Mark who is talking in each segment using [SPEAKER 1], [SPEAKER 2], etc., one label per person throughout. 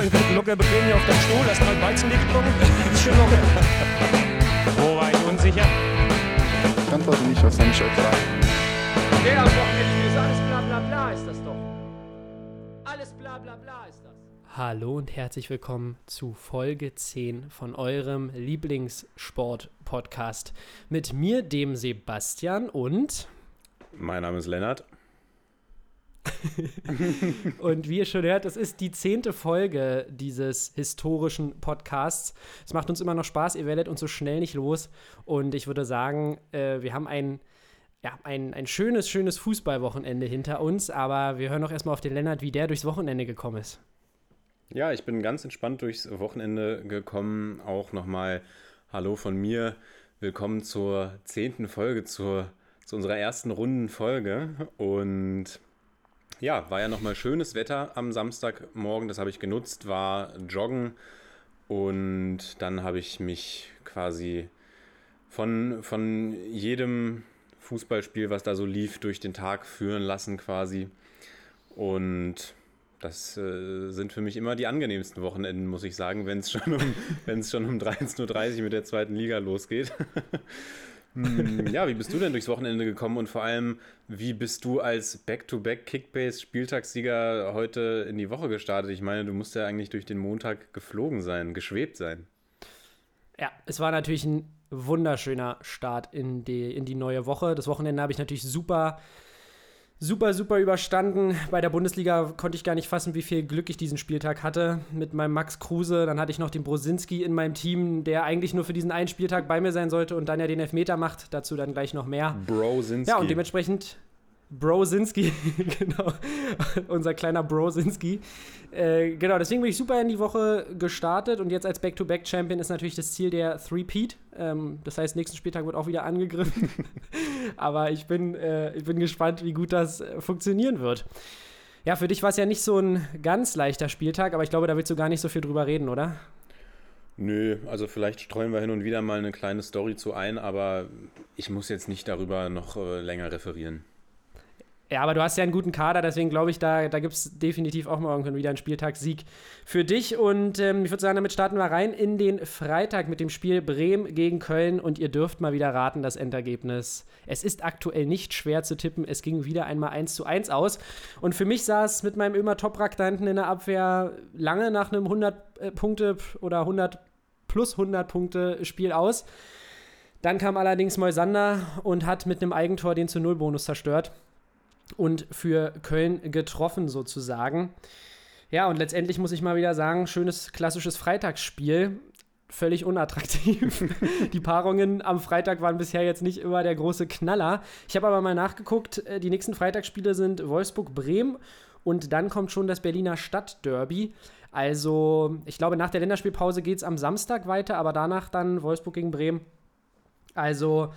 [SPEAKER 1] nicht. Hier locker bequem hier auf deinem Stuhl, hast mal Weizenlicht getrunken. Ist schön locker. Wo war ich unsicher?
[SPEAKER 2] Ich antworte nicht, was soll ich euch sagen?
[SPEAKER 1] Der am Wochenende ist alles bla bla bla ist das doch. Alles bla bla bla ist das.
[SPEAKER 3] Hallo und herzlich willkommen zu Folge 10 von eurem Lieblingssport-Podcast. Mit mir, dem Sebastian und.
[SPEAKER 4] Mein Name ist Lennart.
[SPEAKER 3] und wie ihr schon hört, es ist die zehnte Folge dieses historischen Podcasts. Es macht uns immer noch Spaß, ihr werdet uns so schnell nicht los. Und ich würde sagen, äh, wir haben ein, ja, ein, ein schönes, schönes Fußballwochenende hinter uns. Aber wir hören noch erstmal auf den Lennart, wie der durchs Wochenende gekommen ist.
[SPEAKER 4] Ja, ich bin ganz entspannt durchs Wochenende gekommen. Auch nochmal Hallo von mir. Willkommen zur zehnten Folge, zur, zu unserer ersten runden Folge. Und ja, war ja nochmal schönes Wetter am Samstagmorgen. Das habe ich genutzt, war joggen. Und dann habe ich mich quasi von, von jedem Fußballspiel, was da so lief, durch den Tag führen lassen quasi. Und das äh, sind für mich immer die angenehmsten Wochenenden, muss ich sagen, wenn es schon um, schon um 13.30 Uhr mit der zweiten Liga losgeht. hm, ja, wie bist du denn durchs Wochenende gekommen und vor allem, wie bist du als Back-to-Back-Kickbase-Spieltagssieger heute in die Woche gestartet? Ich meine, du musst ja eigentlich durch den Montag geflogen sein, geschwebt sein.
[SPEAKER 3] Ja, es war natürlich ein wunderschöner Start in die, in die neue Woche. Das Wochenende habe ich natürlich super super, super überstanden. Bei der Bundesliga konnte ich gar nicht fassen, wie viel Glück ich diesen Spieltag hatte mit meinem Max Kruse. Dann hatte ich noch den Brosinski in meinem Team, der eigentlich nur für diesen einen Spieltag bei mir sein sollte und dann ja den Elfmeter macht. Dazu dann gleich noch mehr.
[SPEAKER 4] Brosinski.
[SPEAKER 3] Ja, und dementsprechend Brosinski, genau, unser kleiner Brosinski. Äh, genau, deswegen bin ich super in die Woche gestartet und jetzt als Back-to-Back-Champion ist natürlich das Ziel der Three-Peat. Ähm, das heißt, nächsten Spieltag wird auch wieder angegriffen. Aber ich bin, äh, ich bin gespannt, wie gut das äh, funktionieren wird. Ja, für dich war es ja nicht so ein ganz leichter Spieltag, aber ich glaube, da willst du gar nicht so viel drüber reden, oder?
[SPEAKER 4] Nö, also vielleicht streuen wir hin und wieder mal eine kleine Story zu ein, aber ich muss jetzt nicht darüber noch äh, länger referieren.
[SPEAKER 3] Ja, aber du hast ja einen guten Kader, deswegen glaube ich, da, da gibt es definitiv auch mal irgendwann wieder einen Spieltagssieg für dich. Und ähm, ich würde sagen, damit starten wir rein in den Freitag mit dem Spiel Bremen gegen Köln. Und ihr dürft mal wieder raten, das Endergebnis. Es ist aktuell nicht schwer zu tippen. Es ging wieder einmal 1 zu 1 aus. Und für mich sah es mit meinem Ömer Toprak da hinten in der Abwehr lange nach einem 100 äh, Punkte oder 100 plus 100 Punkte Spiel aus. Dann kam allerdings Moisander und hat mit einem Eigentor den zu Null Bonus zerstört und für Köln getroffen sozusagen. Ja, und letztendlich muss ich mal wieder sagen, schönes klassisches Freitagsspiel. Völlig unattraktiv. die Paarungen am Freitag waren bisher jetzt nicht immer der große Knaller. Ich habe aber mal nachgeguckt, äh, die nächsten Freitagsspiele sind Wolfsburg-Bremen und dann kommt schon das Berliner Stadtderby. Also, ich glaube, nach der Länderspielpause geht es am Samstag weiter, aber danach dann Wolfsburg gegen Bremen. Also,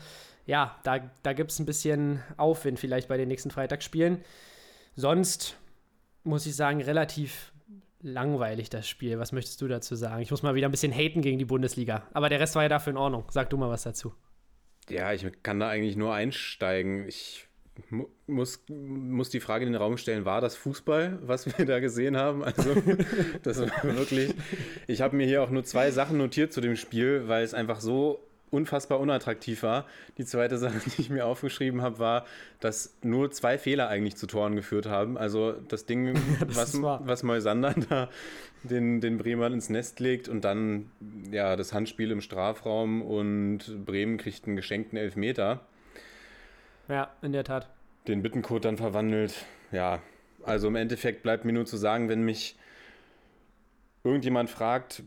[SPEAKER 3] ja, da, da gibt es ein bisschen Aufwind vielleicht bei den nächsten Freitagsspielen. Sonst muss ich sagen, relativ langweilig das Spiel. Was möchtest du dazu sagen? Ich muss mal wieder ein bisschen haten gegen die Bundesliga. Aber der Rest war ja dafür in Ordnung. Sag du mal was dazu.
[SPEAKER 4] Ja, ich kann da eigentlich nur einsteigen. Ich muss, muss die Frage in den Raum stellen, war das Fußball, was wir da gesehen haben? Also, das war wirklich. Ich habe mir hier auch nur zwei Sachen notiert zu dem Spiel, weil es einfach so unfassbar unattraktiv war. Die zweite Sache, die ich mir aufgeschrieben habe, war, dass nur zwei Fehler eigentlich zu Toren geführt haben. Also das Ding, das was, was Moisander da den, den Bremer ins Nest legt und dann ja das Handspiel im Strafraum und Bremen kriegt einen geschenkten Elfmeter.
[SPEAKER 3] Ja, in der Tat.
[SPEAKER 4] Den Bittencode dann verwandelt. Ja, also im Endeffekt bleibt mir nur zu sagen, wenn mich irgendjemand fragt,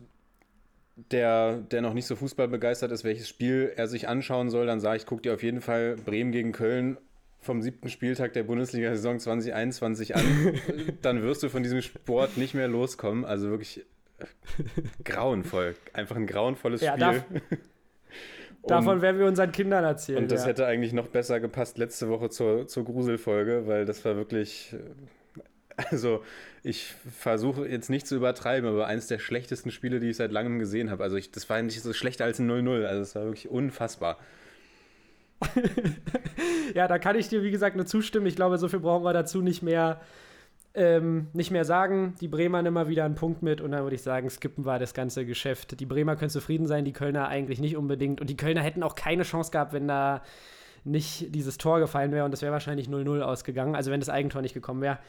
[SPEAKER 4] der, der noch nicht so Fußball begeistert ist, welches Spiel er sich anschauen soll, dann sage ich, guck dir auf jeden Fall Bremen gegen Köln vom siebten Spieltag der Bundesliga-Saison 2021 an. dann wirst du von diesem Sport nicht mehr loskommen. Also wirklich grauenvoll. Einfach ein grauenvolles ja, Spiel. Darf,
[SPEAKER 3] davon werden wir unseren Kindern erzählen.
[SPEAKER 4] Und das ja. hätte eigentlich noch besser gepasst letzte Woche zur, zur Gruselfolge, weil das war wirklich also, ich versuche jetzt nicht zu übertreiben, aber eines der schlechtesten Spiele, die ich seit langem gesehen habe. Also, ich, das war nicht so schlechter als ein 0-0. Also, es war wirklich unfassbar.
[SPEAKER 3] ja, da kann ich dir, wie gesagt, nur zustimmen. Ich glaube, so viel brauchen wir dazu nicht mehr, ähm, nicht mehr sagen. Die Bremer nehmen mal wieder einen Punkt mit und dann würde ich sagen, skippen wir das ganze Geschäft. Die Bremer können zufrieden sein, die Kölner eigentlich nicht unbedingt. Und die Kölner hätten auch keine Chance gehabt, wenn da nicht dieses Tor gefallen wäre und das wäre wahrscheinlich 0-0 ausgegangen, also wenn das Eigentor nicht gekommen wäre.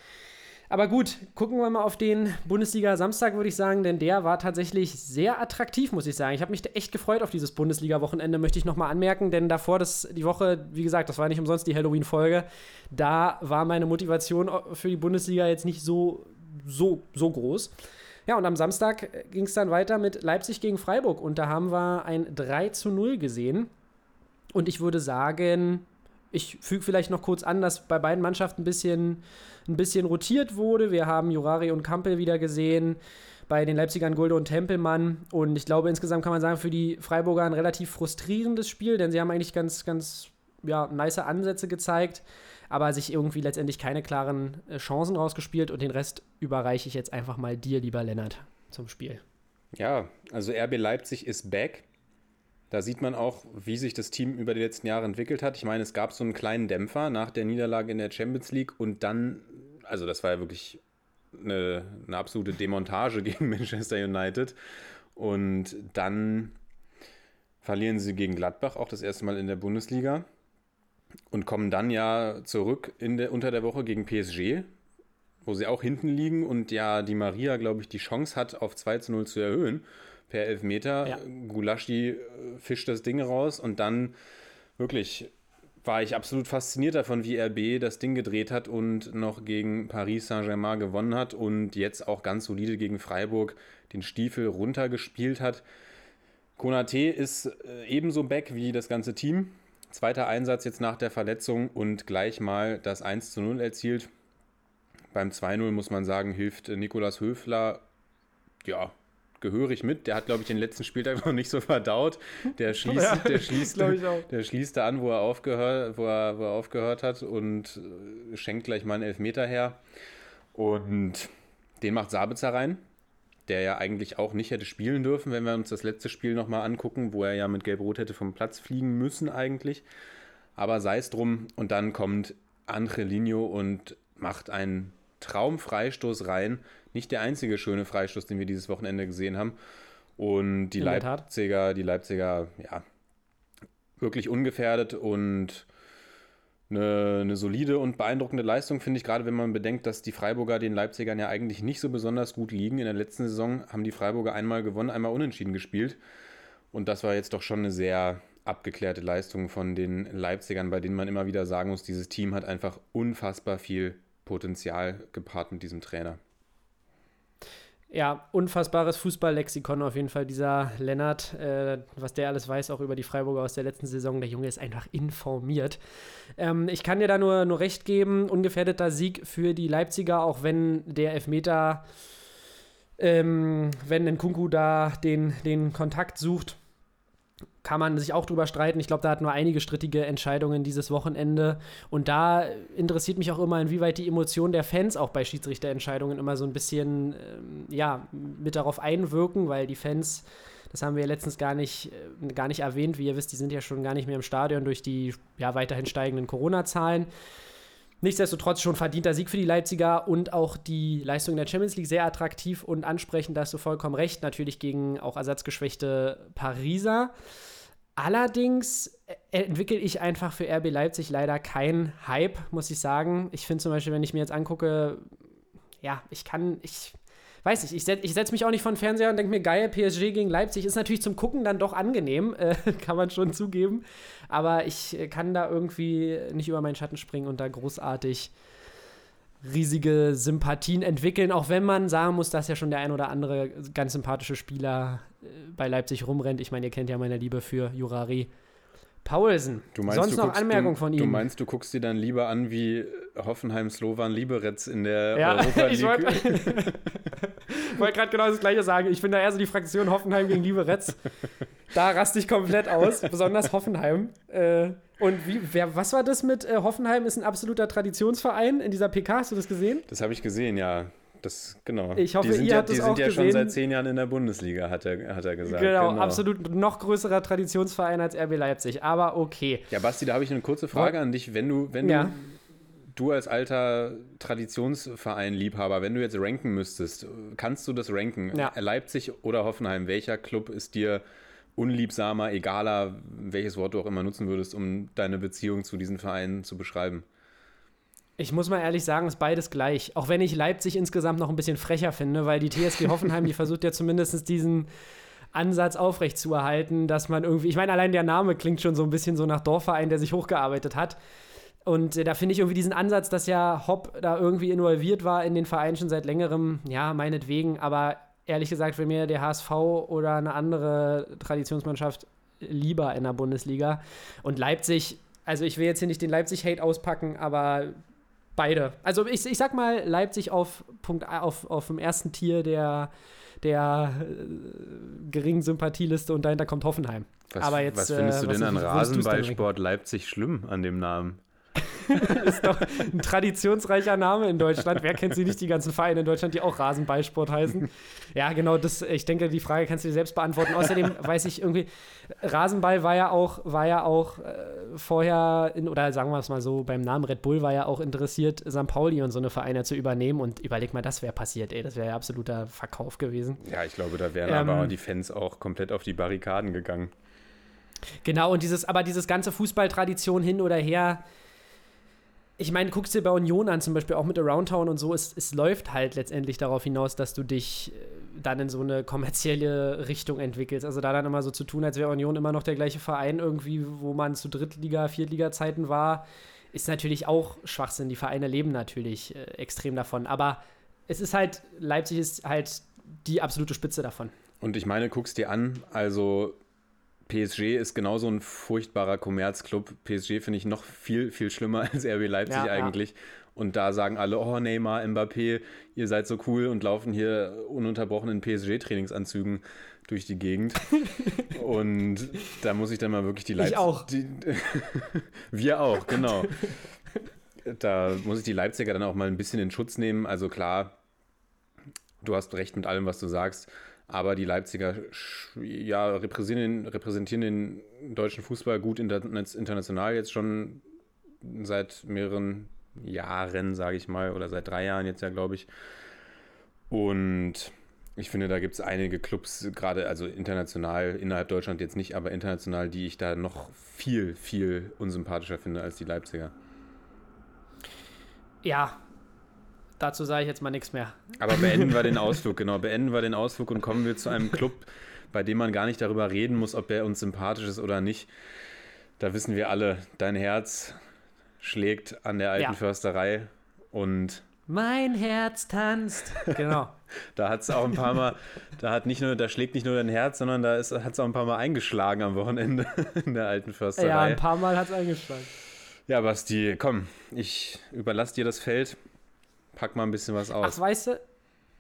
[SPEAKER 3] Aber gut, gucken wir mal auf den Bundesliga-Samstag, würde ich sagen, denn der war tatsächlich sehr attraktiv, muss ich sagen. Ich habe mich echt gefreut auf dieses Bundesliga-Wochenende, möchte ich nochmal anmerken, denn davor, das, die Woche, wie gesagt, das war nicht umsonst die Halloween-Folge, da war meine Motivation für die Bundesliga jetzt nicht so, so, so groß. Ja, und am Samstag ging es dann weiter mit Leipzig gegen Freiburg und da haben wir ein 3 zu 0 gesehen. Und ich würde sagen, ich füge vielleicht noch kurz an, dass bei beiden Mannschaften ein bisschen, ein bisschen rotiert wurde. Wir haben Jurari und Kampel wieder gesehen, bei den Leipzigern Gulde und Tempelmann. Und ich glaube, insgesamt kann man sagen, für die Freiburger ein relativ frustrierendes Spiel, denn sie haben eigentlich ganz, ganz ja, nice Ansätze gezeigt, aber sich irgendwie letztendlich keine klaren äh, Chancen rausgespielt. Und den Rest überreiche ich jetzt einfach mal dir, lieber Lennart, zum Spiel.
[SPEAKER 4] Ja, also RB Leipzig ist back. Da sieht man auch, wie sich das Team über die letzten Jahre entwickelt hat. Ich meine, es gab so einen kleinen Dämpfer nach der Niederlage in der Champions League und dann, also das war ja wirklich eine, eine absolute Demontage gegen Manchester United. Und dann verlieren sie gegen Gladbach auch das erste Mal in der Bundesliga und kommen dann ja zurück in der, unter der Woche gegen PSG, wo sie auch hinten liegen und ja die Maria, glaube ich, die Chance hat, auf 2 zu 0 zu erhöhen per Elfmeter. Ja. Gulaschi äh, fischt das Ding raus und dann wirklich war ich absolut fasziniert davon, wie RB das Ding gedreht hat und noch gegen Paris Saint-Germain gewonnen hat und jetzt auch ganz solide gegen Freiburg den Stiefel runtergespielt hat. Konate ist äh, ebenso back wie das ganze Team. Zweiter Einsatz jetzt nach der Verletzung und gleich mal das 1 zu 0 erzielt. Beim 2-0 muss man sagen, hilft Nikolas Höfler ja, gehörig mit. Der hat, glaube ich, den letzten Spieltag noch nicht so verdaut. Der schließt, ja, der schließt, der schließt da an, wo er, aufgehört, wo, er, wo er aufgehört hat und äh, schenkt gleich mal einen Elfmeter her. Und den macht Sabitzer rein, der ja eigentlich auch nicht hätte spielen dürfen, wenn wir uns das letzte Spiel nochmal angucken, wo er ja mit Gelb-Rot hätte vom Platz fliegen müssen eigentlich. Aber sei es drum. Und dann kommt Angelino und macht einen Traumfreistoß rein. Nicht der einzige schöne Freistoß, den wir dieses Wochenende gesehen haben. Und die Leipziger, die Leipziger, ja, wirklich ungefährdet und eine, eine, solide und beeindruckende Leistung, finde ich, gerade wenn man bedenkt, dass die Freiburger den Leipzigern ja eigentlich nicht so besonders gut liegen. In der letzten Saison haben die Freiburger einmal gewonnen, einmal unentschieden gespielt. Und das war jetzt doch schon eine sehr abgeklärte Leistung von den Leipzigern, bei denen man immer wieder sagen muss, dieses Team hat einfach unfassbar viel Potenzial gepaart mit diesem Trainer.
[SPEAKER 3] Ja, unfassbares Fußballlexikon auf jeden Fall, dieser Lennart. Äh, was der alles weiß, auch über die Freiburger aus der letzten Saison. Der Junge ist einfach informiert. Ähm, ich kann dir da nur, nur recht geben. Ungefährdeter Sieg für die Leipziger, auch wenn der Elfmeter, ähm, wenn Nkunku da den, den Kontakt sucht kann man sich auch drüber streiten. Ich glaube, da hatten wir einige strittige Entscheidungen dieses Wochenende. Und da interessiert mich auch immer, inwieweit die Emotionen der Fans auch bei Schiedsrichterentscheidungen immer so ein bisschen ähm, ja, mit darauf einwirken, weil die Fans, das haben wir ja letztens gar nicht, äh, gar nicht erwähnt, wie ihr wisst, die sind ja schon gar nicht mehr im Stadion durch die ja, weiterhin steigenden Corona-Zahlen. Nichtsdestotrotz schon verdienter Sieg für die Leipziger und auch die Leistung in der Champions League sehr attraktiv und ansprechend, da hast du vollkommen recht. Natürlich gegen auch ersatzgeschwächte Pariser. Allerdings äh, entwickle ich einfach für RB Leipzig leider keinen Hype, muss ich sagen. Ich finde zum Beispiel, wenn ich mir jetzt angucke, ja, ich kann, ich weiß nicht, ich, set, ich setze mich auch nicht von Fernseher und denke mir, geil, PSG gegen Leipzig ist natürlich zum Gucken dann doch angenehm, äh, kann man schon zugeben. Aber ich äh, kann da irgendwie nicht über meinen Schatten springen und da großartig riesige Sympathien entwickeln, auch wenn man sagen muss, dass ja schon der ein oder andere ganz sympathische Spieler äh, bei Leipzig rumrennt. Ich meine, ihr kennt ja meine Liebe für Jurari. Paulsen.
[SPEAKER 4] Du meinst, Sonst noch guckst, Anmerkungen von ihm? Du meinst, du guckst dir dann lieber an, wie Hoffenheim Slovan Liberec in der ja, Europa League. ich wollte
[SPEAKER 3] wollt gerade genau das Gleiche sagen. Ich bin da eher so die Fraktion Hoffenheim gegen Liberec. Da raste ich komplett aus, besonders Hoffenheim. Äh, und wie, wer, was war das mit äh, Hoffenheim? Ist ein absoluter Traditionsverein in dieser PK. Hast du das gesehen?
[SPEAKER 4] Das habe ich gesehen, ja. Das, genau.
[SPEAKER 3] Ich hoffe,
[SPEAKER 4] die sind
[SPEAKER 3] ihr
[SPEAKER 4] ja,
[SPEAKER 3] habt
[SPEAKER 4] die sind ja schon
[SPEAKER 3] gesehen.
[SPEAKER 4] seit zehn Jahren in der Bundesliga, hat er, hat er gesagt.
[SPEAKER 3] Genau, absolut noch größerer Traditionsverein als RB Leipzig. Aber okay.
[SPEAKER 4] Ja, Basti, da habe ich eine kurze Frage an dich. Wenn du, wenn
[SPEAKER 3] Ja.
[SPEAKER 4] du, du als alter Traditionsverein-Liebhaber, wenn du jetzt ranken müsstest, kannst du das ranken?
[SPEAKER 3] Ja.
[SPEAKER 4] Leipzig oder Hoffenheim? Welcher Club ist dir unliebsamer, egaler, welches Wort du auch immer nutzen würdest, um deine Beziehung zu diesen Vereinen zu beschreiben?
[SPEAKER 3] Ich muss mal ehrlich sagen, ist beides gleich. Auch wenn ich Leipzig insgesamt noch ein bisschen frecher finde, weil die TSG Hoffenheim, die versucht ja zumindest diesen Ansatz aufrechtzuerhalten, dass man irgendwie, ich meine, allein der Name klingt schon so ein bisschen so nach Dorfverein, der sich hochgearbeitet hat. Und äh, da finde ich irgendwie diesen Ansatz, dass ja Hopp da irgendwie involviert war in den Verein schon seit längerem, ja, meinetwegen, aber ehrlich gesagt, wenn mir der HSV oder eine andere Traditionsmannschaft lieber in der Bundesliga und Leipzig, also ich will jetzt hier nicht den Leipzig-Hate auspacken, aber beide. Also ich, ich sag mal Leipzig auf Punkt auf, auf dem ersten Tier der, der äh, geringen Sympathieliste und dahinter kommt Hoffenheim.
[SPEAKER 4] Was,
[SPEAKER 3] Aber jetzt,
[SPEAKER 4] was findest
[SPEAKER 3] äh,
[SPEAKER 4] du denn
[SPEAKER 3] was-
[SPEAKER 4] an
[SPEAKER 3] denn
[SPEAKER 4] Rasenballsport Leipzig schlimm an dem Namen?
[SPEAKER 3] ist doch ein traditionsreicher Name in Deutschland. Wer kennt sie nicht, die ganzen Vereine in Deutschland, die auch Rasenballsport heißen? Ja, genau, das, ich denke, die Frage kannst du dir selbst beantworten. Außerdem weiß ich irgendwie, Rasenball war ja auch, war ja auch äh, vorher, in, oder sagen wir es mal so, beim Namen Red Bull war ja auch interessiert, St. Pauli und so eine Vereine zu übernehmen. Und überleg mal, das wäre passiert, ey. Das wäre ja absoluter Verkauf gewesen.
[SPEAKER 4] Ja, ich glaube, da wären
[SPEAKER 3] Ähm,
[SPEAKER 4] aber die Fans auch komplett auf die Barrikaden gegangen.
[SPEAKER 3] Genau, und dieses, aber dieses ganze Fußballtradition hin oder her, ich meine, guckst dir bei Union an, zum Beispiel auch mit Around Town und so, es, es läuft halt letztendlich darauf hinaus, dass du dich äh, dann in so eine kommerzielle Richtung entwickelst. Also da dann immer so zu tun, als wäre Union immer noch der gleiche Verein irgendwie, wo man zu Drittliga-, Viertliga-Zeiten war, ist natürlich auch Schwachsinn. Die Vereine leben natürlich äh, extrem davon. Aber es ist halt, Leipzig ist halt die absolute Spitze davon.
[SPEAKER 4] Und ich meine, guck's dir an, also PSG ist genauso ein furchtbarer Kommerzclub. PSG finde ich noch viel, viel schlimmer als RB Leipzig
[SPEAKER 3] Ja, ja.
[SPEAKER 4] eigentlich. Und da sagen alle, oh Neymar, Mbappé, ihr seid so cool und laufen hier ununterbrochen in PSG-Trainingsanzügen durch die Gegend. und da muss ich dann mal wirklich die Leipzig...
[SPEAKER 3] auch.
[SPEAKER 4] Die, wir auch, genau. Da muss ich die Leipziger dann auch mal ein bisschen in Schutz nehmen. Also klar, du hast recht mit allem, was du sagst. Aber die Leipziger ja, repräsentieren, repräsentieren den deutschen Fußball gut inter- international jetzt schon seit mehreren Jahren, sage ich mal, oder seit drei Jahren jetzt ja, glaube ich. Und ich finde, da gibt es einige Clubs, gerade also international, innerhalb Deutschland jetzt nicht, aber international, die ich da noch viel, viel unsympathischer finde als die Leipziger.
[SPEAKER 3] Ja, dazu sage ich jetzt mal nichts mehr.
[SPEAKER 4] Aber beenden wir den Ausflug, genau. Beenden wir den Ausflug und kommen wir zu einem Club, bei dem man gar nicht darüber reden muss, ob er uns sympathisch ist oder nicht. Da wissen wir alle, dein Herz schlägt an der alten
[SPEAKER 3] Ja.
[SPEAKER 4] Försterei und
[SPEAKER 3] Mein Herz tanzt. Genau.
[SPEAKER 4] da hat es auch ein paar Mal, da hat nicht nur, da schlägt nicht nur dein Herz, sondern da hat es auch ein paar Mal eingeschlagen am Wochenende in der alten
[SPEAKER 3] ja,
[SPEAKER 4] Försterei.
[SPEAKER 3] ein paar Mal hat es eingeschlagen.
[SPEAKER 4] Ja, Basti, komm, ich überlasse dir das Feld. Pack mal ein bisschen was aus.
[SPEAKER 3] Ach, weißt du,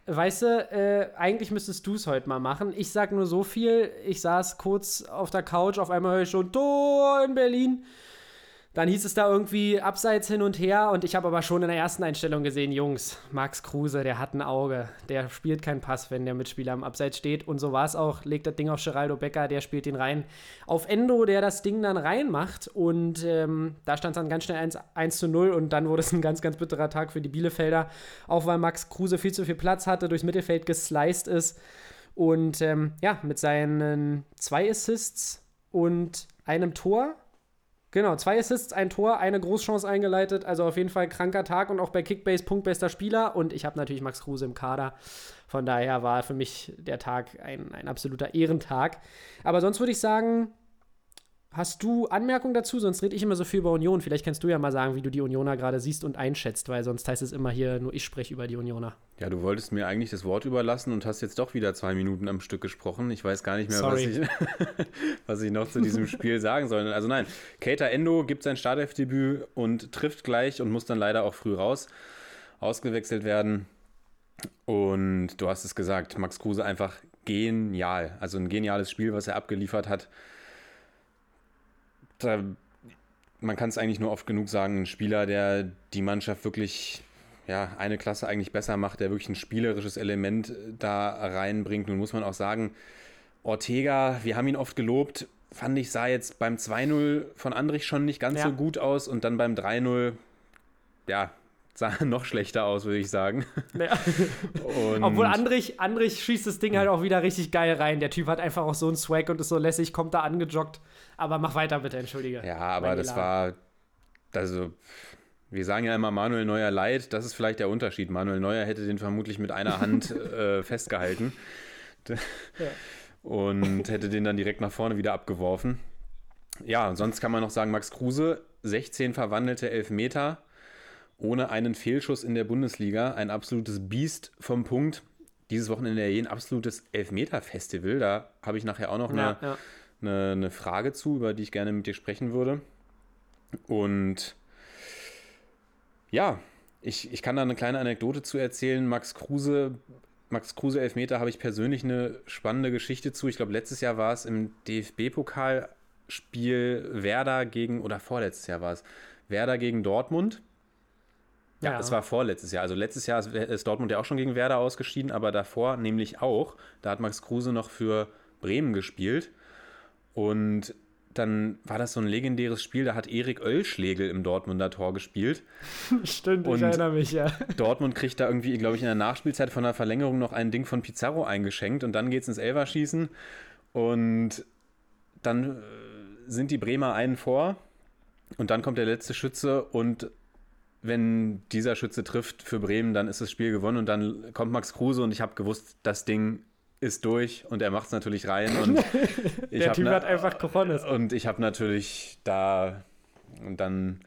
[SPEAKER 3] weißt du, äh, eigentlich müsstest du es heute mal machen. Ich sag nur so viel. Ich saß kurz auf der Couch, auf einmal höre ich schon Tor in Berlin. Dann hieß es da irgendwie abseits hin und her und ich habe aber schon in der ersten Einstellung gesehen, Jungs, Max Kruse, der hat ein Auge. Der spielt keinen Pass, wenn der Mitspieler am Abseits steht. Und so war es auch. Legt das Ding auf Geraldo Becker, der spielt den rein. Auf Endo, der das Ding dann reinmacht. Und ähm, da stand es dann ganz schnell 1, 1 zu 0 und dann wurde es ein ganz, ganz bitterer Tag für die Bielefelder. Auch weil Max Kruse viel zu viel Platz hatte, durchs Mittelfeld gesliced ist. Und ähm, ja, mit seinen zwei Assists und einem Tor Genau, zwei Assists, ein Tor, eine Großchance eingeleitet. Also auf jeden Fall kranker Tag und auch bei Kickbase punktbester Spieler. Und ich habe natürlich Max Kruse im Kader. Von daher war für mich der Tag ein, ein absoluter Ehrentag. Aber sonst würde ich sagen, hast du Anmerkungen dazu? Sonst rede ich immer so viel über Union. Vielleicht kannst du ja mal sagen, wie du die Unioner gerade siehst und einschätzt, weil sonst heißt es immer hier, nur ich spreche über die Unioner.
[SPEAKER 4] Ja, du wolltest mir eigentlich das Wort überlassen und hast jetzt doch wieder zwei Minuten am Stück gesprochen. Ich weiß gar nicht mehr, was ich, was ich noch zu diesem Spiel sagen soll. Also nein, Keita Endo gibt sein Startelfdebüt und trifft gleich und muss dann leider auch früh raus, ausgewechselt werden. Und du hast es gesagt, Max Kruse einfach genial. Also ein geniales Spiel, was er abgeliefert hat. Da, man kann es eigentlich nur oft genug sagen, ein Spieler, der die Mannschaft wirklich ja, eine Klasse eigentlich besser macht, der wirklich ein spielerisches Element äh, da reinbringt. Nun muss man auch sagen, Ortega, wir haben ihn oft gelobt, fand ich, sah jetzt beim 2-0 von Andrich schon nicht ganz
[SPEAKER 3] Ja.
[SPEAKER 4] so gut aus und dann beim 3-0, ja, sah noch schlechter aus, würde ich sagen.
[SPEAKER 3] Ja.
[SPEAKER 4] Und
[SPEAKER 3] Obwohl Andrich, Andrich schießt das Ding halt auch wieder richtig geil rein. Der Typ hat einfach auch so einen Swag und ist so lässig, kommt da angejoggt. Aber mach weiter bitte, entschuldige.
[SPEAKER 4] Ja, aber das war, also, wir sagen ja immer Manuel Neuer leid, das ist vielleicht der Unterschied. Manuel Neuer hätte den vermutlich mit einer Hand äh, festgehalten und hätte den dann direkt nach vorne wieder abgeworfen. Ja, und sonst kann man noch sagen, Max Kruse, 16 verwandelte Elfmeter, ohne einen Fehlschuss in der Bundesliga, ein absolutes Biest vom Punkt. Dieses Wochenende ja ein absolutes Elfmeter-Festival. Da habe ich nachher auch noch eine,
[SPEAKER 3] Ja, ja.
[SPEAKER 4] eine, eine Frage zu, über die ich gerne mit dir sprechen würde. Und ja, ich, ich kann da eine kleine Anekdote zu erzählen. Max Kruse, Max Kruse Elfmeter habe ich persönlich eine spannende Geschichte zu. Ich glaube, letztes Jahr war es im DFB-Pokalspiel Werder gegen, oder vorletztes Jahr war es, Werder gegen Dortmund. Ja,
[SPEAKER 3] Ja.
[SPEAKER 4] es war vorletztes Jahr. Also letztes Jahr ist- Dortmund ja auch schon gegen Werder ausgeschieden, aber davor nämlich auch. Da hat Max Kruse noch für Bremen gespielt. Und dann war das so ein legendäres Spiel, da hat Erik Oellschlegel im Dortmunder Tor gespielt.
[SPEAKER 3] Stimmt,
[SPEAKER 4] Und-
[SPEAKER 3] ich erinnere mich, ja.
[SPEAKER 4] Dortmund kriegt da irgendwie, glaube ich, in der Nachspielzeit von der Verlängerung noch ein Ding von Pizarro eingeschenkt und dann geht es ins Elverschießen und dann äh, sind die Bremer einen vor und dann kommt der letzte Schütze und wenn dieser Schütze trifft für Bremen, dann ist das Spiel gewonnen und dann kommt Max Kruse und ich habe gewusst, das Ding ist durch und er macht es natürlich rein und ich
[SPEAKER 3] Der Typ
[SPEAKER 4] na-
[SPEAKER 3] hat einfach gewonnen.
[SPEAKER 4] und ich habe natürlich da und dann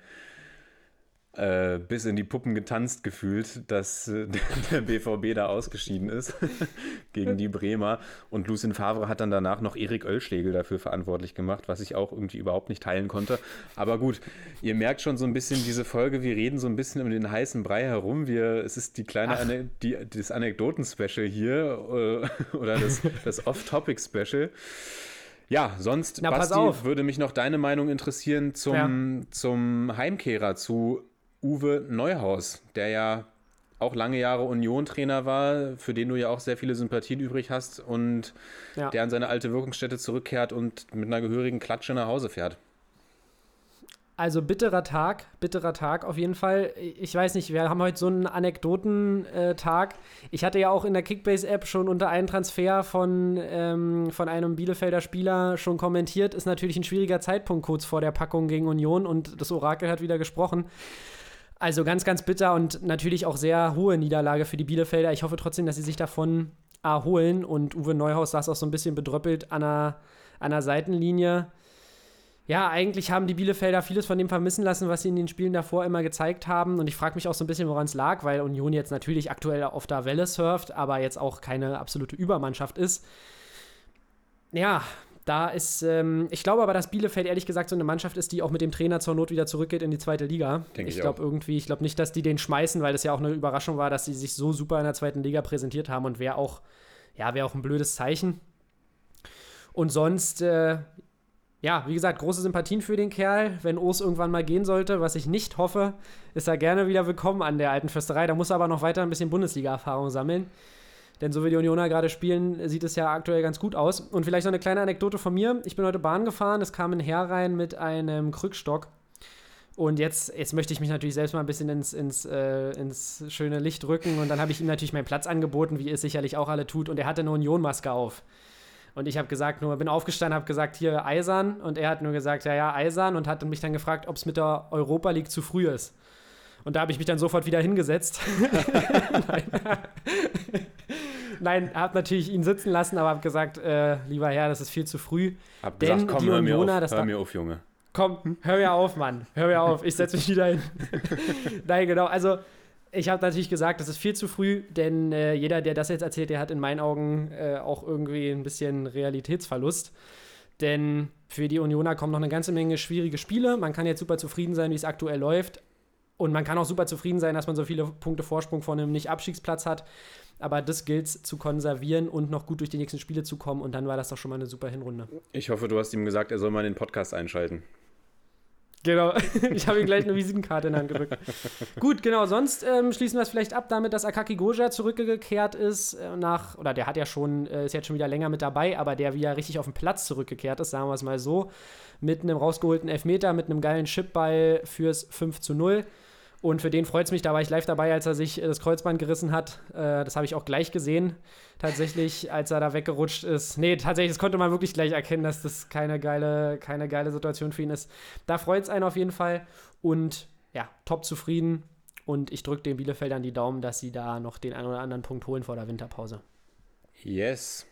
[SPEAKER 4] äh, bis in die Puppen getanzt gefühlt, dass äh, der BVB da ausgeschieden ist gegen die Bremer. Und Lucien Favre hat dann danach noch Erik Oellschlegel dafür verantwortlich gemacht, was ich auch irgendwie überhaupt nicht teilen konnte. Aber gut, ihr merkt schon so ein bisschen diese Folge, wir reden so ein bisschen um den heißen Brei herum. Wir, es ist die kleine Ane die, das Anekdoten-Special hier äh, oder das, das Off-Topic-Special. Ja, sonst,
[SPEAKER 3] Na,
[SPEAKER 4] Basti, würde mich noch deine Meinung interessieren zum, zum Heimkehrer, zu Uwe Neuhaus, der ja auch lange Jahre Union-Trainer war, für den du ja auch sehr viele Sympathien übrig hast und
[SPEAKER 3] Ja.
[SPEAKER 4] der an seine alte Wirkungsstätte zurückkehrt und mit einer gehörigen Klatsche nach Hause fährt.
[SPEAKER 3] Also bitterer Tag, bitterer Tag auf jeden Fall. Ich weiß nicht, wir haben heute so einen Anekdotentag. Ich hatte ja auch in der Kickbase-App schon unter einen Transfer von, ähm, von einem Bielefelder Spieler schon kommentiert. Ist natürlich ein schwieriger Zeitpunkt kurz vor der Packung gegen Union und das Orakel hat wieder gesprochen. Also ganz, ganz bitter und natürlich auch sehr hohe Niederlage für die Bielefelder. Ich hoffe trotzdem, dass sie sich davon erholen und Uwe Neuhaus saß auch so ein bisschen bedröppelt an der, an der Seitenlinie ja, eigentlich haben die Bielefelder vieles von dem vermissen lassen, was sie in den Spielen davor immer gezeigt haben. Und ich frage mich auch so ein bisschen, woran es lag, weil Union jetzt natürlich aktuell auf der Welle surft, aber jetzt auch keine absolute Übermannschaft ist. Ja, da ist, ähm, ich glaube aber, dass Bielefeld ehrlich gesagt so eine Mannschaft ist, die auch mit dem Trainer zur Not wieder zurückgeht in die zweite Liga.
[SPEAKER 4] Denke
[SPEAKER 3] ich
[SPEAKER 4] ich
[SPEAKER 3] glaube irgendwie, ich glaube nicht, dass die den schmeißen, weil das ja auch eine Überraschung war, dass sie sich so super in der zweiten Liga präsentiert haben und wäre auch, ja, wäre auch ein blödes Zeichen. Und sonst, äh, ja, wie gesagt, große Sympathien für den Kerl. Wenn Urs irgendwann mal gehen sollte, was ich nicht hoffe, ist er gerne wieder willkommen an der alten Fürsterei. Da muss er aber noch weiter ein bisschen Bundesliga-Erfahrung sammeln. Denn so wie die Unioner gerade spielen, sieht es ja aktuell ganz gut aus. Und vielleicht noch eine kleine Anekdote von mir. Ich bin heute Bahn gefahren, es kam ein Herr rein mit einem Krückstock. Und jetzt, jetzt möchte ich mich natürlich selbst mal ein bisschen ins, ins, äh, ins schöne Licht rücken. Und dann habe ich ihm natürlich meinen Platz angeboten, wie es sicherlich auch alle tut. Und er hatte eine Union-Maske auf. Und ich habe gesagt, nur bin aufgestanden, habe gesagt, hier Eisern. Und er hat nur gesagt, ja, ja, Eisern. Und hat mich dann gefragt, ob es mit der Europa League zu früh ist. Und da habe ich mich dann sofort wieder hingesetzt. Nein. Nein, habe natürlich ihn sitzen lassen, aber habe gesagt, äh, lieber Herr, das ist viel zu früh.
[SPEAKER 4] Hab
[SPEAKER 3] Denn
[SPEAKER 4] gesagt, komm,
[SPEAKER 3] die
[SPEAKER 4] hör mir auf, hör mir auf, Junge.
[SPEAKER 3] Komm, hör mir auf, Mann. Hör mir auf. Ich setze mich wieder hin. Nein, genau. Also, ich habe natürlich gesagt, das ist viel zu früh, denn äh, jeder, der das jetzt erzählt, der hat in meinen Augen äh, auch irgendwie ein bisschen Realitätsverlust. Denn für die Unioner kommen noch eine ganze Menge schwierige Spiele. Man kann jetzt super zufrieden sein, wie es aktuell läuft. Und man kann auch super zufrieden sein, dass man so viele Punkte Vorsprung von einem Nicht-Abstiegsplatz hat. Aber das gilt zu konservieren und noch gut durch die nächsten Spiele zu kommen. Und dann war das doch schon mal eine super Hinrunde.
[SPEAKER 4] Ich hoffe, du hast ihm gesagt, er soll mal den Podcast einschalten.
[SPEAKER 3] Genau, ich habe ihm gleich eine Visitenkarte in die Hand gedrückt. Gut, genau, sonst ähm, schließen wir es vielleicht ab damit, dass Akaki Goja zurückgekehrt ist äh, nach, oder der hat ja schon, äh, ist jetzt schon wieder länger mit dabei, aber der wieder richtig auf den Platz zurückgekehrt ist, sagen wir es mal so, mit einem rausgeholten Elfmeter, mit einem geilen Chipball fürs 5 zu 0. Und für den freut es mich, da war ich live dabei, als er sich äh, das Kreuzband gerissen hat. Äh, das habe ich auch gleich gesehen, tatsächlich, als er da weggerutscht ist. Nee, tatsächlich, das konnte man wirklich gleich erkennen, dass das keine geile, keine geile Situation für ihn ist. Da freut es einen auf jeden Fall. Und ja, top zufrieden. Und ich drücke den Bielefeldern die Daumen, dass sie da noch den einen oder anderen Punkt holen vor der Winterpause.
[SPEAKER 4] Yes.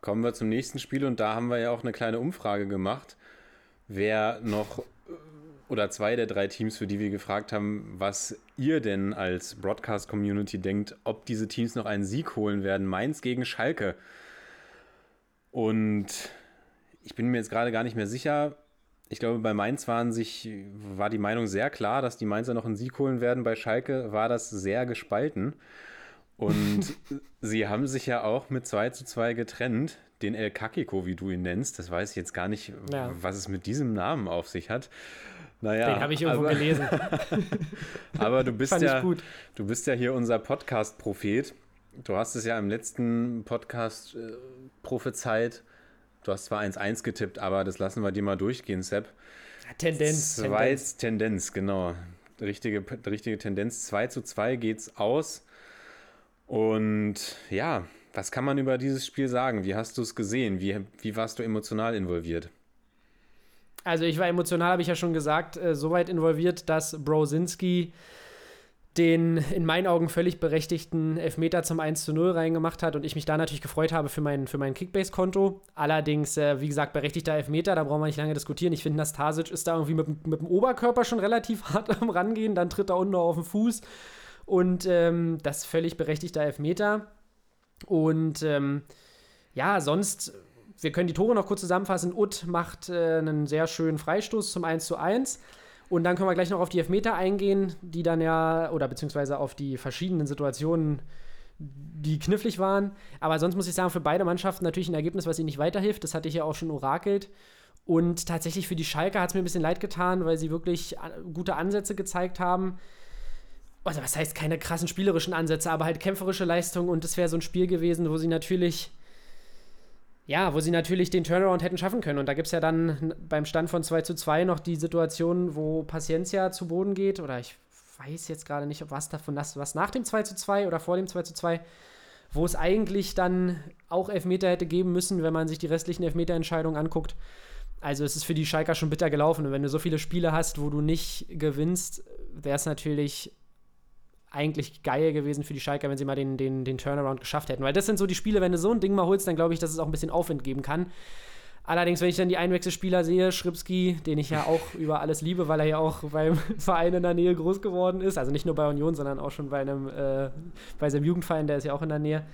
[SPEAKER 4] Kommen wir zum nächsten Spiel und da haben wir ja auch eine kleine Umfrage gemacht, wer noch oder zwei der drei Teams, für die wir gefragt haben, was ihr denn als Broadcast-Community denkt, ob diese Teams noch einen Sieg holen werden. Mainz gegen Schalke. Und ich bin mir jetzt gerade gar nicht mehr sicher. Ich glaube, bei Mainz waren sich, war die Meinung sehr klar, dass die Mainzer noch einen Sieg holen werden. Bei Schalke war das sehr gespalten. Und sie haben sich ja auch mit 2 zu 2 getrennt. Den El Kakiko, wie du ihn nennst, das weiß ich jetzt gar nicht, ja. was es mit diesem Namen auf sich hat.
[SPEAKER 3] Naja, Den habe ich irgendwo aber, gelesen.
[SPEAKER 4] aber du bist ja, du bist ja hier unser Podcast-Prophet. Du hast es ja im letzten Podcast äh, prophezeit. Du hast zwar 1-1 getippt, aber das lassen wir dir mal durchgehen, Sepp.
[SPEAKER 3] Tendenz.
[SPEAKER 4] Zwei, Tendenz. Tendenz, genau. Richtige, richtige Tendenz. 2 zu 2 geht's aus. Und ja, was kann man über dieses Spiel sagen? Wie hast du es gesehen? Wie, wie warst du emotional involviert?
[SPEAKER 3] Also ich war emotional, habe ich ja schon gesagt, äh, so weit involviert, dass Brosinski den in meinen Augen völlig berechtigten Elfmeter zum 1 zu 0 reingemacht hat und ich mich da natürlich gefreut habe für mein, für mein Kickbase-Konto. Allerdings, äh, wie gesagt, berechtigter Elfmeter, da brauchen wir nicht lange diskutieren. Ich finde, Nastasic ist da irgendwie mit, mit dem Oberkörper schon relativ hart am Rangehen, dann tritt er unten noch auf den Fuß und ähm, das völlig berechtigter Elfmeter. Und ähm, ja, sonst wir können die Tore noch kurz zusammenfassen. Ut macht äh, einen sehr schönen Freistoß zum 1 zu 1. Und dann können wir gleich noch auf die Elfmeter eingehen, die dann ja, oder beziehungsweise auf die verschiedenen Situationen, die knifflig waren. Aber sonst muss ich sagen, für beide Mannschaften natürlich ein Ergebnis, was ihnen nicht weiterhilft. Das hatte ich ja auch schon orakelt. Und tatsächlich für die Schalke hat es mir ein bisschen leid getan, weil sie wirklich äh, gute Ansätze gezeigt haben. Also, was heißt keine krassen spielerischen Ansätze, aber halt kämpferische Leistung. Und das wäre so ein Spiel gewesen, wo sie natürlich ja, wo sie natürlich den Turnaround hätten schaffen können. Und da gibt es ja dann beim Stand von 2 zu 2 noch die Situation, wo Paciencia zu Boden geht. Oder ich weiß jetzt gerade nicht, was davon das, was nach dem 2 zu 2 oder vor dem 2 zu 2, wo es eigentlich dann auch Elfmeter hätte geben müssen, wenn man sich die restlichen Elfmeterentscheidungen anguckt. Also es ist für die Schalker schon bitter gelaufen. Und wenn du so viele Spiele hast, wo du nicht gewinnst, wäre es natürlich eigentlich geil gewesen für die Schalker, wenn sie mal den, den, den Turnaround geschafft hätten. Weil das sind so die Spiele, wenn du so ein Ding mal holst, dann glaube ich, dass es auch ein bisschen Aufwind geben kann. Allerdings, wenn ich dann die Einwechselspieler sehe, Schripski, den ich ja auch über alles liebe, weil er ja auch beim Verein in der Nähe groß geworden ist, also nicht nur bei Union, sondern auch schon bei einem, äh, bei seinem Jugendverein, der ist ja auch in der Nähe.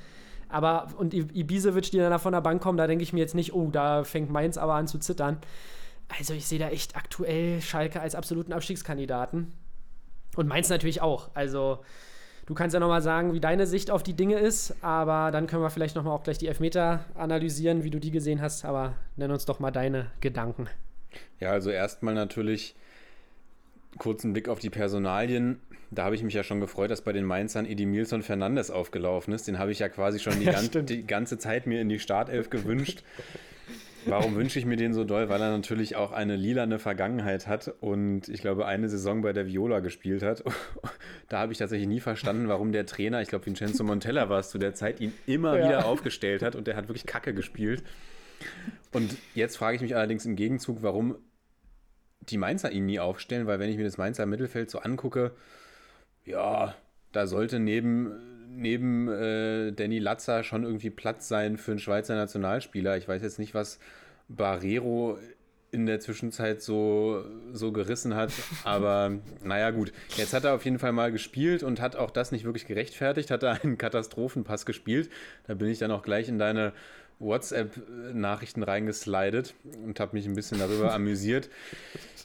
[SPEAKER 3] Aber, und Ibisevic, die dann da von der Bank kommen, da denke ich mir jetzt nicht, oh, da fängt Mainz aber an zu zittern. Also ich sehe da echt aktuell Schalke als absoluten Abstiegskandidaten. Und Mainz natürlich auch. Also du kannst ja nochmal sagen, wie deine Sicht auf die Dinge ist, aber dann können wir vielleicht nochmal auch gleich die Elfmeter analysieren, wie du die gesehen hast. Aber nenn uns doch mal deine Gedanken.
[SPEAKER 4] Ja, also erstmal natürlich kurzen Blick auf die Personalien. Da habe ich mich ja schon gefreut, dass bei den Mainzern Edimilson Fernandes aufgelaufen ist. Den habe ich ja quasi schon die, ja, gan die ganze Zeit mir in die Startelf gewünscht. Warum wünsche ich mir den so doll? Weil er natürlich auch eine lilane Vergangenheit hat und ich glaube, eine Saison bei der Viola gespielt hat. da habe ich tatsächlich nie verstanden, warum der Trainer, ich glaube, Vincenzo Montella war es zu der Zeit, ihn immer ja. wieder aufgestellt hat und der hat wirklich Kacke gespielt. Und jetzt frage ich mich allerdings im Gegenzug, warum die Mainzer ihn nie aufstellen, weil wenn ich mir das Mainzer Mittelfeld so angucke, ja, da sollte neben neben äh, Danny Latzer schon irgendwie Platz sein für einen Schweizer Nationalspieler. Ich weiß jetzt nicht, was Barrero in der Zwischenzeit so, so gerissen hat. Aber naja, gut. Jetzt hat er auf jeden Fall mal gespielt und hat auch das nicht wirklich gerechtfertigt. Hat er einen Katastrophenpass gespielt. Da bin ich dann auch gleich in deine WhatsApp-Nachrichten reingeslidet und habe mich ein bisschen darüber amüsiert.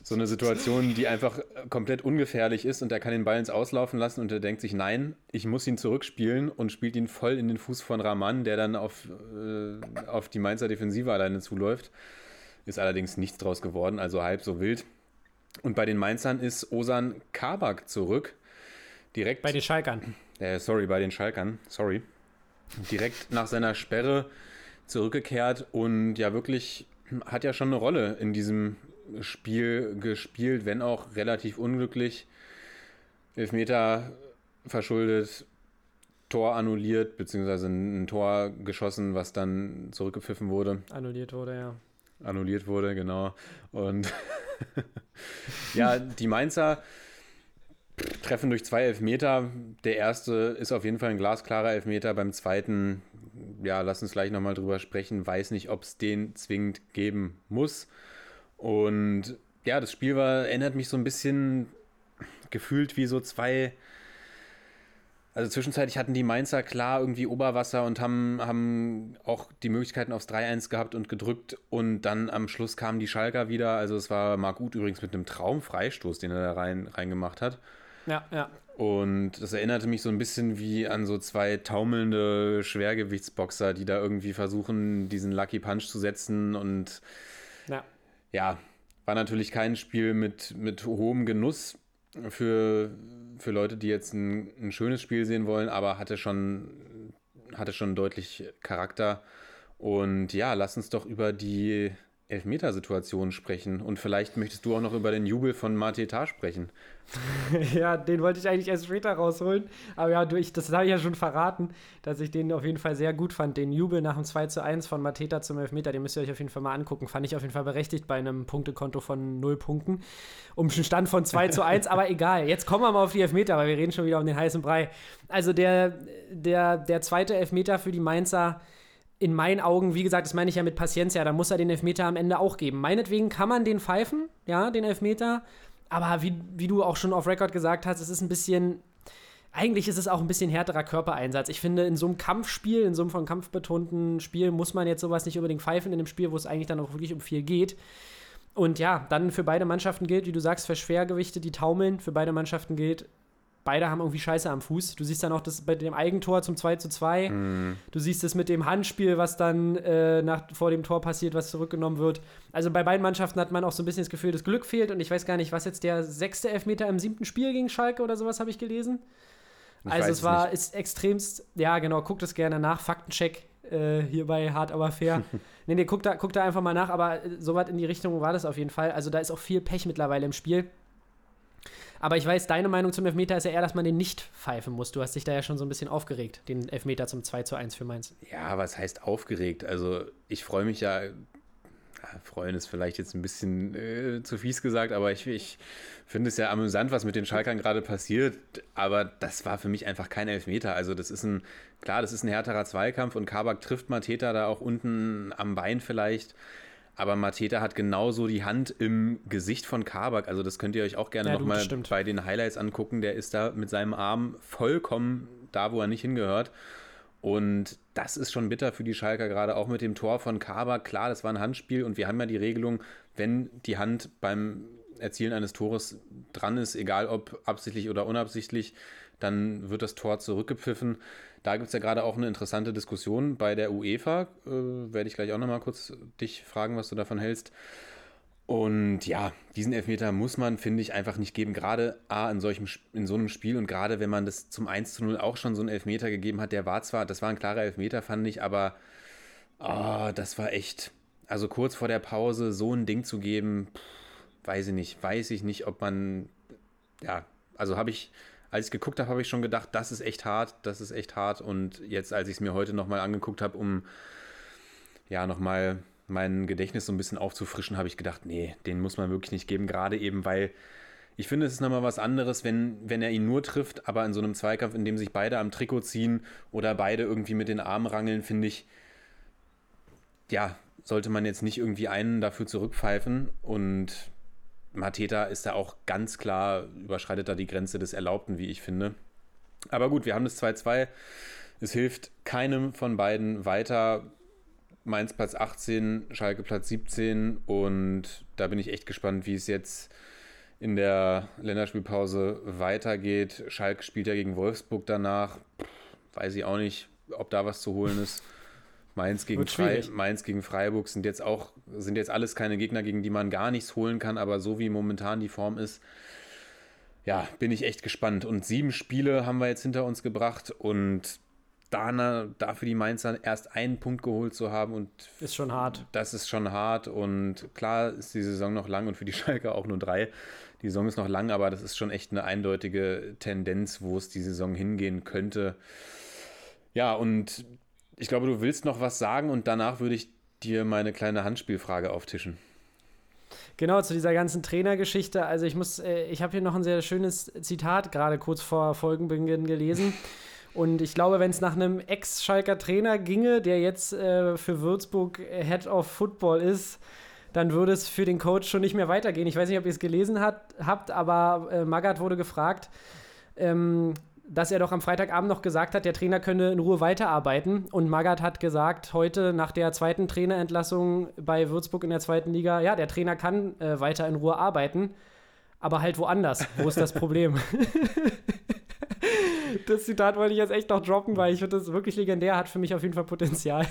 [SPEAKER 4] So eine Situation, die einfach komplett ungefährlich ist und er kann den Ball ins Auslaufen lassen und er denkt sich, nein, ich muss ihn zurückspielen und spielt ihn voll in den Fuß von Rahman, der dann auf, äh, auf die Mainzer Defensive alleine zuläuft. Ist allerdings nichts draus geworden, also halb so wild. Und bei den Mainzern ist Osan Kabak zurück. Direkt.
[SPEAKER 3] Bei den Schalkern.
[SPEAKER 4] Äh, sorry, bei den Schalkern. Sorry. Direkt nach seiner Sperre zurückgekehrt und ja wirklich hat ja schon eine Rolle in diesem Spiel gespielt, wenn auch relativ unglücklich. Elfmeter verschuldet, Tor annulliert, beziehungsweise ein Tor geschossen, was dann zurückgepfiffen wurde.
[SPEAKER 3] Annulliert wurde, ja.
[SPEAKER 4] Annulliert wurde, genau. Und ja, die Mainzer treffen durch zwei Elfmeter. Der erste ist auf jeden Fall ein glasklarer Elfmeter. Beim zweiten, ja, lass uns gleich nochmal drüber sprechen. Weiß nicht, ob es den zwingend geben muss. Und ja, das Spiel war, erinnert mich so ein bisschen gefühlt wie so zwei. Also zwischenzeitlich hatten die Mainzer klar irgendwie Oberwasser und haben, haben auch die Möglichkeiten aufs 3-1 gehabt und gedrückt. Und dann am Schluss kamen die Schalker wieder. Also es war Marc Uth übrigens mit einem Traumfreistoß, den er da rein, reingemacht hat.
[SPEAKER 3] Ja, ja.
[SPEAKER 4] Und das erinnerte mich so ein bisschen wie an so zwei taumelnde Schwergewichtsboxer, die da irgendwie versuchen, diesen Lucky Punch zu setzen. Und
[SPEAKER 3] Ja.
[SPEAKER 4] ja, war natürlich kein Spiel mit, mit hohem Genuss für, für Leute, die jetzt ein, ein schönes Spiel sehen wollen, aber hatte schon, hatte schon deutlich Charakter. Und ja, lass uns doch über die Elfmetersituation sprechen. Und vielleicht möchtest du auch noch über den Jubel von Mateta sprechen.
[SPEAKER 3] ja, den wollte ich eigentlich erst später rausholen. Aber ja, durch, das habe ich ja schon verraten, dass ich den auf jeden Fall sehr gut fand. Den Jubel nach dem 2 zu 1 von Mateta zum Elfmeter, den müsst ihr euch auf jeden Fall mal angucken. Fand ich auf jeden Fall berechtigt bei einem Punktekonto von 0 Punkten. Um einen Stand von 2 zu 1, aber egal. Jetzt kommen wir mal auf die Elfmeter, weil wir reden schon wieder um den heißen Brei. Also der, der, der zweite Elfmeter für die Mainzer in meinen Augen, wie gesagt, das meine ich ja mit Paciencia, da muss er den Elfmeter am Ende auch geben. Meinetwegen kann man den pfeifen, ja, den Elfmeter. Aber wie, wie du auch schon auf Record gesagt hast, es ist ein bisschen, eigentlich ist es auch ein bisschen härterer Körpereinsatz. Ich finde, in so einem Kampfspiel, in so einem von kampfbetonten Spiel, muss man jetzt sowas nicht unbedingt pfeifen, in einem Spiel, wo es eigentlich dann auch wirklich um viel geht. Und ja, dann für beide Mannschaften gilt, wie du sagst, für Schwergewichte, die taumeln, für beide Mannschaften gilt, beide haben irgendwie Scheiße am Fuß. Du siehst dann auch das bei dem Eigentor zum 2 zu 2.
[SPEAKER 4] Mhm.
[SPEAKER 3] Du siehst es mit dem Handspiel, was dann äh, nach, vor dem Tor passiert, was zurückgenommen wird. Also bei beiden Mannschaften hat man auch so ein bisschen das Gefühl, das Glück fehlt. Und ich weiß gar nicht, was jetzt der sechste Elfmeter im siebten Spiel gegen Schalke oder sowas habe ich gelesen.
[SPEAKER 4] Ich
[SPEAKER 3] also es war,
[SPEAKER 4] nicht.
[SPEAKER 3] ist extremst, ja genau, guckt es gerne nach. Faktencheck äh, hier bei Hart aber fair. nee, nee, guckt da, guckt da einfach mal nach, aber äh, sowas in die Richtung war das auf jeden Fall. Also da ist auch viel Pech mittlerweile im Spiel. Aber ich weiß, deine Meinung zum Elfmeter ist ja eher, dass man den nicht pfeifen muss. Du hast dich da ja schon so ein bisschen aufgeregt, den Elfmeter zum 2 zu 1 für Mainz.
[SPEAKER 4] Ja, was heißt aufgeregt? Also ich freue mich ja, freuen ist vielleicht jetzt ein bisschen äh, zu fies gesagt, aber ich, ich finde es ja amüsant, was mit den Schalkern gerade passiert. Aber das war für mich einfach kein Elfmeter. Also das ist ein, klar, das ist ein härterer Zweikampf und Kabak trifft Mateta da auch unten am Bein vielleicht. Aber Mateta hat genauso die Hand im Gesicht von Kabak. Also das könnt ihr euch auch gerne
[SPEAKER 3] Ja,
[SPEAKER 4] nochmal bei den Highlights angucken. Der ist da mit seinem Arm vollkommen da, wo er nicht hingehört. Und das ist schon bitter für die Schalker, gerade auch mit dem Tor von Kabak. Klar, das war ein Handspiel und wir haben ja die Regelung, wenn die Hand beim Erzielen eines Tores dran ist, egal ob absichtlich oder unabsichtlich, dann wird das Tor zurückgepfiffen. Da gibt es ja gerade auch eine interessante Diskussion bei der UEFA. Äh, werde ich gleich auch nochmal kurz dich fragen, was du davon hältst. Und ja, diesen Elfmeter muss man, finde ich, einfach nicht geben. Gerade A, in, solchem, in so einem Spiel und gerade wenn man das zum 1 zu 0 auch schon so einen Elfmeter gegeben hat, der war zwar, das war ein klarer Elfmeter, fand ich, aber ah, das war echt, also kurz vor der Pause so ein Ding zu geben, pff, weiß ich nicht, weiß ich nicht, ob man, ja, also habe ich, als ich geguckt habe, habe ich schon gedacht, das ist echt hart, das ist echt hart. Und jetzt, als ich es mir heute nochmal angeguckt habe, um ja, nochmal mein Gedächtnis so ein bisschen aufzufrischen, habe ich gedacht, nee, den muss man wirklich nicht geben, gerade eben, weil ich finde, es ist nochmal was anderes, wenn, wenn er ihn nur trifft, aber in so einem Zweikampf, in dem sich beide am Trikot ziehen oder beide irgendwie mit den Armen rangeln, finde ich, ja, sollte man jetzt nicht irgendwie einen dafür zurückpfeifen. Und Mateta ist da auch ganz klar, überschreitet da die Grenze des Erlaubten, wie ich finde. Aber gut, wir haben das 2-2. Es hilft keinem von beiden weiter. Mainz Platz 18, Schalke Platz 17 und da bin ich echt gespannt, wie es jetzt in der Länderspielpause weitergeht. Schalke spielt ja gegen Wolfsburg danach. Pff, Weiß ich auch nicht, ob da was zu holen ist. Mainz gegen, Frei. Mainz gegen Freiburg sind jetzt auch, sind jetzt alles keine Gegner, gegen die man gar nichts holen kann, aber so wie momentan die Form ist, ja, bin ich echt gespannt. Und sieben Spiele haben wir jetzt hinter uns gebracht und da, dafür die Mainzer erst einen Punkt geholt zu haben und
[SPEAKER 3] Ist schon hart.
[SPEAKER 4] das ist schon hart und klar ist die Saison noch lang und für die Schalke auch nur drei. Die Saison ist noch lang, aber das ist schon echt eine eindeutige Tendenz, wo es die Saison hingehen könnte. Ja, und ich glaube, du willst noch was sagen und danach würde ich dir meine kleine Handspielfrage auftischen.
[SPEAKER 3] Genau, zu dieser ganzen Trainergeschichte. Also ich muss, äh, ich habe hier noch ein sehr schönes Zitat gerade kurz vor Folgenbeginn gelesen. Und ich glaube, wenn es nach einem Ex-Schalker Trainer ginge, der jetzt äh, für Würzburg Head of Football ist, dann würde es für den Coach schon nicht mehr weitergehen. Ich weiß nicht, ob ihr es gelesen hat, habt, aber äh, Magath wurde gefragt, ähm, dass er doch am Freitagabend noch gesagt hat, der Trainer könne in Ruhe weiterarbeiten. Und Magath hat gesagt, heute nach der zweiten Trainerentlassung bei Würzburg in der zweiten Liga, ja, der Trainer kann äh, weiter in Ruhe arbeiten, aber halt woanders. Wo ist das Problem? das Zitat wollte ich jetzt echt noch droppen, weil ich finde das wirklich legendär, hat für mich auf jeden Fall Potenzial,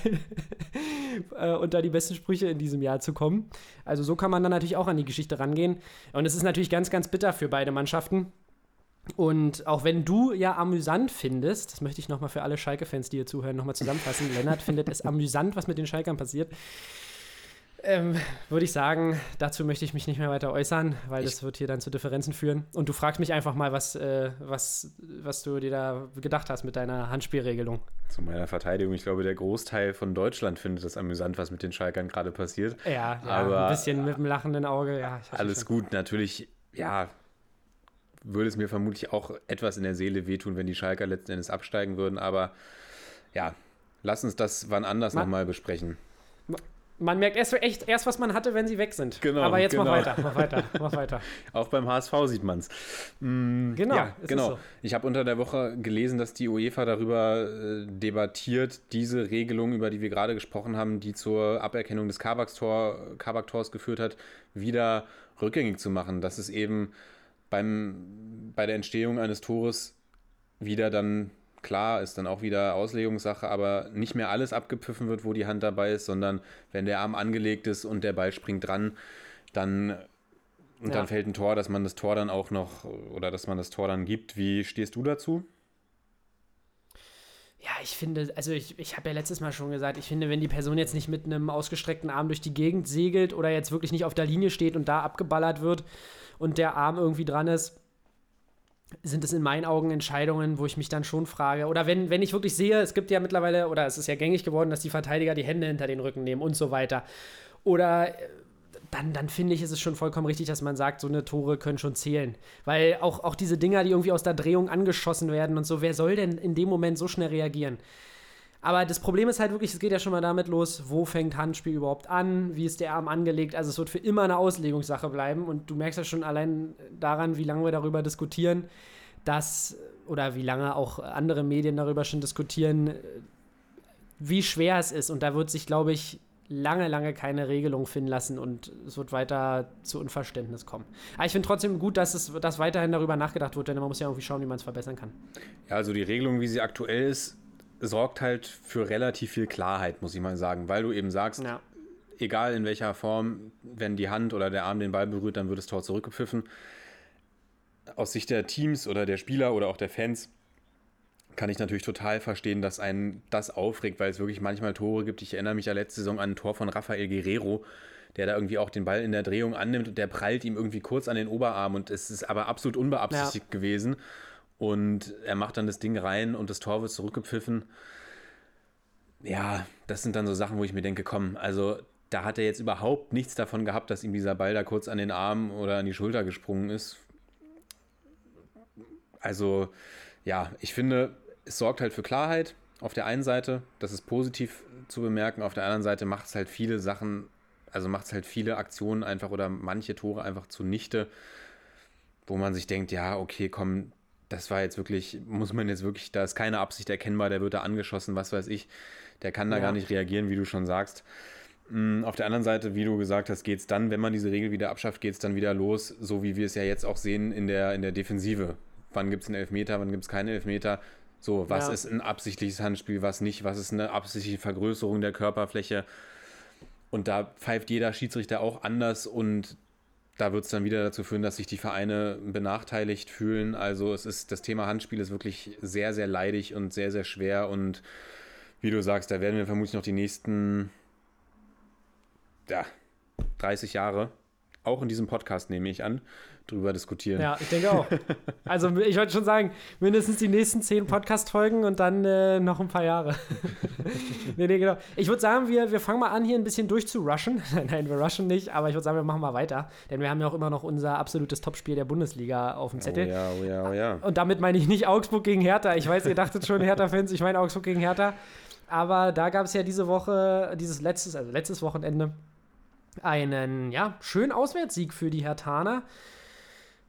[SPEAKER 3] äh, unter die besten Sprüche in diesem Jahr zu kommen. Also so kann man dann natürlich auch an die Geschichte rangehen. Und es ist natürlich ganz, ganz bitter für beide Mannschaften. Und auch wenn du ja amüsant findest, das möchte ich nochmal für alle Schalke-Fans, die hier zuhören, nochmal zusammenfassen. Lennart findet es amüsant, was mit den Schalkern passiert. Ähm, würde ich sagen, dazu möchte ich mich nicht mehr weiter äußern, weil
[SPEAKER 4] Ich-
[SPEAKER 3] das wird hier dann zu Differenzen führen. Und du fragst mich einfach mal, was, äh, was, was du dir da gedacht hast mit deiner Handspielregelung.
[SPEAKER 4] Zu meiner Verteidigung, ich glaube, der Großteil von Deutschland findet das amüsant, was mit den Schalkern gerade passiert.
[SPEAKER 3] Ja, ja
[SPEAKER 4] Aber-
[SPEAKER 3] ein bisschen mit dem lachenden Auge. Ja,
[SPEAKER 4] Alles gut, natürlich, ja, würde es mir vermutlich auch etwas in der Seele wehtun, wenn die Schalker letzten Endes absteigen würden, aber ja, lass uns das wann anders
[SPEAKER 3] Ma-
[SPEAKER 4] nochmal besprechen.
[SPEAKER 3] Man merkt erst, echt erst, was man hatte, wenn sie weg sind.
[SPEAKER 4] Genau,
[SPEAKER 3] Aber jetzt mach
[SPEAKER 4] genau.
[SPEAKER 3] weiter, mach weiter, mach weiter.
[SPEAKER 4] Auch beim HSV sieht man es.
[SPEAKER 3] Genau,
[SPEAKER 4] ja, genau.
[SPEAKER 3] so.
[SPEAKER 4] Ich habe unter der Woche gelesen, dass die UEFA darüber äh, debattiert, diese Regelung, über die wir gerade gesprochen haben, die zur Aberkennung des Kabak-Tor, Kabak-Tors geführt hat, wieder rückgängig zu machen. Dass es eben beim, bei der Entstehung eines Tores wieder dann klar ist, dann auch wieder Auslegungssache, aber nicht mehr alles abgepfiffen wird, wo die Hand dabei ist, sondern wenn der Arm angelegt ist und der Ball springt dran, dann und
[SPEAKER 3] Ja.
[SPEAKER 4] dann fällt ein Tor, dass man das Tor dann auch noch oder dass man das Tor dann gibt. Wie stehst du dazu?
[SPEAKER 3] Ja, ich finde, also ich, ich habe ja letztes Mal schon gesagt, ich finde, wenn die Person jetzt nicht mit einem ausgestreckten Arm durch die Gegend segelt oder jetzt wirklich nicht auf der Linie steht und da abgeballert wird und der Arm irgendwie dran ist, sind es in meinen Augen Entscheidungen, wo ich mich dann schon frage. Oder wenn, wenn ich wirklich sehe, es gibt ja mittlerweile, oder es ist ja gängig geworden, dass die Verteidiger die Hände hinter den Rücken nehmen und so weiter. Oder äh, dann, dann finde ich, ist es schon vollkommen richtig, dass man sagt, so eine Tore können schon zählen. Weil auch, auch diese Dinger, die irgendwie aus der Drehung angeschossen werden und so, wer soll denn in dem Moment so schnell reagieren? Aber das Problem ist halt wirklich, es geht ja schon mal damit los, wo fängt Handspiel überhaupt an, wie ist der Arm angelegt. Also es wird für immer eine Auslegungssache bleiben und du merkst ja schon allein daran, wie lange wir darüber diskutieren, dass, oder wie lange auch andere Medien darüber schon diskutieren, wie schwer es ist. Und da wird sich, glaube ich, lange, lange keine Regelung finden lassen und es wird weiter zu Unverständnis kommen. Aber ich finde trotzdem gut, dass es dass weiterhin darüber nachgedacht wird, denn man muss ja irgendwie schauen, wie man es verbessern kann.
[SPEAKER 4] Ja, also die Regelung, wie sie aktuell ist, sorgt halt für relativ viel Klarheit, muss ich mal sagen, weil du eben sagst,
[SPEAKER 3] Ja.
[SPEAKER 4] egal in welcher Form, wenn die Hand oder der Arm den Ball berührt, dann wird das Tor zurückgepfiffen. Aus Sicht der Teams oder der Spieler oder auch der Fans kann ich natürlich total verstehen, dass einen das aufregt, weil es wirklich manchmal Tore gibt. Ich erinnere mich ja letzte Saison an ein Tor von Rafael Guerrero, der da irgendwie auch den Ball in der Drehung annimmt und der prallt ihm irgendwie kurz an den Oberarm und es ist aber absolut unbeabsichtigt gewesen. Und er macht dann das Ding rein und das Tor wird zurückgepfiffen. Ja, das sind dann so Sachen, wo ich mir denke, komm, also da hat er jetzt überhaupt nichts davon gehabt, dass ihm dieser Ball da kurz an den Arm oder an die Schulter gesprungen ist. Also, ja, ich finde, es sorgt halt für Klarheit auf der einen Seite, das ist positiv zu bemerken, auf der anderen Seite macht es halt viele Sachen, also macht es halt viele Aktionen einfach oder manche Tore einfach zunichte, wo man sich denkt, ja, okay, komm, das war jetzt wirklich, muss man jetzt wirklich, da ist keine Absicht erkennbar, der wird da angeschossen, was weiß ich, der kann da
[SPEAKER 3] Ja.
[SPEAKER 4] gar nicht reagieren, wie du schon sagst. Mm, Auf der anderen Seite, wie du gesagt hast, geht es dann, wenn man diese Regel wieder abschafft, geht es dann wieder los, so wie wir es ja jetzt auch sehen in der, in der Defensive. Wann gibt es einen Elfmeter, wann gibt es keinen Elfmeter? So, was
[SPEAKER 3] Ja.
[SPEAKER 4] ist ein absichtliches Handspiel, was nicht, was ist eine absichtliche Vergrößerung der Körperfläche. Und da pfeift jeder Schiedsrichter auch anders und da wird es dann wieder dazu führen, dass sich die Vereine benachteiligt fühlen. Also es ist, das Thema Handspiel ist wirklich sehr, sehr leidig und sehr, sehr schwer. Und wie du sagst, da werden wir vermutlich noch die nächsten ja, 30 Jahre, auch in diesem Podcast nehme ich an, drüber diskutieren.
[SPEAKER 3] Ja, ich denke auch. Also ich wollte schon sagen, mindestens die nächsten zehn Podcast-Folgen und dann äh, noch ein paar Jahre. nee, nee, genau. Ich würde sagen, wir, wir fangen mal an, hier ein bisschen durchzurushen. Nein, wir rushen nicht, aber ich würde sagen, wir machen mal weiter. Denn wir haben ja auch immer noch unser absolutes Topspiel der Bundesliga auf dem
[SPEAKER 4] Oh
[SPEAKER 3] Zettel.
[SPEAKER 4] ja, oh ja, oh ja.
[SPEAKER 3] Und damit meine ich nicht Augsburg gegen Hertha. Ich weiß, ihr dachtet schon Hertha-Fans, ich meine Augsburg gegen Hertha. Aber da gab es ja diese Woche, dieses letztes, also letztes Wochenende, einen ja, schönen Auswärtssieg für die Herthaner.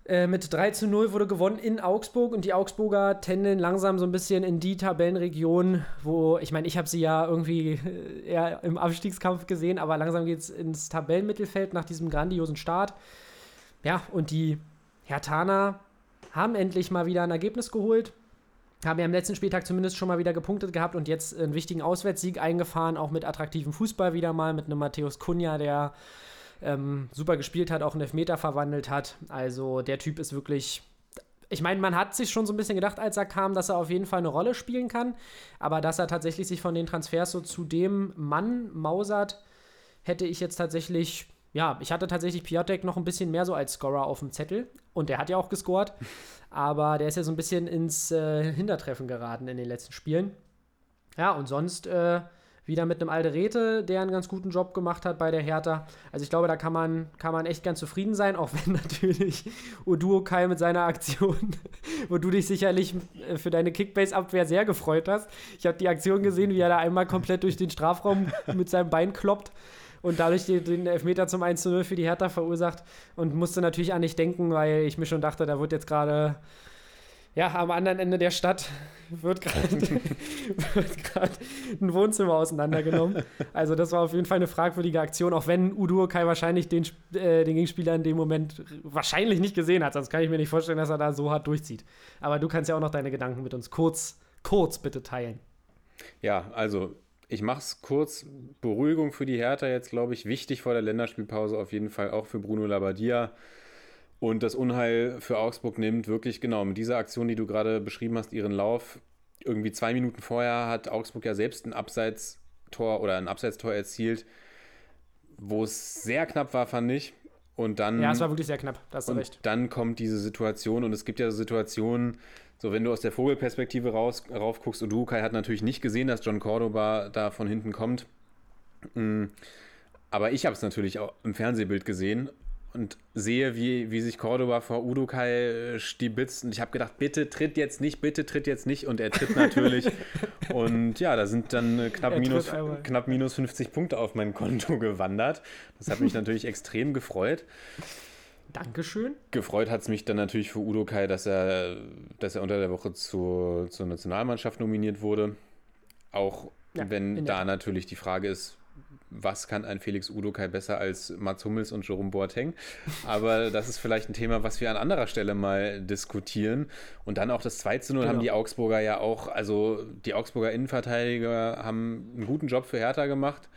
[SPEAKER 3] Äh, mit 3 zu 0 wurde gewonnen in Augsburg und die Augsburger tendeln langsam so ein bisschen in die Tabellenregion, wo, ich meine, ich habe sie ja irgendwie äh, eher im Abstiegskampf gesehen, aber langsam geht es ins Tabellenmittelfeld nach diesem grandiosen Start. Ja, und die Herthaner haben endlich mal wieder ein Ergebnis geholt. Haben ja am letzten Spieltag zumindest schon mal wieder gepunktet gehabt und jetzt einen wichtigen Auswärtssieg eingefahren, auch mit attraktivem Fußball wieder mal, mit einem Matthäus Kunja, der ähm, super gespielt hat, auch einen Elfmeter verwandelt hat. Also der Typ ist wirklich. Ich meine, man hat sich schon so ein bisschen gedacht, als er kam, dass er auf jeden Fall eine Rolle spielen kann. Aber dass er tatsächlich sich von den Transfers so zu dem Mann mausert, hätte ich jetzt tatsächlich. Ja, ich hatte tatsächlich Piatek noch ein bisschen mehr so als Scorer auf dem Zettel. Und der hat ja auch gescored. Aber der ist ja so ein bisschen ins äh, Hintertreffen geraten in den letzten Spielen. Ja, und sonst äh, wieder mit einem Alderete, der einen ganz guten Job gemacht hat bei der Hertha. Also ich glaube, da kann man, kann man echt ganz zufrieden sein, auch wenn natürlich Uduo Kai mit seiner Aktion, wo du dich sicherlich äh, für deine Kickbase-Abwehr sehr gefreut hast. Ich habe die Aktion gesehen, wie er da einmal komplett durch den Strafraum mit seinem Bein kloppt und dadurch den, Elfmeter zum 1 zu 0 für die Hertha verursacht und musste natürlich an dich denken, weil ich mir schon dachte, da wird jetzt gerade ja, am anderen Ende der Stadt wird gerade ein Wohnzimmer auseinandergenommen. Also das war auf jeden Fall eine fragwürdige Aktion, auch wenn Udo Kai wahrscheinlich den, äh, den Gegenspieler in dem Moment wahrscheinlich nicht gesehen hat. Sonst kann ich mir nicht vorstellen, dass er da so hart durchzieht. Aber du kannst ja auch noch deine Gedanken mit uns kurz, kurz bitte teilen.
[SPEAKER 4] Ja, also ich mache es kurz. Beruhigung für die Hertha jetzt, glaube ich, wichtig vor der Länderspielpause auf jeden Fall auch für Bruno Labbadia. Und das Unheil für Augsburg nimmt wirklich genau mit dieser Aktion, die du gerade beschrieben hast, ihren Lauf. Irgendwie zwei Minuten vorher hat Augsburg ja selbst ein Abseitstor oder ein Abseitstor erzielt, wo es sehr knapp war, fand ich. Und dann
[SPEAKER 3] Ja, es war wirklich sehr knapp, da hast du
[SPEAKER 4] und
[SPEAKER 3] recht.
[SPEAKER 4] dann kommt diese Situation und es gibt ja Situationen, so wenn du aus der Vogelperspektive raus, rauf guckst, und Udukai hat natürlich nicht gesehen, dass John Cordoba da von hinten kommt. Mm, Aber ich habe es natürlich auch im Fernsehbild gesehen und sehe, wie, wie sich Cordoba vor Udukai äh, stibitzt. Und ich habe gedacht, bitte tritt jetzt nicht, bitte tritt jetzt nicht. Und er tritt natürlich. und ja, da sind dann äh, knapp minus,
[SPEAKER 3] einmal.
[SPEAKER 4] knapp minus 50 Punkte auf mein Konto gewandert. Das hat mich natürlich extrem gefreut.
[SPEAKER 3] Dankeschön.
[SPEAKER 4] Gefreut hat es mich dann natürlich für Udo Kai, dass er, dass er unter der Woche zur, zur Nationalmannschaft nominiert wurde. Auch
[SPEAKER 3] Ja,
[SPEAKER 4] wenn da natürlich die Frage ist, was kann ein Felix Udo Kai besser als Mats Hummels und Jerome Boateng? Aber das ist vielleicht ein Thema, was wir an anderer Stelle mal diskutieren. Und dann auch das 2 zu 0 haben
[SPEAKER 3] Genau.
[SPEAKER 4] die Augsburger ja auch, also die Augsburger Innenverteidiger haben einen guten Job für Hertha gemacht.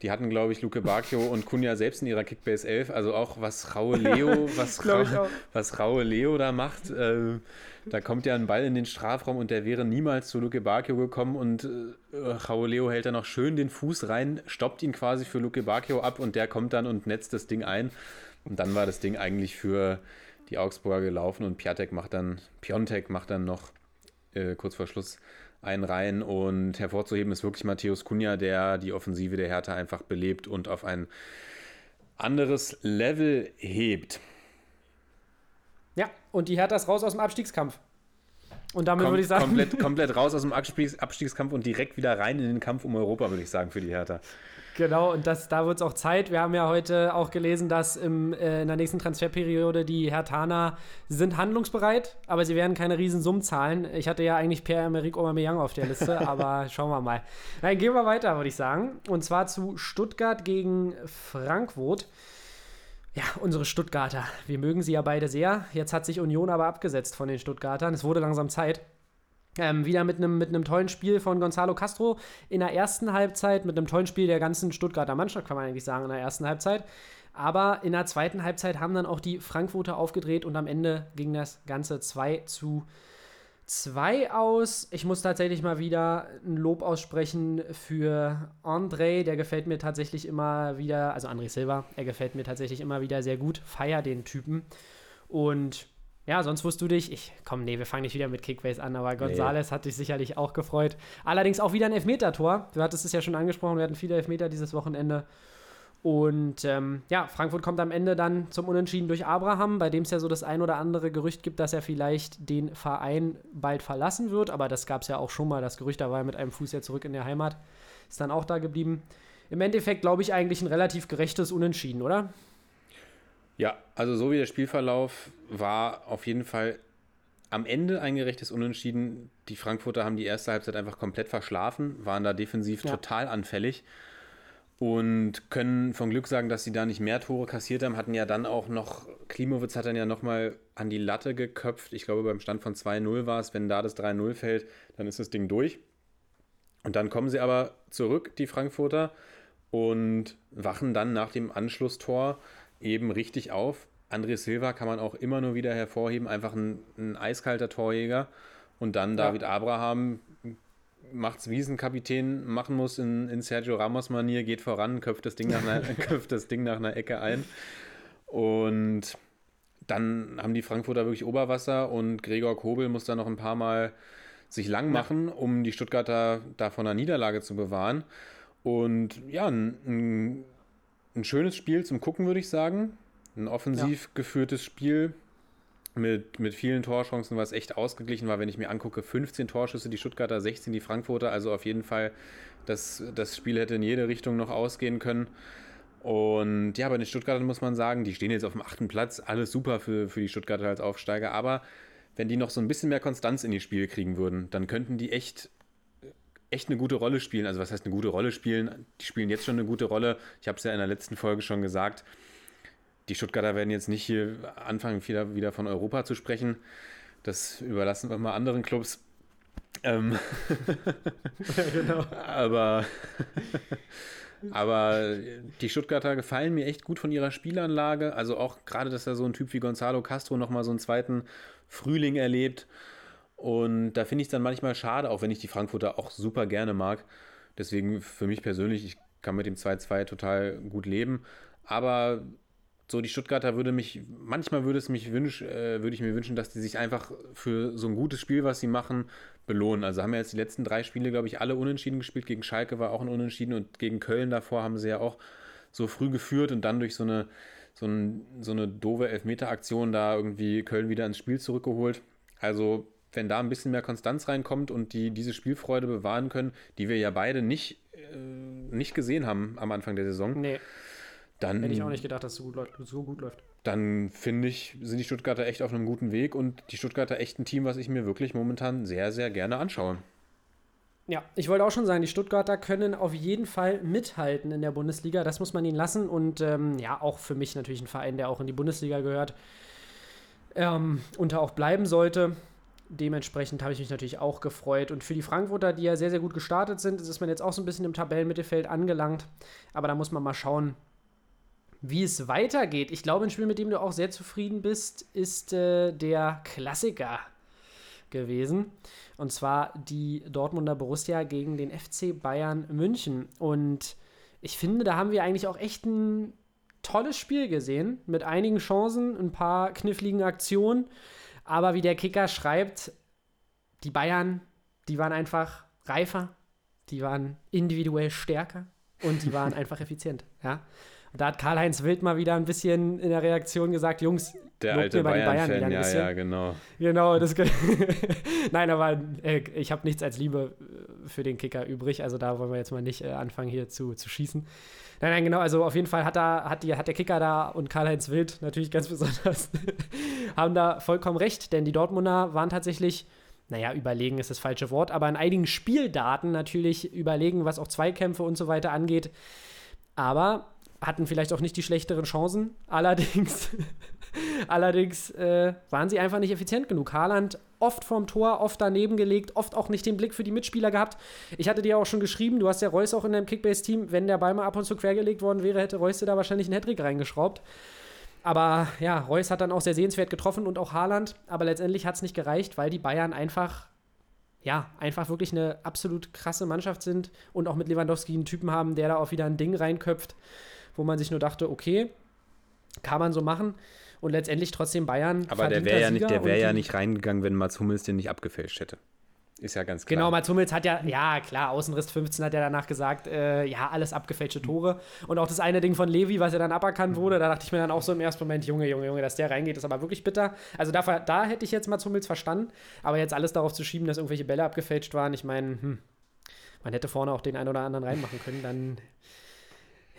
[SPEAKER 4] Die hatten, glaube ich, Luke Bacchio und Kunja selbst in ihrer Kickbase 11. Also auch was Raue Leo, was,
[SPEAKER 3] Glaub ich
[SPEAKER 4] Ra
[SPEAKER 3] auch.
[SPEAKER 4] was Raue Leo da macht. Äh, da kommt ja ein Ball in den Strafraum und der wäre niemals zu Luke Bacchio gekommen und äh, Raue Leo hält da noch schön den Fuß rein, stoppt ihn quasi für Luke Bacchio ab und der kommt dann und netzt das Ding ein. Und dann war das Ding eigentlich für die Augsburger gelaufen und Piatek macht dann, Piontek macht dann noch äh, kurz vor Schluss einen rein und hervorzuheben ist wirklich Matthäus Kunja, der die Offensive der Hertha einfach belebt und auf ein anderes Level hebt.
[SPEAKER 3] Und die Hertha ist raus aus dem Abstiegskampf. Und damit
[SPEAKER 4] Kom
[SPEAKER 3] würde ich sagen,
[SPEAKER 4] komplett, komplett raus aus dem Abstiegs Abstiegskampf und direkt wieder rein in den Kampf um Europa, würde ich sagen, für die Hertha.
[SPEAKER 3] Genau, und das, da wird es auch Zeit. Wir haben ja heute auch gelesen, dass im, äh, in der nächsten Transferperiode die Hertaner sind handlungsbereit, aber sie werden keine riesen Summen zahlen. Ich hatte ja eigentlich Pierre-Emerick Aubameyang auf der Liste, aber schauen wir mal. Nein, gehen wir weiter, würde ich sagen. Und zwar zu Stuttgart gegen Frankfurt. Ja, unsere Stuttgarter. Wir mögen sie ja beide sehr. Jetzt hat sich Union aber abgesetzt von den Stuttgartern. Es wurde langsam Zeit. Ähm, wieder mit einem mit tollen Spiel von Gonzalo Castro in der ersten Halbzeit, mit einem tollen Spiel der ganzen Stuttgarter Mannschaft, kann man eigentlich sagen, in der ersten Halbzeit. Aber in der zweiten Halbzeit haben dann auch die Frankfurter aufgedreht und am Ende ging das Ganze 2 zu 2 aus. Ich muss tatsächlich mal wieder ein Lob aussprechen für André. Der gefällt mir tatsächlich immer wieder, also André Silva, er gefällt mir tatsächlich immer wieder sehr gut. Feier den Typen. Und ja, sonst wusst du dich, ich komm, nee, wir fangen nicht wieder mit Kickbase an, aber Gonzales nee. hat dich sicherlich auch gefreut. Allerdings auch wieder ein Elfmeter-Tor. Du hattest es ja schon angesprochen, wir hatten viele Elfmeter dieses Wochenende. Und ähm, ja, Frankfurt kommt am Ende dann zum Unentschieden durch Abraham, bei dem es ja so das ein oder andere Gerücht gibt, dass er vielleicht den Verein bald verlassen wird. Aber das gab es ja auch schon mal. Das Gerücht, da war er mit einem Fuß ja zurück in der Heimat. Ist dann auch da geblieben. Im Endeffekt glaube ich eigentlich ein relativ gerechtes Unentschieden, oder?
[SPEAKER 4] Ja, also so wie der Spielverlauf war, auf jeden Fall am Ende ein gerechtes Unentschieden. Die Frankfurter haben die erste Halbzeit einfach komplett verschlafen, waren da defensiv ja. total anfällig und können vom Glück sagen, dass sie da nicht mehr Tore kassiert haben. Hatten ja dann auch noch, Klimowitz hat dann ja nochmal an die Latte geköpft. Ich glaube, beim Stand von 2-0 war es, wenn da das 3-0 fällt, dann ist das Ding durch. Und dann kommen sie aber zurück, die Frankfurter, und wachen dann nach dem Anschlusstor eben richtig auf. André Silva kann man auch immer nur wieder hervorheben, einfach ein, ein eiskalter Torjäger. Und dann ja. David Abraham, macht's wie es ein Kapitän machen muss in, in Sergio Ramos-Manier, geht voran, köpft das, Ding nach einer, köpft das Ding nach einer Ecke ein. Und dann haben die Frankfurter wirklich Oberwasser und Gregor Kobel muss da noch ein paar Mal sich lang machen, ja. um die Stuttgarter da von einer Niederlage zu bewahren. Und ja, ein, ein, ein schönes Spiel zum Gucken, würde ich sagen. Ein offensiv ja. geführtes Spiel mit, mit vielen Torchancen, was echt ausgeglichen war, wenn ich mir angucke, 15 Torschüsse, die Stuttgarter, 16 die Frankfurter, also auf jeden Fall, das, das Spiel hätte in jede Richtung noch ausgehen können. Und ja, bei den Stuttgartern muss man sagen, die stehen jetzt auf dem achten Platz, alles super für, für die Stuttgarter als Aufsteiger, aber wenn die noch so ein bisschen mehr Konstanz in die Spiele kriegen würden, dann könnten die echt echt eine gute Rolle spielen. Also was heißt eine gute Rolle spielen? Die spielen jetzt schon eine gute Rolle. Ich habe es ja in der letzten Folge schon gesagt die Stuttgarter werden jetzt nicht hier anfangen, wieder, wieder von Europa zu sprechen. Das überlassen wir mal anderen Clubs. Ähm ja, genau. aber, aber die Stuttgarter gefallen mir echt gut von ihrer Spielanlage. Also auch gerade, dass da so ein Typ wie Gonzalo Castro nochmal so einen zweiten Frühling erlebt. Und da finde ich es dann manchmal schade, auch wenn ich die Frankfurter auch super gerne mag. Deswegen für mich persönlich, ich kann mit dem 2-2 total gut leben. Aber so die Stuttgarter würde mich, manchmal würde es mich wünsch, äh, würde ich mir wünschen, dass die sich einfach für so ein gutes Spiel, was sie machen, belohnen. Also haben ja jetzt die letzten drei Spiele, glaube ich, alle unentschieden gespielt. Gegen Schalke war auch ein Unentschieden und gegen Köln davor haben sie ja auch so früh geführt und dann durch so eine, so, ein, so eine doofe Elfmeteraktion da irgendwie Köln wieder ins Spiel zurückgeholt. Also wenn da ein bisschen mehr Konstanz reinkommt und die diese Spielfreude bewahren können, die wir ja beide nicht, äh, nicht gesehen haben am Anfang der Saison. Nee dann.
[SPEAKER 3] Hätte ich auch nicht gedacht, dass es so gut, läuft, so gut läuft.
[SPEAKER 4] Dann finde ich, sind die Stuttgarter echt auf einem guten Weg und die Stuttgarter echt ein Team, was ich mir wirklich momentan sehr, sehr gerne anschaue.
[SPEAKER 3] Ja, ich wollte auch schon sagen, die Stuttgarter können auf jeden Fall mithalten in der Bundesliga. Das muss man ihnen lassen. Und ähm, ja, auch für mich natürlich ein Verein, der auch in die Bundesliga gehört ähm, und da auch bleiben sollte. Dementsprechend habe ich mich natürlich auch gefreut. Und für die Frankfurter, die ja sehr, sehr gut gestartet sind, ist man jetzt auch so ein bisschen im Tabellenmittelfeld angelangt. Aber da muss man mal schauen, wie es weitergeht. Ich glaube, ein Spiel, mit dem du auch sehr zufrieden bist, ist äh, der Klassiker gewesen. Und zwar die Dortmunder Borussia gegen den FC Bayern München. Und ich finde, da haben wir eigentlich auch echt ein tolles Spiel gesehen. Mit einigen Chancen, ein paar kniffligen Aktionen. Aber wie der Kicker schreibt, die Bayern, die waren einfach reifer, die waren individuell stärker und die waren einfach effizient. Ja. Und da hat Karl-Heinz Wild mal wieder ein bisschen in der Reaktion gesagt, Jungs,
[SPEAKER 4] der alte
[SPEAKER 3] Bayern,
[SPEAKER 4] Bayern wieder ein ja, bisschen. ja, genau.
[SPEAKER 3] Genau, das Nein, aber äh, ich habe nichts als Liebe äh, für den Kicker übrig, also da wollen wir jetzt mal nicht äh, anfangen hier zu, zu schießen. Nein, nein, genau, also auf jeden Fall hat, da, hat, die, hat der Kicker da und Karl-Heinz Wild natürlich ganz besonders haben da vollkommen recht, denn die Dortmunder waren tatsächlich naja, überlegen ist das falsche Wort, aber in einigen Spieldaten natürlich überlegen, was auch Zweikämpfe und so weiter angeht. Aber hatten vielleicht auch nicht die schlechteren Chancen. Allerdings, allerdings äh, waren sie einfach nicht effizient genug. Haaland oft vorm Tor, oft daneben gelegt, oft auch nicht den Blick für die Mitspieler gehabt. Ich hatte dir auch schon geschrieben, du hast ja Reus auch in deinem Kickbase-Team, wenn der Ball mal ab und zu quergelegt worden wäre, hätte Reus dir da wahrscheinlich einen Hattrick reingeschraubt. Aber ja, Reus hat dann auch sehr sehenswert getroffen und auch Haaland. Aber letztendlich hat es nicht gereicht, weil die Bayern einfach, ja, einfach wirklich eine absolut krasse Mannschaft sind und auch mit Lewandowski einen Typen haben, der da auch wieder ein Ding reinköpft, wo man sich nur dachte, okay, kann man so machen. Und letztendlich trotzdem Bayern.
[SPEAKER 4] Aber der wäre ja, nicht, der wär ja nicht reingegangen, wenn Mats Hummels den nicht abgefälscht hätte. Ist ja ganz klar.
[SPEAKER 3] Genau, Mats Hummels hat ja, ja klar, Außenriss 15 hat er danach gesagt, äh, ja, alles abgefälschte Tore. Und auch das eine Ding von Levi, was ja dann aberkannt wurde, da dachte ich mir dann auch so im ersten Moment, Junge, Junge, Junge, dass der reingeht, ist aber wirklich bitter. Also da, da hätte ich jetzt Mats Hummels verstanden, aber jetzt alles darauf zu schieben, dass irgendwelche Bälle abgefälscht waren, ich meine, hm, man hätte vorne auch den einen oder anderen reinmachen können, dann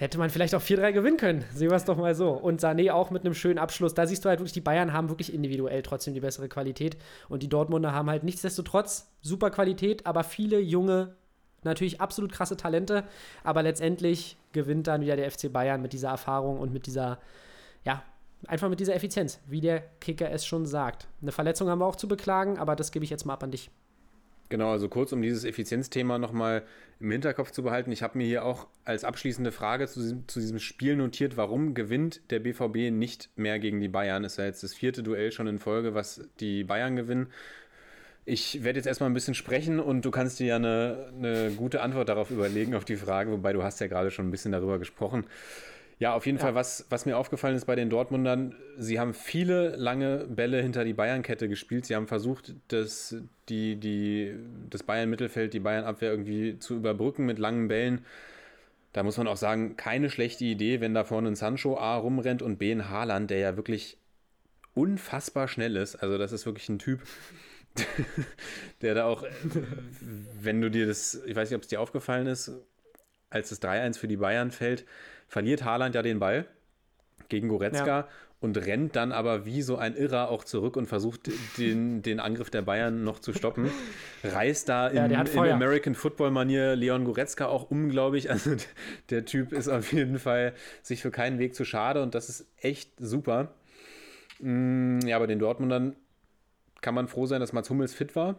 [SPEAKER 3] hätte man vielleicht auch 4-3 gewinnen können. Sehen wir es doch mal so. Und Sané auch mit einem schönen Abschluss. Da siehst du halt wirklich, die Bayern haben wirklich individuell trotzdem die bessere Qualität. Und die Dortmunder haben halt nichtsdestotrotz super Qualität, aber viele junge, natürlich absolut krasse Talente. Aber letztendlich gewinnt dann wieder der FC Bayern mit dieser Erfahrung und mit dieser, ja, einfach mit dieser Effizienz, wie der Kicker es schon sagt. Eine Verletzung haben wir auch zu beklagen, aber das gebe ich jetzt mal ab an dich.
[SPEAKER 4] Genau, also kurz, um dieses Effizienzthema nochmal im Hinterkopf zu behalten. Ich habe mir hier auch als abschließende Frage zu diesem, zu diesem, Spiel notiert, warum gewinnt der BVB nicht mehr gegen die Bayern? Ist ja jetzt das vierte Duell schon in Folge, was die Bayern gewinnen. Ich werde jetzt erstmal ein bisschen sprechen und du kannst dir ja eine, eine gute Antwort darauf überlegen, auf die Frage, wobei du hast ja gerade schon ein bisschen darüber gesprochen. Ja, auf jeden ja. Fall, was, was mir aufgefallen ist bei den Dortmundern, sie haben viele lange Bälle hinter die Bayern-Kette gespielt. Sie haben versucht, das, die, die, das Bayern-Mittelfeld, die Bayern-Abwehr irgendwie zu überbrücken mit langen Bällen. Da muss man auch sagen, keine schlechte Idee, wenn da vorne ein Sancho A rumrennt und B ein Haaland, der ja wirklich unfassbar schnell ist. Also das ist wirklich ein Typ, der da auch, wenn du dir das, ich weiß nicht, ob es dir aufgefallen ist, als das 3-1 für die Bayern fällt, verliert Haaland ja den Ball gegen Goretzka ja. und rennt dann aber wie so ein Irrer auch zurück und versucht den, den Angriff der Bayern noch zu stoppen. Reißt da in, ja, in American Football-Manier Leon Goretzka auch unglaublich. Also der Typ ist auf jeden Fall sich für keinen Weg zu schade und das ist echt super. Mm, ja, aber den Dortmundern kann man froh sein, dass Mats Hummels fit war.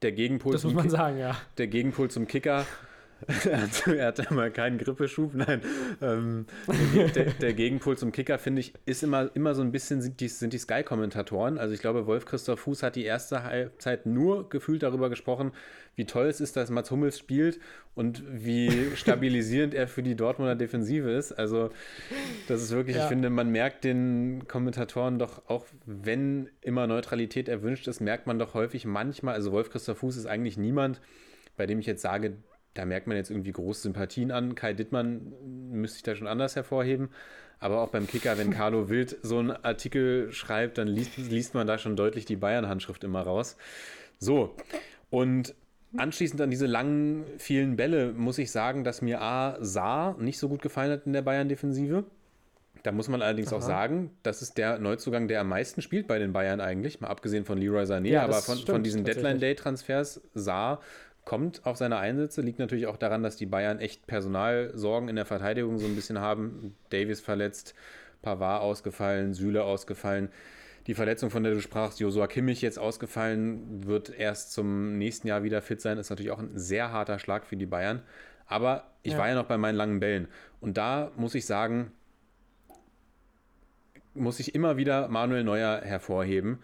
[SPEAKER 4] Der Gegenpol
[SPEAKER 3] das muss man sagen, ja.
[SPEAKER 4] Der Gegenpol zum Kicker er hat mal keinen Grippeschub, nein. Ähm, der, der, Gegenpol zum Kicker, finde ich, ist immer, immer so ein bisschen, sind die, sind die Sky-Kommentatoren. Also ich glaube, Wolf-Christoph Fuß hat die erste Halbzeit nur gefühlt darüber gesprochen, wie toll es ist, dass Mats Hummels spielt und wie stabilisierend er für die Dortmunder Defensive ist. Also das ist wirklich, ja. ich finde, man merkt den Kommentatoren doch, auch wenn immer Neutralität erwünscht ist, merkt man doch häufig manchmal, also Wolf-Christoph Fuß ist eigentlich niemand, bei dem ich jetzt sage, da merkt man jetzt irgendwie große Sympathien an. Kai Dittmann müsste ich da schon anders hervorheben. Aber auch beim Kicker, wenn Carlo Wild so einen Artikel schreibt, dann liest, liest man da schon deutlich die Bayern-Handschrift immer raus. So, und anschließend an diese langen, vielen Bälle muss ich sagen, dass mir A. Saar nicht so gut gefallen hat in der Bayern-Defensive. Da muss man allerdings Aha. auch sagen, das ist der Neuzugang, der am meisten spielt bei den Bayern eigentlich, mal abgesehen von Leroy Sané, ja, aber von, von diesen Deadline-Day-Transfers Saar kommt auf seine Einsätze, liegt natürlich auch daran, dass die Bayern echt Personalsorgen in der Verteidigung so ein bisschen haben. Davis verletzt, Pavard ausgefallen, Süle ausgefallen. Die Verletzung, von der du sprachst, Josua Kimmich jetzt ausgefallen, wird erst zum nächsten Jahr wieder fit sein. Ist natürlich auch ein sehr harter Schlag für die Bayern. Aber ich ja. war ja noch bei meinen langen Bällen. Und da muss ich sagen, muss ich immer wieder Manuel Neuer hervorheben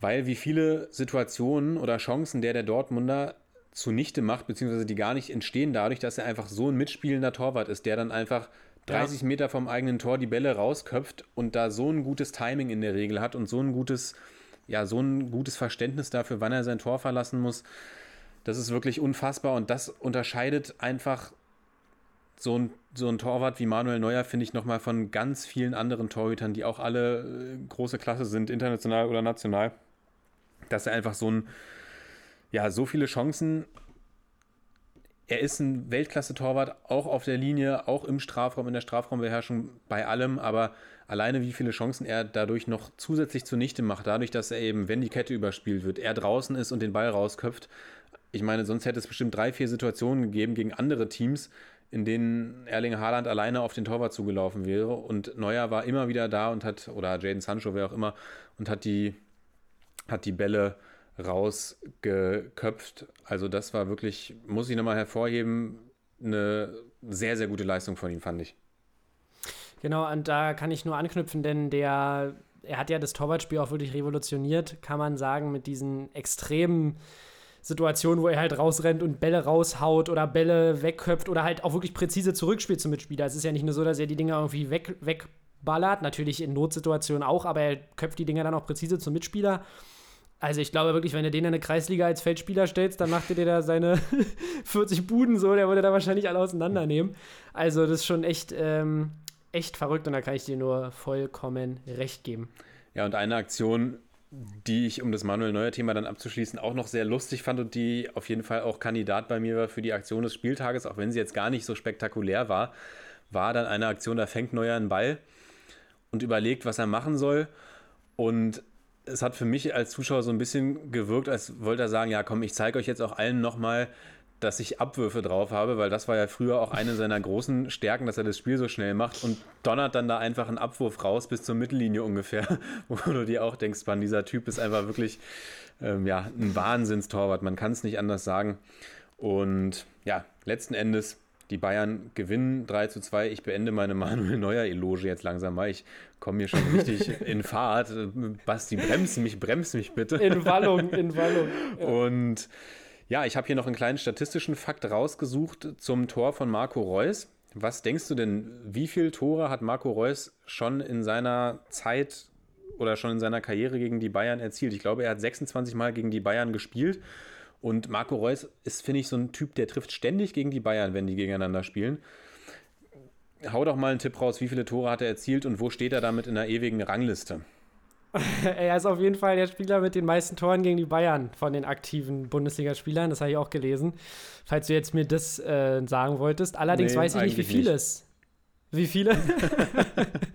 [SPEAKER 4] weil wie viele Situationen oder Chancen der der Dortmunder zunichte macht, beziehungsweise die gar nicht entstehen dadurch, dass er einfach so ein mitspielender Torwart ist, der dann einfach 30 ja. Meter vom eigenen Tor die Bälle rausköpft und da so ein gutes Timing in der Regel hat und so ein gutes, ja, so ein gutes Verständnis dafür, wann er sein Tor verlassen muss. Das ist wirklich unfassbar und das unterscheidet einfach so ein, so ein Torwart wie Manuel Neuer, finde ich, nochmal von ganz vielen anderen Torhütern, die auch alle äh, große Klasse sind, international oder national dass er einfach so ein, ja, so viele Chancen. Er ist ein Weltklasse-Torwart, auch auf der Linie, auch im Strafraum, in der Strafraumbeherrschung, bei allem, aber alleine wie viele Chancen er dadurch noch zusätzlich zunichte macht, dadurch, dass er eben, wenn die Kette überspielt wird, er draußen ist und den Ball rausköpft. Ich meine, sonst hätte es bestimmt drei, vier Situationen gegeben gegen andere Teams, in denen Erling Haaland alleine auf den Torwart zugelaufen wäre und Neuer war immer wieder da und hat, oder Jaden Sancho, wer auch immer, und hat die hat die Bälle rausgeköpft. Also das war wirklich, muss ich nochmal hervorheben, eine sehr, sehr gute Leistung von ihm, fand ich.
[SPEAKER 3] Genau, und da kann ich nur anknüpfen, denn der, er hat ja das Torwartspiel auch wirklich revolutioniert, kann man sagen, mit diesen extremen Situationen, wo er halt rausrennt und Bälle raushaut oder Bälle wegköpft oder halt auch wirklich präzise zurückspielt zum Mitspieler. Es ist ja nicht nur so, dass er die Dinger irgendwie weg, wegballert, natürlich in Notsituationen auch, aber er köpft die Dinger dann auch präzise zum Mitspieler. Also ich glaube wirklich, wenn du den in eine Kreisliga als Feldspieler stellst, dann macht er dir da seine 40 Buden so, der würde da wahrscheinlich alle auseinandernehmen. Also das ist schon echt, ähm, echt verrückt und da kann ich dir nur vollkommen recht geben.
[SPEAKER 4] Ja, und eine Aktion, die ich, um das Manuel Neuer Thema dann abzuschließen, auch noch sehr lustig fand und die auf jeden Fall auch Kandidat bei mir war für die Aktion des Spieltages, auch wenn sie jetzt gar nicht so spektakulär war, war dann eine Aktion, da fängt Neuer einen Ball und überlegt, was er machen soll. Und es hat für mich als Zuschauer so ein bisschen gewirkt, als wollte er sagen, ja komm, ich zeige euch jetzt auch allen nochmal, dass ich Abwürfe drauf habe, weil das war ja früher auch eine seiner großen Stärken, dass er das Spiel so schnell macht und donnert dann da einfach einen Abwurf raus bis zur Mittellinie ungefähr, wo du dir auch denkst, man, dieser Typ ist einfach wirklich ähm, ja, ein Wahnsinnstorwart, man kann es nicht anders sagen. Und ja, letzten Endes, die Bayern gewinnen 3 zu 2. Ich beende meine Manuel Neuer-Eloge jetzt langsam mal. Ich komme hier schon richtig in Fahrt. Basti, bremse mich, bremse mich bitte.
[SPEAKER 3] In Wallung, in Wallung.
[SPEAKER 4] Ja. Und ja, ich habe hier noch einen kleinen statistischen Fakt rausgesucht zum Tor von Marco Reus. Was denkst du denn, wie viele Tore hat Marco Reus schon in seiner Zeit oder schon in seiner Karriere gegen die Bayern erzielt? Ich glaube, er hat 26 Mal gegen die Bayern gespielt. Und Marco Reus ist, finde ich, so ein Typ, der trifft ständig gegen die Bayern, wenn die gegeneinander spielen. Hau doch mal einen Tipp raus, wie viele Tore hat er erzielt und wo steht er damit in der ewigen Rangliste?
[SPEAKER 3] er ist auf jeden Fall der Spieler mit den meisten Toren gegen die Bayern von den aktiven Bundesligaspielern. Das habe ich auch gelesen. Falls du jetzt mir das äh, sagen wolltest. Allerdings nee, weiß ich nicht, wie viele es. Wie viele?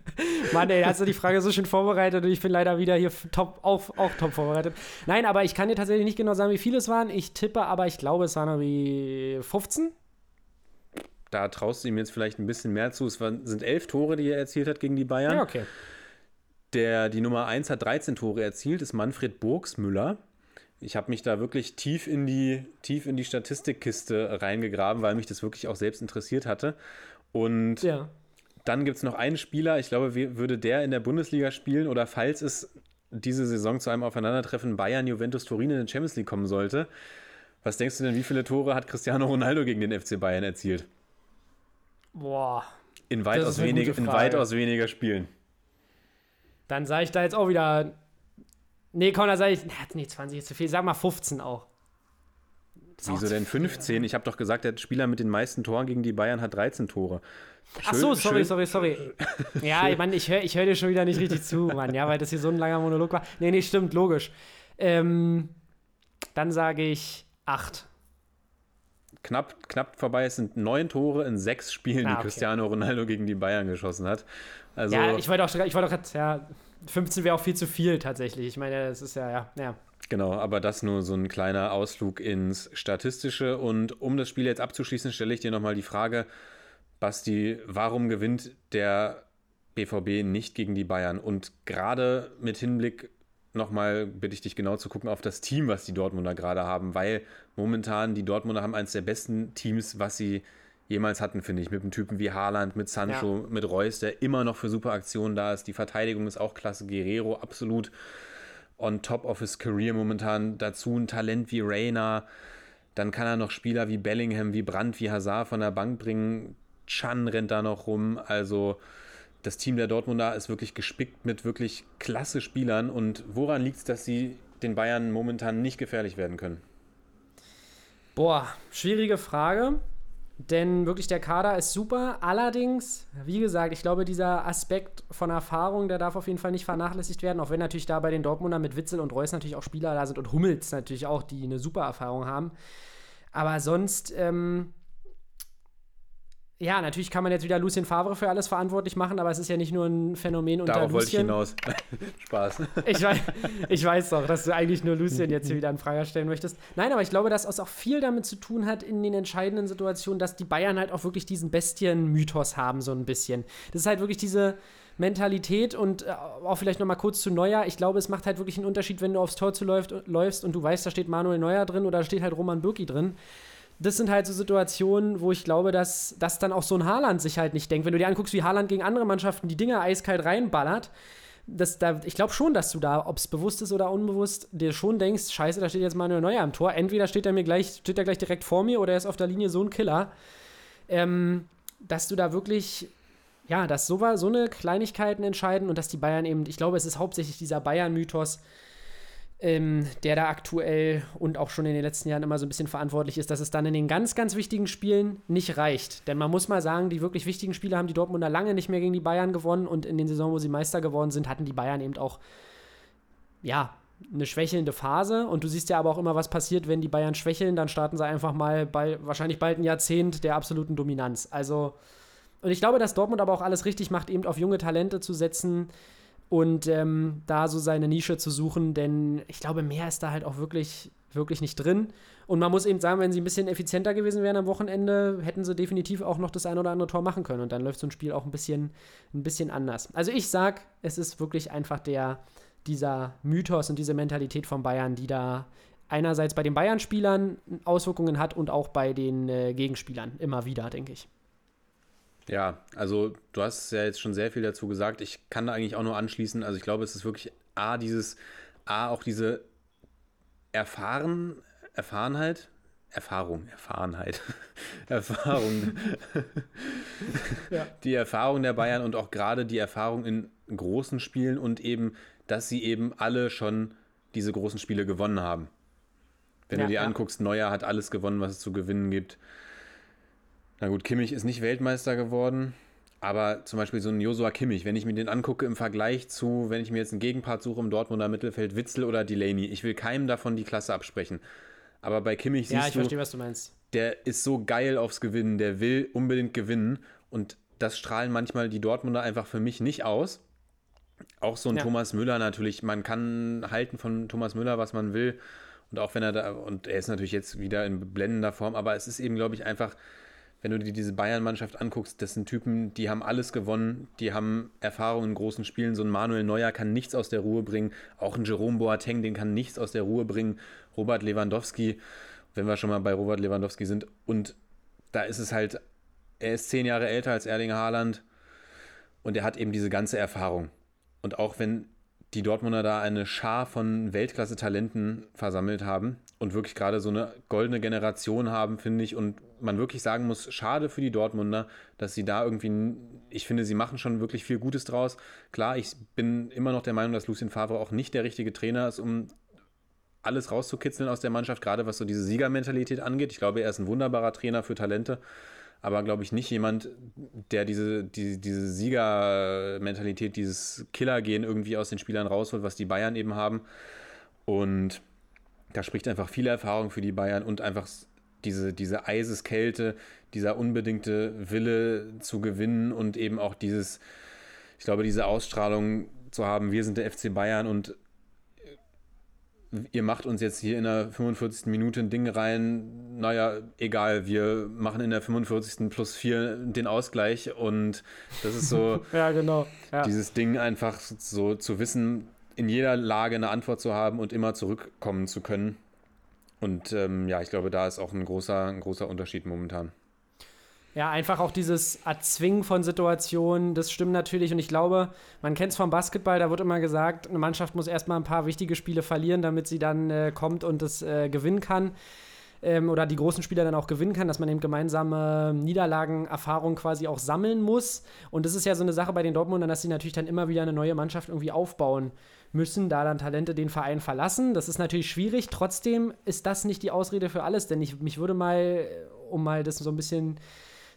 [SPEAKER 3] Mann, ey, hast du die Frage so schön vorbereitet und ich bin leider wieder hier top, auch, auch top vorbereitet. Nein, aber ich kann dir tatsächlich nicht genau sagen, wie viele es waren. Ich tippe aber, ich glaube, es waren irgendwie 15.
[SPEAKER 4] Da traust du ihm jetzt vielleicht ein bisschen mehr zu. Es waren, sind elf Tore, die er erzielt hat gegen die Bayern.
[SPEAKER 3] Ja, okay.
[SPEAKER 4] Der, die Nummer 1 hat 13 Tore erzielt, ist Manfred Burgsmüller. Ich habe mich da wirklich tief in die, tief in die Statistikkiste reingegraben, weil mich das wirklich auch selbst interessiert hatte. Und ja. Dann gibt es noch einen Spieler, ich glaube, würde der in der Bundesliga spielen oder falls es diese Saison zu einem Aufeinandertreffen Bayern, Juventus, Turin in der Champions League kommen sollte. Was denkst du denn, wie viele Tore hat Cristiano Ronaldo gegen den FC Bayern erzielt?
[SPEAKER 3] Boah.
[SPEAKER 4] In weitaus, wenig, in weitaus weniger Spielen.
[SPEAKER 3] Dann sage ich da jetzt auch wieder. Nee, komm, da sage ich. Nee, 20 ist zu viel. Sag mal 15 auch.
[SPEAKER 4] Wieso denn 15? Ich habe doch gesagt, der Spieler mit den meisten Toren gegen die Bayern hat 13 Tore.
[SPEAKER 3] Schön, Ach so, sorry, schön. sorry, sorry. Ja, ich meine, ich höre ich hör dir schon wieder nicht richtig zu, Mann, ja, weil das hier so ein langer Monolog war. Nee, nee, stimmt, logisch. Ähm, dann sage ich 8.
[SPEAKER 4] Knapp, knapp vorbei, es sind neun Tore in sechs Spielen, ah, okay. die Cristiano Ronaldo gegen die Bayern geschossen hat. Also,
[SPEAKER 3] ja, ich wollte auch, ich wollte auch, ja, 15 wäre auch viel zu viel tatsächlich. Ich meine, es ist ja, ja, ja.
[SPEAKER 4] Genau, aber das nur so ein kleiner Ausflug ins Statistische. Und um das Spiel jetzt abzuschließen, stelle ich dir nochmal die Frage, Basti, warum gewinnt der BVB nicht gegen die Bayern? Und gerade mit Hinblick nochmal bitte ich dich genau zu gucken auf das Team, was die Dortmunder gerade haben, weil momentan die Dortmunder haben eines der besten Teams, was sie jemals hatten, finde ich. Mit einem Typen wie Haaland, mit Sancho, ja. mit Reus, der immer noch für super Aktionen da ist. Die Verteidigung ist auch klasse. Guerrero absolut on top of his career momentan. Dazu ein Talent wie Reina. Dann kann er noch Spieler wie Bellingham, wie Brandt, wie Hazard von der Bank bringen. Chan rennt da noch rum. Also das Team der Dortmunder ist wirklich gespickt mit wirklich klasse Spielern. Und woran liegt es, dass sie den Bayern momentan nicht gefährlich werden können?
[SPEAKER 3] Boah, schwierige Frage. Denn wirklich der Kader ist super. Allerdings, wie gesagt, ich glaube, dieser Aspekt von Erfahrung, der darf auf jeden Fall nicht vernachlässigt werden. Auch wenn natürlich da bei den Dortmundern mit Witzel und Reus natürlich auch Spieler da sind und Hummels natürlich auch, die eine super Erfahrung haben. Aber sonst, ähm, ja, natürlich kann man jetzt wieder Lucien Favre für alles verantwortlich machen, aber es ist ja nicht nur ein Phänomen unter
[SPEAKER 4] Darauf
[SPEAKER 3] Lucien.
[SPEAKER 4] wollte ich hinaus. Spaß.
[SPEAKER 3] Ich weiß, ich weiß doch, dass du eigentlich nur Lucien jetzt hier wieder in Frage stellen möchtest. Nein, aber ich glaube, dass es auch viel damit zu tun hat in den entscheidenden Situationen, dass die Bayern halt auch wirklich diesen Bestien-Mythos haben, so ein bisschen. Das ist halt wirklich diese Mentalität und äh, auch vielleicht nochmal kurz zu Neuer. Ich glaube, es macht halt wirklich einen Unterschied, wenn du aufs Tor zu läufst und du weißt, da steht Manuel Neuer drin oder da steht halt Roman Bürki drin. Das sind halt so Situationen, wo ich glaube, dass, dass dann auch so ein Haaland sich halt nicht denkt. Wenn du dir anguckst, wie Haaland gegen andere Mannschaften die Dinger eiskalt reinballert, das, da, ich glaube schon, dass du da, ob es bewusst ist oder unbewusst, dir schon denkst, scheiße, da steht jetzt Manuel Neuer am Tor. Entweder steht er mir gleich, steht er gleich direkt vor mir oder er ist auf der Linie so ein Killer. Ähm, dass du da wirklich ja, dass so, so eine Kleinigkeiten entscheiden und dass die Bayern eben, ich glaube, es ist hauptsächlich dieser Bayern-Mythos, ähm, der da aktuell und auch schon in den letzten Jahren immer so ein bisschen verantwortlich ist, dass es dann in den ganz, ganz wichtigen Spielen nicht reicht. Denn man muss mal sagen, die wirklich wichtigen Spiele haben die Dortmunder lange nicht mehr gegen die Bayern gewonnen und in den Saisonen, wo sie Meister geworden sind, hatten die Bayern eben auch, ja, eine schwächelnde Phase und du siehst ja aber auch immer, was passiert, wenn die Bayern schwächeln, dann starten sie einfach mal bei wahrscheinlich bald ein Jahrzehnt der absoluten Dominanz. Also und ich glaube, dass Dortmund aber auch alles richtig macht, eben auf junge Talente zu setzen und ähm, da so seine Nische zu suchen, denn ich glaube, mehr ist da halt auch wirklich, wirklich nicht drin. Und man muss eben sagen, wenn sie ein bisschen effizienter gewesen wären am Wochenende, hätten sie definitiv auch noch das ein oder andere Tor machen können. Und dann läuft so ein Spiel auch ein bisschen, ein bisschen anders. Also ich sag, es ist wirklich einfach der, dieser Mythos und diese Mentalität von Bayern, die da einerseits bei den Bayern-Spielern Auswirkungen hat und auch bei den äh, Gegenspielern immer wieder, denke ich.
[SPEAKER 4] Ja, also du hast ja jetzt schon sehr viel dazu gesagt. Ich kann da eigentlich auch nur anschließen. Also ich glaube, es ist wirklich A, dieses, A, auch diese Erfahren, Erfahrenheit, Erfahrung, Erfahrenheit, Erfahrung. ja. Die Erfahrung der Bayern und auch gerade die Erfahrung in großen Spielen und eben, dass sie eben alle schon diese großen Spiele gewonnen haben. Wenn ja, du dir ja. anguckst, Neuer hat alles gewonnen, was es zu gewinnen gibt. Na gut, Kimmich ist nicht Weltmeister geworden, aber zum Beispiel so ein Josua Kimmich, wenn ich mir den angucke im Vergleich zu, wenn ich mir jetzt einen Gegenpart suche im Dortmunder Mittelfeld, Witzel oder Delaney, ich will keinem davon die Klasse absprechen. Aber bei Kimmich
[SPEAKER 3] ja,
[SPEAKER 4] siehst
[SPEAKER 3] ich du, verstehe, was du meinst.
[SPEAKER 4] der ist so geil aufs Gewinnen, der will unbedingt gewinnen und das strahlen manchmal die Dortmunder einfach für mich nicht aus. Auch so ein ja. Thomas Müller natürlich, man kann halten von Thomas Müller, was man will. Und auch wenn er da, und er ist natürlich jetzt wieder in blendender Form, aber es ist eben, glaube ich, einfach wenn du dir diese Bayern-Mannschaft anguckst, das sind Typen, die haben alles gewonnen, die haben Erfahrung in großen Spielen. So ein Manuel Neuer kann nichts aus der Ruhe bringen. Auch ein Jerome Boateng, den kann nichts aus der Ruhe bringen. Robert Lewandowski, wenn wir schon mal bei Robert Lewandowski sind. Und da ist es halt, er ist zehn Jahre älter als Erling Haaland und er hat eben diese ganze Erfahrung. Und auch wenn die Dortmunder da eine Schar von Weltklasse-Talenten versammelt haben und wirklich gerade so eine goldene Generation haben, finde ich. Und man wirklich sagen muss, schade für die Dortmunder, dass sie da irgendwie, ich finde, sie machen schon wirklich viel Gutes draus. Klar, ich bin immer noch der Meinung, dass Lucien Favre auch nicht der richtige Trainer ist, um alles rauszukitzeln aus der Mannschaft, gerade was so diese Siegermentalität angeht. Ich glaube, er ist ein wunderbarer Trainer für Talente aber glaube ich nicht jemand, der diese, die, diese Siegermentalität, dieses Killergehen irgendwie aus den Spielern rausholt, was die Bayern eben haben. Und da spricht einfach viel Erfahrung für die Bayern und einfach diese, diese Eiseskälte, dieser unbedingte Wille zu gewinnen und eben auch dieses, ich glaube, diese Ausstrahlung zu haben, wir sind der FC Bayern und ihr macht uns jetzt hier in der 45. Minute ein Ding rein, naja, egal, wir machen in der 45. plus 4 den Ausgleich und das ist so
[SPEAKER 3] ja, genau. Ja.
[SPEAKER 4] dieses Ding einfach so zu wissen, in jeder Lage eine Antwort zu haben und immer zurückkommen zu können. Und ähm, ja, ich glaube, da ist auch ein großer, ein großer Unterschied momentan.
[SPEAKER 3] Ja, einfach auch dieses Erzwingen von Situationen, das stimmt natürlich. Und ich glaube, man kennt es vom Basketball, da wird immer gesagt, eine Mannschaft muss erstmal ein paar wichtige Spiele verlieren, damit sie dann äh, kommt und es äh, gewinnen kann. Ähm, oder die großen Spieler dann auch gewinnen kann, dass man eben gemeinsame Niederlagenerfahrung quasi auch sammeln muss. Und das ist ja so eine Sache bei den Dortmundern, dass sie natürlich dann immer wieder eine neue Mannschaft irgendwie aufbauen müssen, da dann Talente den Verein verlassen. Das ist natürlich schwierig. Trotzdem ist das nicht die Ausrede für alles, denn ich mich würde mal, um mal das so ein bisschen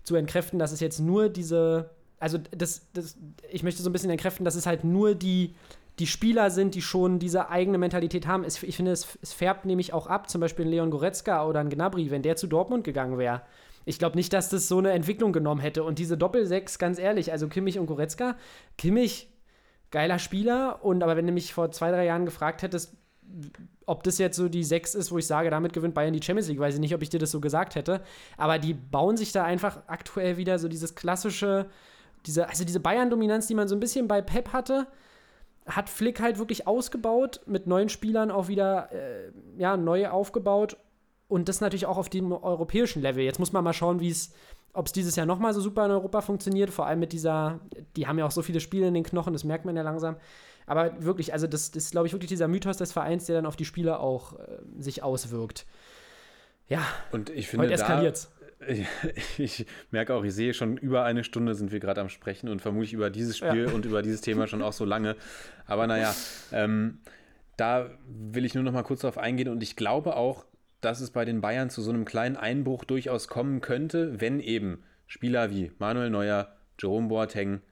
[SPEAKER 3] zu entkräften, dass es jetzt nur diese, also das, das, ich möchte so ein bisschen entkräften, dass es halt nur die, die Spieler sind, die schon diese eigene Mentalität haben. Es, ich finde, es, es färbt nämlich auch ab, zum Beispiel Leon Goretzka oder ein Gnabry, wenn der zu Dortmund gegangen wäre. Ich glaube nicht, dass das so eine Entwicklung genommen hätte. Und diese Doppelsechs, ganz ehrlich, also Kimmich und Goretzka, Kimmich, geiler Spieler, und aber wenn du mich vor zwei, drei Jahren gefragt hättest, ob das jetzt so die sechs ist, wo ich sage, damit gewinnt Bayern die Champions League, weiß ich nicht, ob ich dir das so gesagt hätte. Aber die bauen sich da einfach aktuell wieder so dieses klassische diese, also diese Bayern-Dominanz, die man so ein bisschen bei Pep hatte, hat Flick halt wirklich ausgebaut, mit neuen Spielern auch wieder äh, ja, neu aufgebaut und das natürlich auch auf dem europäischen Level. Jetzt muss man mal schauen, wie es, ob es dieses Jahr nochmal so super in Europa funktioniert, vor allem mit dieser, die haben ja auch so viele Spiele in den Knochen, das merkt man ja langsam. Aber wirklich, also das, das ist, glaube ich, wirklich dieser Mythos des Vereins, der dann auf die Spieler auch äh, sich auswirkt. Ja,
[SPEAKER 4] Und ich finde,
[SPEAKER 3] heute eskaliert's.
[SPEAKER 4] da, ich merke auch, ich sehe schon über eine Stunde sind wir gerade am Sprechen und vermutlich über dieses Spiel
[SPEAKER 3] Ja.
[SPEAKER 4] und über dieses Thema schon auch so lange. Aber naja, ähm, da will ich nur noch mal kurz darauf eingehen und ich glaube auch, dass es bei den Bayern zu so einem kleinen Einbruch durchaus kommen könnte, wenn eben Spieler wie Manuel Neuer, Jerome Boateng,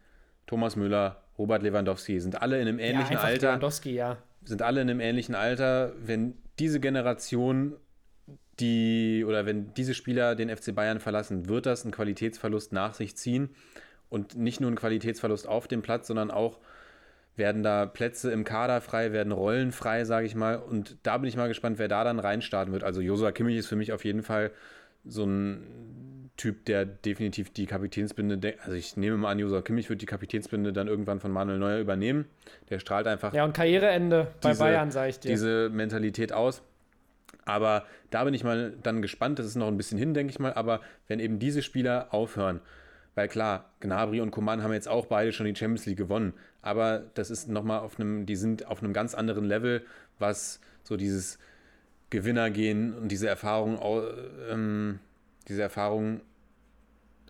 [SPEAKER 4] Thomas Müller, Robert Lewandowski sind alle in einem
[SPEAKER 3] ja,
[SPEAKER 4] ähnlichen
[SPEAKER 3] einfach
[SPEAKER 4] Alter
[SPEAKER 3] Lewandowski, ja.
[SPEAKER 4] sind alle in einem ähnlichen Alter. Wenn diese Generation die oder wenn diese Spieler den FC Bayern verlassen, wird das einen Qualitätsverlust nach sich ziehen und nicht nur einen Qualitätsverlust auf dem Platz, sondern auch werden da Plätze im Kader frei, werden Rollen frei, sage ich mal. Und da bin ich mal gespannt, wer da dann reinstarten wird. Also Josua Kimmich ist für mich auf jeden Fall so ein Typ, der definitiv die Kapitänsbinde, de- also ich nehme mal an, Josua Kimmich wird die Kapitänsbinde dann irgendwann von Manuel Neuer übernehmen. Der strahlt einfach
[SPEAKER 3] Ja, und Karriereende bei
[SPEAKER 4] Diese-
[SPEAKER 3] Bayern, sag ich dir.
[SPEAKER 4] diese Mentalität aus. Aber da bin ich mal dann gespannt, das ist noch ein bisschen hin, denke ich mal, aber wenn eben diese Spieler aufhören, weil klar, Gnabry und Coman haben jetzt auch beide schon die Champions League gewonnen, aber das ist nochmal auf einem, die sind auf einem ganz anderen Level, was so dieses Gewinnergehen und diese Erfahrung, ähm, diese Erfahrung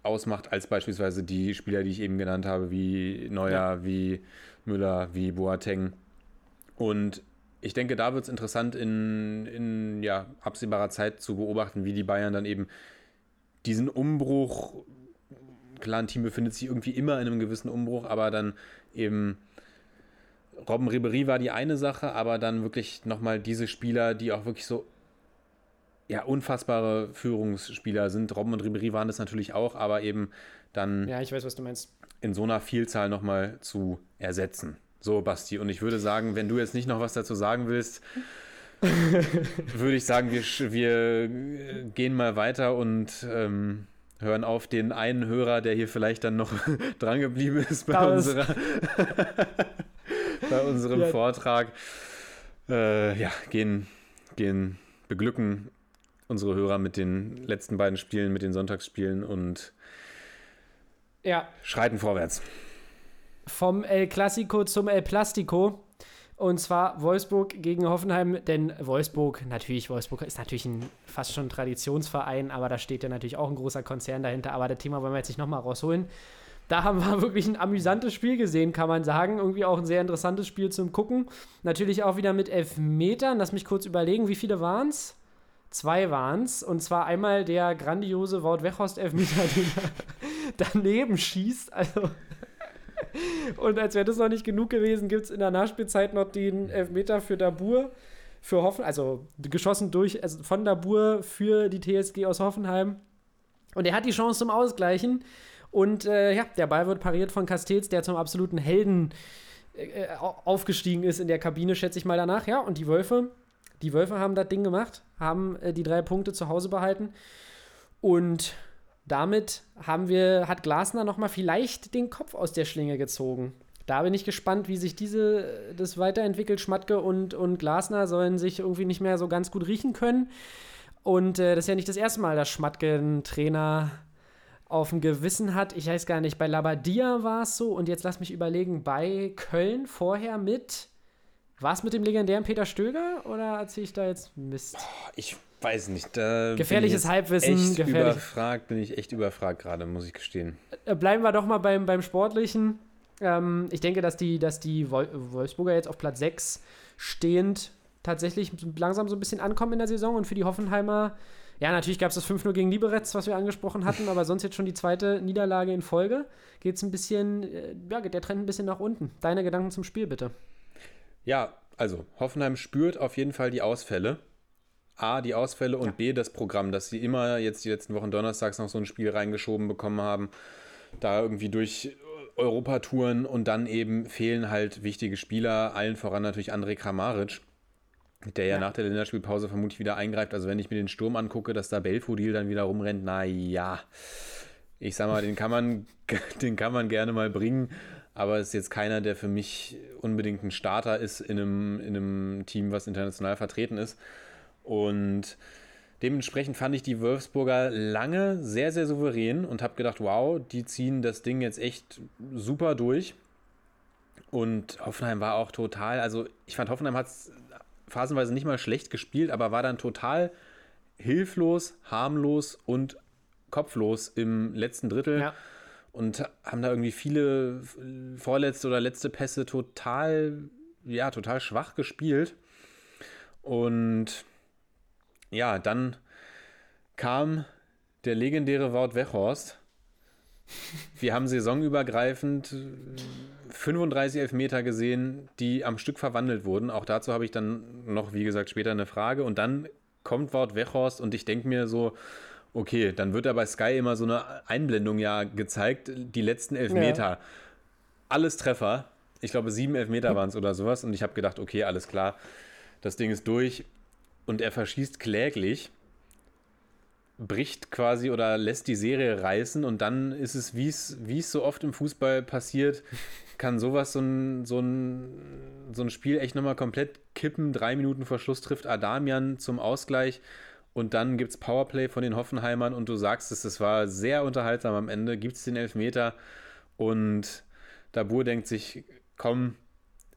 [SPEAKER 4] ausmacht, als beispielsweise die Spieler, die ich eben genannt habe, wie Neuer,
[SPEAKER 3] Ja.
[SPEAKER 4] wie Müller, wie Boateng. Und ich denke, da wird es interessant in, in ja, absehbarer Zeit zu beobachten, wie die Bayern dann eben diesen Umbruch, klar, ein Team befindet sich irgendwie immer in einem gewissen Umbruch, aber dann eben Robben Ribery war die eine Sache, aber dann wirklich nochmal diese Spieler, die auch wirklich so ja, unfassbare Führungsspieler sind. Robben und Ribery waren das natürlich auch, aber eben dann
[SPEAKER 3] ja, ich weiß, was du meinst.
[SPEAKER 4] in so einer Vielzahl nochmal zu ersetzen. So, Basti. Und ich würde sagen, wenn du jetzt nicht noch was dazu sagen willst, würde ich sagen, wir, wir äh, gehen mal weiter und ähm, hören auf den einen Hörer, der hier vielleicht dann noch drangeblieben ist bei,
[SPEAKER 3] Das-
[SPEAKER 4] unserer, bei unserem
[SPEAKER 3] Ja.
[SPEAKER 4] Vortrag. Äh, ja, gehen, gehen, beglücken unsere Hörer mit den letzten beiden Spielen, mit den Sonntagsspielen und
[SPEAKER 3] Ja,
[SPEAKER 4] schreiten vorwärts.
[SPEAKER 3] vom El Clasico zum El Plastico. Und zwar Wolfsburg gegen Hoffenheim, denn Wolfsburg, natürlich, Wolfsburg ist natürlich ein fast schon Traditionsverein, aber da steht ja natürlich auch ein großer Konzern dahinter. Aber das Thema wollen wir jetzt nicht nochmal rausholen. Da haben wir wirklich ein amüsantes Spiel gesehen, kann man sagen. Irgendwie auch ein sehr interessantes Spiel zum Gucken. Natürlich auch wieder mit Elfmetern. Lass mich kurz überlegen, wie viele waren es? Zwei waren es. Und zwar einmal der grandiose Wout Weghorst Elfmeter, den er daneben schießt. Also. Und als wäre das noch nicht genug gewesen, gibt es in der Nachspielzeit noch den Elfmeter für Dabur, für Hoffen, also geschossen durch, also von Dabur für die TSG aus Hoffenheim. Und er hat die Chance zum Ausgleichen. Und äh, ja, der Ball wird pariert von Castells, der zum absoluten Helden äh, au- aufgestiegen ist in der Kabine, schätze ich mal danach. Ja, und die Wölfe, die Wölfe haben das Ding gemacht, haben äh, die drei Punkte zu Hause behalten. Und damit haben wir, hat Glasner nochmal vielleicht den Kopf aus der Schlinge gezogen. Da bin ich gespannt, wie sich diese, das weiterentwickelt. Schmatke und, und Glasner sollen sich irgendwie nicht mehr so ganz gut riechen können. Und äh, das ist ja nicht das erste Mal, dass Schmatke einen Trainer auf dem Gewissen hat. Ich weiß gar nicht, bei Labadia war es so. Und jetzt lass mich überlegen, bei Köln vorher mit. War es mit dem legendären Peter Stöger oder erzähle ich da jetzt Mist?
[SPEAKER 4] Ich weiß nicht. Da
[SPEAKER 3] Gefährliches Halbwissen,
[SPEAKER 4] Echt
[SPEAKER 3] gefährlich-
[SPEAKER 4] überfragt, bin ich echt überfragt gerade, muss ich gestehen.
[SPEAKER 3] Äh, bleiben wir doch mal beim, beim Sportlichen. Ähm, ich denke, dass die, dass die Wol Wolfsburger jetzt auf Platz 6 stehend tatsächlich langsam so ein bisschen ankommen in der Saison und für die Hoffenheimer, ja, natürlich gab es das 5-0 gegen Liberec, was wir angesprochen hatten, aber sonst jetzt schon die zweite Niederlage in Folge. Geht es ein bisschen, äh, ja, geht der Trend ein bisschen nach unten. Deine Gedanken zum Spiel bitte.
[SPEAKER 4] Ja, also Hoffenheim spürt auf jeden Fall die Ausfälle. A, die Ausfälle und B, das Programm, dass sie immer jetzt die letzten Wochen donnerstags noch so ein Spiel reingeschoben bekommen haben. Da irgendwie durch Europatouren und dann eben fehlen halt wichtige Spieler, allen voran natürlich André Kramaric, der ja,
[SPEAKER 3] Ja.
[SPEAKER 4] nach der Länderspielpause vermutlich wieder eingreift. Also wenn ich mir den Sturm angucke, dass da Belfodil dann wieder rumrennt, na ja. ich sag mal, den kann man, den kann man gerne mal bringen, aber ist jetzt keiner, der für mich unbedingt ein Starter ist in einem, in einem Team, was international vertreten ist. Und dementsprechend fand ich die Wolfsburger lange sehr, sehr souverän und habe gedacht, wow, die ziehen das Ding jetzt echt super durch. Und Hoffenheim war auch total, also ich fand, Hoffenheim hat es phasenweise nicht mal schlecht gespielt, aber war dann total hilflos, harmlos und kopflos im letzten Drittel.
[SPEAKER 3] Ja.
[SPEAKER 4] Und haben da irgendwie viele vorletzte oder letzte Pässe total, ja, total schwach gespielt. Und ja, dann kam der legendäre Wout Weghorst. Wir haben saisonübergreifend 35 Elfmeter gesehen, die am Stück verwandelt wurden. Auch dazu habe ich dann noch, wie gesagt, später eine Frage. Und dann kommt Wout Weghorst und ich denke mir so, okay, dann wird da bei Sky immer so eine Einblendung ja gezeigt, die letzten Elfmeter. Ja. Alles Treffer. Ich glaube, sieben Elfmeter waren es oder sowas. Und ich habe gedacht, okay, alles klar, das Ding ist durch. Und er verschießt kläglich bricht quasi oder lässt die Serie reißen und dann ist es, wie es so oft im Fußball passiert, kann sowas so ein, so ein, so ein Spiel echt nochmal komplett kippen. Drei Minuten vor Schluss trifft Adamian zum Ausgleich und dann gibt es Powerplay von den Hoffenheimern und du sagst es, es war sehr unterhaltsam am Ende, gibt es den Elfmeter und Dabur denkt sich, komm,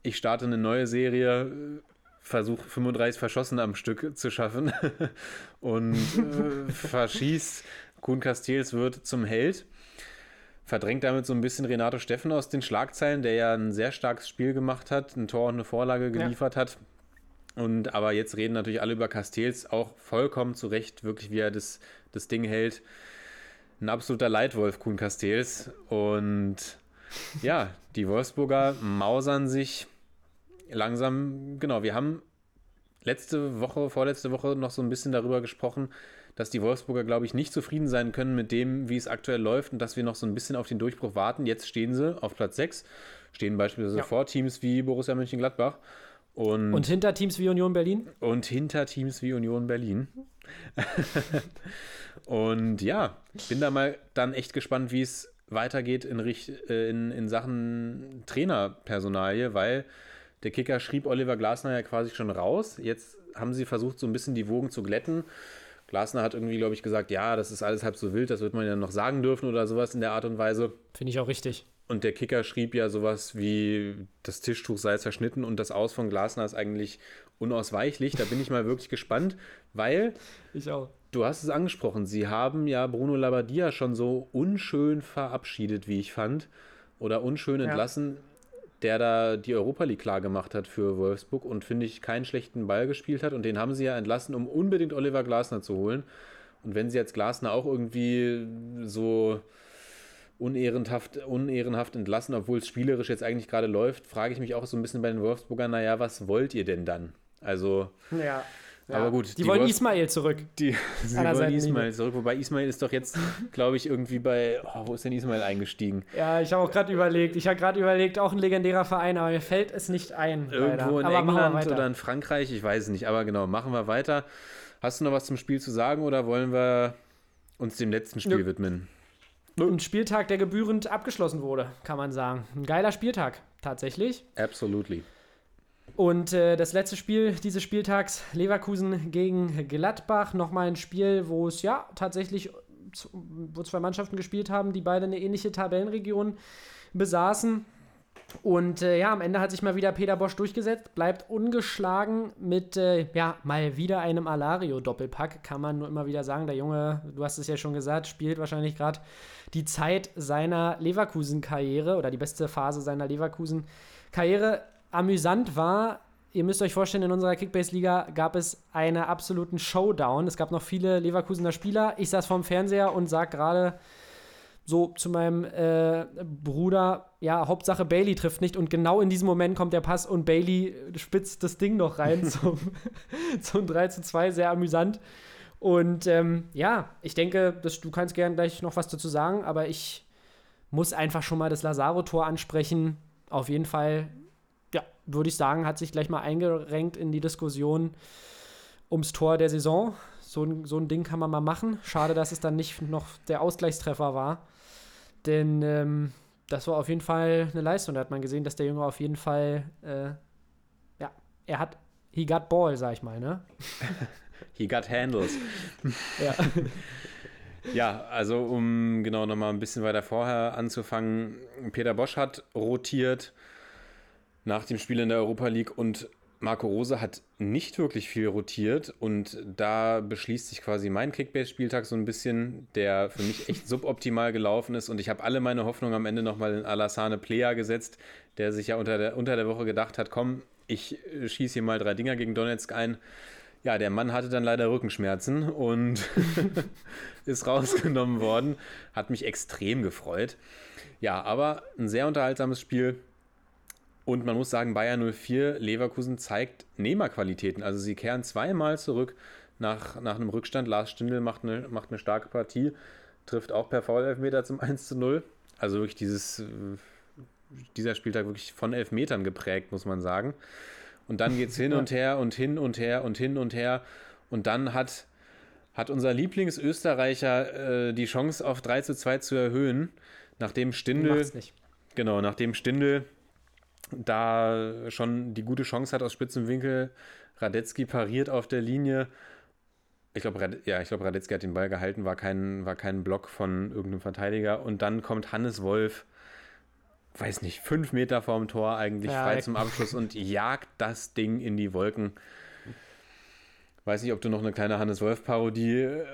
[SPEAKER 4] ich starte eine neue Serie, versucht 35 Verschossen am Stück zu schaffen und äh, verschießt. Kuhn Castells wird zum Held. Verdrängt damit so ein bisschen Renato Steffen aus den Schlagzeilen, der ja ein sehr starkes Spiel gemacht hat, ein Tor und eine Vorlage geliefert ja. hat. Und aber jetzt reden natürlich alle über Castells auch vollkommen zu Recht, wirklich wie er das, das Ding hält. Ein absoluter Leitwolf, Kuhn Castells. Und ja, die Wolfsburger mausern sich langsam, genau, wir haben letzte Woche, vorletzte Woche noch so ein bisschen darüber gesprochen, dass die Wolfsburger, glaube ich, nicht zufrieden sein können mit dem, wie es aktuell läuft und dass wir noch so ein bisschen auf den Durchbruch warten. Jetzt stehen sie auf Platz 6, stehen beispielsweise ja. vor Teams wie Borussia Mönchengladbach. Und,
[SPEAKER 3] und hinter Teams wie Union Berlin?
[SPEAKER 4] Und hinter Teams wie Union Berlin. und ja, bin da mal dann echt gespannt, wie es weitergeht in, äh, in, in Sachen Trainerpersonalie, weil der Kicker schrieb Oliver Glasner ja quasi schon raus. Jetzt haben sie versucht, so ein bisschen die Wogen zu glätten. Glasner hat irgendwie, glaube ich, gesagt, ja, das ist alles halb so wild, das wird man ja noch sagen dürfen oder sowas in der Art und Weise.
[SPEAKER 3] Finde ich auch richtig.
[SPEAKER 4] Und der Kicker schrieb ja sowas wie, das Tischtuch sei zerschnitten und das Aus von Glasner ist eigentlich unausweichlich. Da bin ich mal wirklich gespannt, weil.
[SPEAKER 3] Ich auch.
[SPEAKER 4] Du hast es angesprochen, sie haben ja Bruno Labbadia schon so unschön verabschiedet, wie ich fand. Oder unschön entlassen. Ja der da die Europa League klar gemacht hat für Wolfsburg und finde ich keinen schlechten Ball gespielt hat. Und den haben sie ja entlassen, um unbedingt Oliver Glasner zu holen. Und wenn sie jetzt Glasner auch irgendwie so unehrenhaft, unehrenhaft entlassen, obwohl es spielerisch jetzt eigentlich gerade läuft, frage ich mich auch so ein bisschen bei den Wolfsburgern, naja, was wollt ihr denn dann? Also,
[SPEAKER 3] ja.
[SPEAKER 4] Ja. Aber gut.
[SPEAKER 3] Die, die wollen Wolf Ismail zurück.
[SPEAKER 4] Die, sie wollen Ismail zurück. Wobei Ismail ist doch jetzt, glaube ich, irgendwie bei. Oh, wo ist denn Ismail eingestiegen?
[SPEAKER 3] Ja, ich habe auch gerade überlegt. Ich habe gerade überlegt, auch ein legendärer Verein, aber mir fällt es nicht ein.
[SPEAKER 4] Irgendwo
[SPEAKER 3] leider.
[SPEAKER 4] in aber England oder in Frankreich, ich weiß es nicht. Aber genau, machen wir weiter. Hast du noch was zum Spiel zu sagen oder wollen wir uns dem letzten Spiel Nö. widmen?
[SPEAKER 3] Ein Spieltag, der gebührend abgeschlossen wurde, kann man sagen. Ein geiler Spieltag, tatsächlich.
[SPEAKER 4] Absolutely.
[SPEAKER 3] Und äh, das letzte Spiel dieses Spieltags, Leverkusen gegen Gladbach, nochmal ein Spiel, wo es ja tatsächlich, wo zwei Mannschaften gespielt haben, die beide eine ähnliche Tabellenregion besaßen. Und äh, ja, am Ende hat sich mal wieder Peter Bosch durchgesetzt, bleibt ungeschlagen mit, äh, ja, mal wieder einem Alario-Doppelpack, kann man nur immer wieder sagen. Der Junge, du hast es ja schon gesagt, spielt wahrscheinlich gerade die Zeit seiner Leverkusen-Karriere oder die beste Phase seiner Leverkusen-Karriere amüsant war, ihr müsst euch vorstellen, in unserer Kickbase-Liga gab es einen absoluten Showdown. Es gab noch viele Leverkusener Spieler. Ich saß vorm Fernseher und sag gerade so zu meinem äh, Bruder, ja, Hauptsache Bailey trifft nicht. Und genau in diesem Moment kommt der Pass und Bailey spitzt das Ding noch rein zum, zum 3 zu 2. Sehr amüsant. Und ähm, ja, ich denke, dass, du kannst gerne gleich noch was dazu sagen, aber ich muss einfach schon mal das Lazaro-Tor ansprechen. Auf jeden Fall würde ich sagen, hat sich gleich mal eingerenkt in die Diskussion ums Tor der Saison. So ein, so ein Ding kann man mal machen. Schade, dass es dann nicht noch der Ausgleichstreffer war. Denn ähm, das war auf jeden Fall eine Leistung. Da hat man gesehen, dass der Junge auf jeden Fall, äh, ja, er hat, he got ball, sag ich mal, ne?
[SPEAKER 4] He got handles.
[SPEAKER 3] Ja.
[SPEAKER 4] Ja, also um genau nochmal ein bisschen weiter vorher anzufangen. Peter Bosch hat rotiert nach dem Spiel in der Europa League und Marco Rose hat nicht wirklich viel rotiert und da beschließt sich quasi mein Kickbase-Spieltag so ein bisschen, der für mich echt suboptimal gelaufen ist und ich habe alle meine Hoffnungen am Ende nochmal in Alassane Plea gesetzt, der sich ja unter der, unter der Woche gedacht hat, komm, ich äh, schieße hier mal drei Dinger gegen Donetsk ein. Ja, der Mann hatte dann leider Rückenschmerzen und ist rausgenommen worden. Hat mich extrem gefreut. Ja, aber ein sehr unterhaltsames Spiel. Und man muss sagen, Bayern 04 Leverkusen zeigt Nehmerqualitäten. Also sie kehren zweimal zurück nach, nach einem Rückstand. Lars Stindl macht eine, macht eine starke Partie, trifft auch per Foul-Elfmeter zum 1 zu 0. Also wirklich dieses, dieser Spieltag wirklich von Elfmetern geprägt, muss man sagen. Und dann geht es hin und her und hin und her und hin und her. Und dann hat, hat unser Lieblingsösterreicher äh, die Chance auf 3 zu 2 zu erhöhen, nachdem Stindl, genau, nachdem Stindl da schon die gute Chance hat aus spitzem Winkel. Radetzky pariert auf der Linie. Ich glaube, ja, ich glaube, Radetzky hat den Ball gehalten, war kein, war kein Block von irgendeinem Verteidiger. Und dann kommt Hannes Wolf, weiß nicht, fünf Meter vorm Tor eigentlich
[SPEAKER 3] Ja,
[SPEAKER 4] frei zum Abschluss und jagt das Ding in die Wolken. Weiß nicht, ob du noch eine kleine Hannes Wolf-Parodie äh,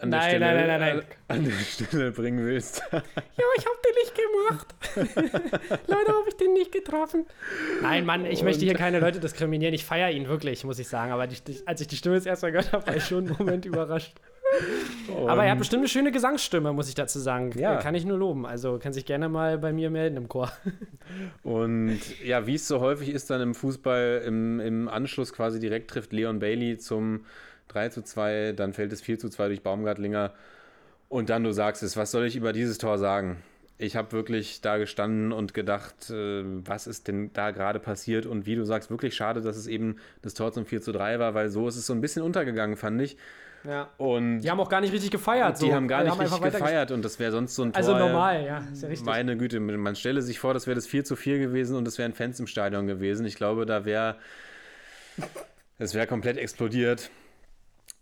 [SPEAKER 4] an, der
[SPEAKER 3] Nein,
[SPEAKER 4] Stelle-
[SPEAKER 3] nein, nein, nein, nein.
[SPEAKER 4] an der Stelle bringen willst.
[SPEAKER 3] Ja, ich hab den nicht gemacht. Leider habe ich den nicht getroffen. Nein, Mann, ich möchte hier keine Leute diskriminieren. Ich feiere ihn wirklich, muss ich sagen. Aber die, die, als ich die Stimme das erste Mal gehört habe, war ich schon einen Moment überrascht. Aber er hat bestimmt eine schöne Gesangsstimme, muss ich dazu sagen.
[SPEAKER 4] Ja.
[SPEAKER 3] Kann ich nur loben. Also kann sich gerne mal bei mir melden im Chor.
[SPEAKER 4] Und ja, wie es so häufig ist, dann im Fußball im, im Anschluss quasi direkt trifft Leon Bailey zum 3 zu 2, dann fällt es 4 zu 2 durch Baumgartlinger. Und dann, du sagst es, was soll ich über dieses Tor sagen? Ich habe wirklich da gestanden und gedacht, äh, was ist denn da gerade passiert? Und wie du sagst, wirklich schade, dass es eben das Tor zum 4 zu 3 war, weil so ist es so ein bisschen untergegangen, fand ich.
[SPEAKER 3] Ja.
[SPEAKER 4] Und
[SPEAKER 3] Die haben auch gar nicht richtig gefeiert.
[SPEAKER 4] die
[SPEAKER 3] so.
[SPEAKER 4] haben gar nicht
[SPEAKER 3] einfach
[SPEAKER 4] richtig gefeiert und das wäre sonst so ein Tor.
[SPEAKER 3] Also normal, ja, ist ja richtig.
[SPEAKER 4] Meine Güte, man stelle sich vor, das wäre das 4 zu 4 gewesen und es wären Fans im Stadion gewesen. Ich glaube, da wäre es wäre komplett explodiert.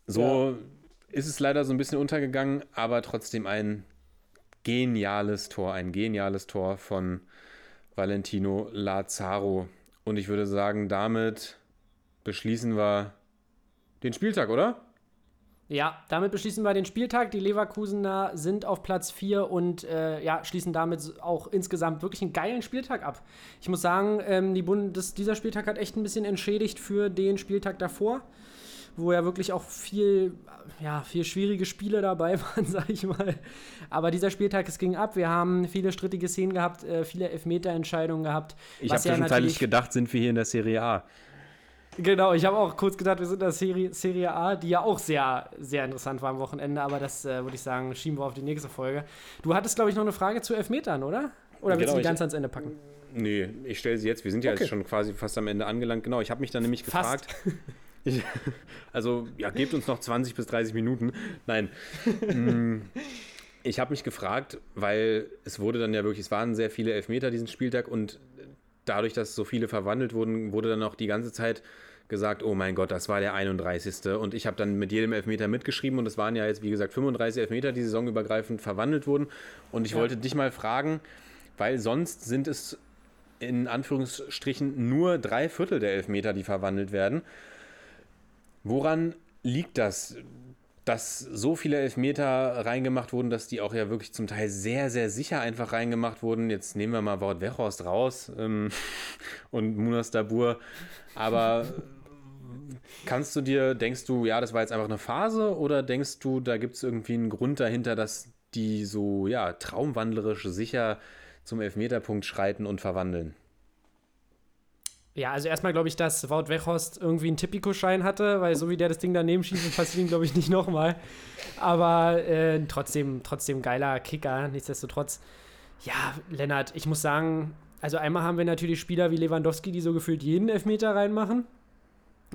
[SPEAKER 4] So ist es leider so ein bisschen untergegangen, aber trotzdem ein geniales Tor, ein geniales Tor von Valentino Lazaro. Und ich würde sagen, damit beschließen wir den Spieltag, oder?
[SPEAKER 3] Ja, damit beschließen wir den Spieltag. Die Leverkusener sind auf Platz 4 und äh, ja, schließen damit auch insgesamt wirklich einen geilen Spieltag ab. Ich muss sagen, ähm, die Bundes dieser Spieltag hat echt ein bisschen entschädigt für den Spieltag davor, wo ja wirklich auch viel, ja, viel schwierige Spiele dabei waren, sag ich mal. Aber dieser Spieltag, es ging ab. Wir haben viele strittige Szenen gehabt, äh, viele Elfmeterentscheidungen gehabt.
[SPEAKER 4] Ich
[SPEAKER 3] was
[SPEAKER 4] habe
[SPEAKER 3] ja
[SPEAKER 4] zwischenzeitlich
[SPEAKER 3] natürlich-
[SPEAKER 4] gedacht, sind wir hier in der Serie A.
[SPEAKER 3] Genau, ich habe auch kurz gedacht, wir sind in der Serie, Serie A, die ja auch sehr, sehr interessant war am Wochenende, aber das äh, würde ich sagen, schieben wir auf die nächste Folge. Du hattest, glaube ich, noch eine Frage zu Elfmetern, oder? Oder willst
[SPEAKER 4] Genau,
[SPEAKER 3] du die ganz ans Ende packen?
[SPEAKER 4] Nee, ich stelle sie jetzt. Wir sind ja
[SPEAKER 3] Okay.
[SPEAKER 4] jetzt schon quasi fast am Ende angelangt. Genau, ich habe mich dann nämlich gefragt. Ich, also, ja, gebt uns noch 20 bis 30 Minuten. Nein. Mm, ich habe mich gefragt, weil es wurde dann ja wirklich, es waren sehr viele Elfmeter diesen Spieltag und dadurch, dass so viele verwandelt wurden, wurde dann auch die ganze Zeit gesagt, oh mein Gott, das war der 31. Und ich habe dann mit jedem Elfmeter mitgeschrieben und es waren ja jetzt, wie gesagt, 35 Elfmeter, die saisonübergreifend verwandelt wurden. Und ich
[SPEAKER 3] Ja.
[SPEAKER 4] wollte dich mal fragen, weil sonst sind es in Anführungsstrichen nur drei Viertel der Elfmeter, die verwandelt werden. Woran liegt das, dass so viele Elfmeter reingemacht wurden, dass die auch ja wirklich zum Teil sehr, sehr sicher einfach reingemacht wurden? Jetzt nehmen wir mal Wort Weghorst raus ähm, und Munas Dabur. Aber kannst du dir, denkst du, ja, das war jetzt einfach eine Phase oder denkst du, da gibt es irgendwie einen Grund dahinter, dass die so, ja, traumwandlerisch sicher zum Elfmeterpunkt schreiten und verwandeln?
[SPEAKER 3] Ja, also erstmal glaube ich, dass Wout Weghorst irgendwie einen Tipico-Schein hatte, weil so wie der das Ding daneben schießt, passiert ihm, glaube ich, nicht nochmal. Aber äh, trotzdem, trotzdem geiler Kicker, nichtsdestotrotz. Ja, Lennart, ich muss sagen, also einmal haben wir natürlich Spieler wie Lewandowski, die so gefühlt jeden Elfmeter reinmachen.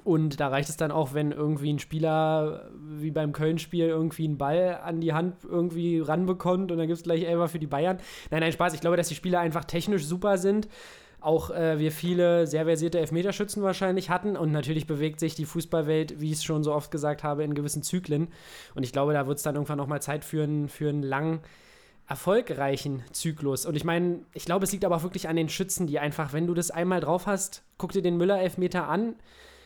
[SPEAKER 3] Und da reicht es dann auch, wenn irgendwie ein Spieler wie beim Köln-Spiel irgendwie einen Ball an die Hand irgendwie ranbekommt und dann gibt es gleich Elfer für die Bayern. Nein, nein, Spaß. Ich glaube, dass die Spieler einfach technisch super sind. Auch äh, wir viele sehr versierte Elfmeterschützen wahrscheinlich hatten. Und natürlich bewegt sich die Fußballwelt, wie ich es schon so oft gesagt habe, in gewissen Zyklen. Und ich glaube, da wird es dann irgendwann nochmal Zeit für einen, für einen langen erfolgreichen Zyklus. Und ich meine, ich glaube, es liegt aber auch wirklich an den Schützen, die einfach, wenn du das einmal drauf hast, guck dir den Müller-Elfmeter an,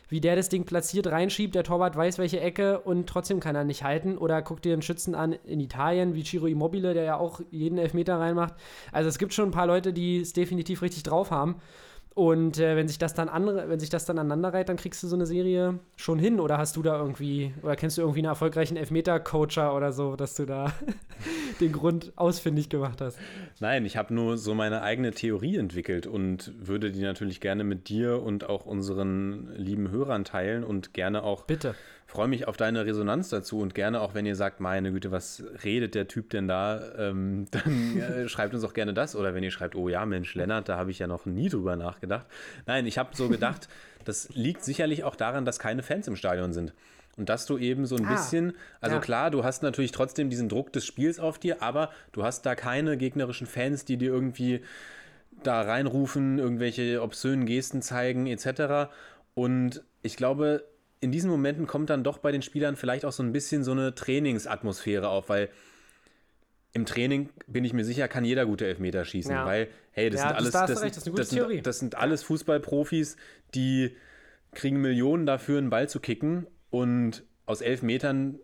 [SPEAKER 3] wie der das Ding platziert, reinschiebt, der Torwart weiß, welche Ecke und trotzdem kann er nicht halten. Oder guck dir den Schützen an in Italien, wie Ciro Immobile, der ja auch jeden Elfmeter reinmacht. Also es gibt schon ein paar Leute, die es definitiv richtig drauf haben. Und äh, wenn sich das dann andere, wenn sich das dann aneinanderreiht, dann kriegst du so eine Serie schon hin. Oder hast du da irgendwie, oder kennst du irgendwie einen erfolgreichen Elfmeter-Coacher oder so, dass du da den Grund ausfindig gemacht hast?
[SPEAKER 4] Nein, ich habe nur so meine eigene Theorie entwickelt und würde die natürlich gerne mit dir und auch unseren lieben Hörern teilen und gerne auch
[SPEAKER 3] Bitte
[SPEAKER 4] freue mich auf deine Resonanz dazu und gerne auch, wenn ihr sagt, meine Güte, was redet der Typ denn da, ähm, dann äh, schreibt uns auch gerne das. Oder wenn ihr schreibt, oh ja, Mensch, Lennart, da habe ich ja noch nie drüber nachgedacht. Nein, ich habe so gedacht, das liegt sicherlich auch daran, dass keine Fans im Stadion sind. Und dass du eben so ein ah, bisschen, also ja. klar, du hast natürlich trotzdem diesen Druck des Spiels auf dir, aber du hast da keine gegnerischen Fans, die dir irgendwie da reinrufen, irgendwelche obszönen Gesten zeigen, etc. Und ich glaube, in diesen Momenten kommt dann doch bei den Spielern vielleicht auch so ein bisschen so eine Trainingsatmosphäre auf, weil im Training bin ich mir sicher, kann jeder gute Elfmeter schießen, ja. weil, hey, das ja, sind alles, das, das, das, das, sind, das sind alles Fußballprofis, die kriegen Millionen dafür, einen Ball zu kicken und aus elf Metern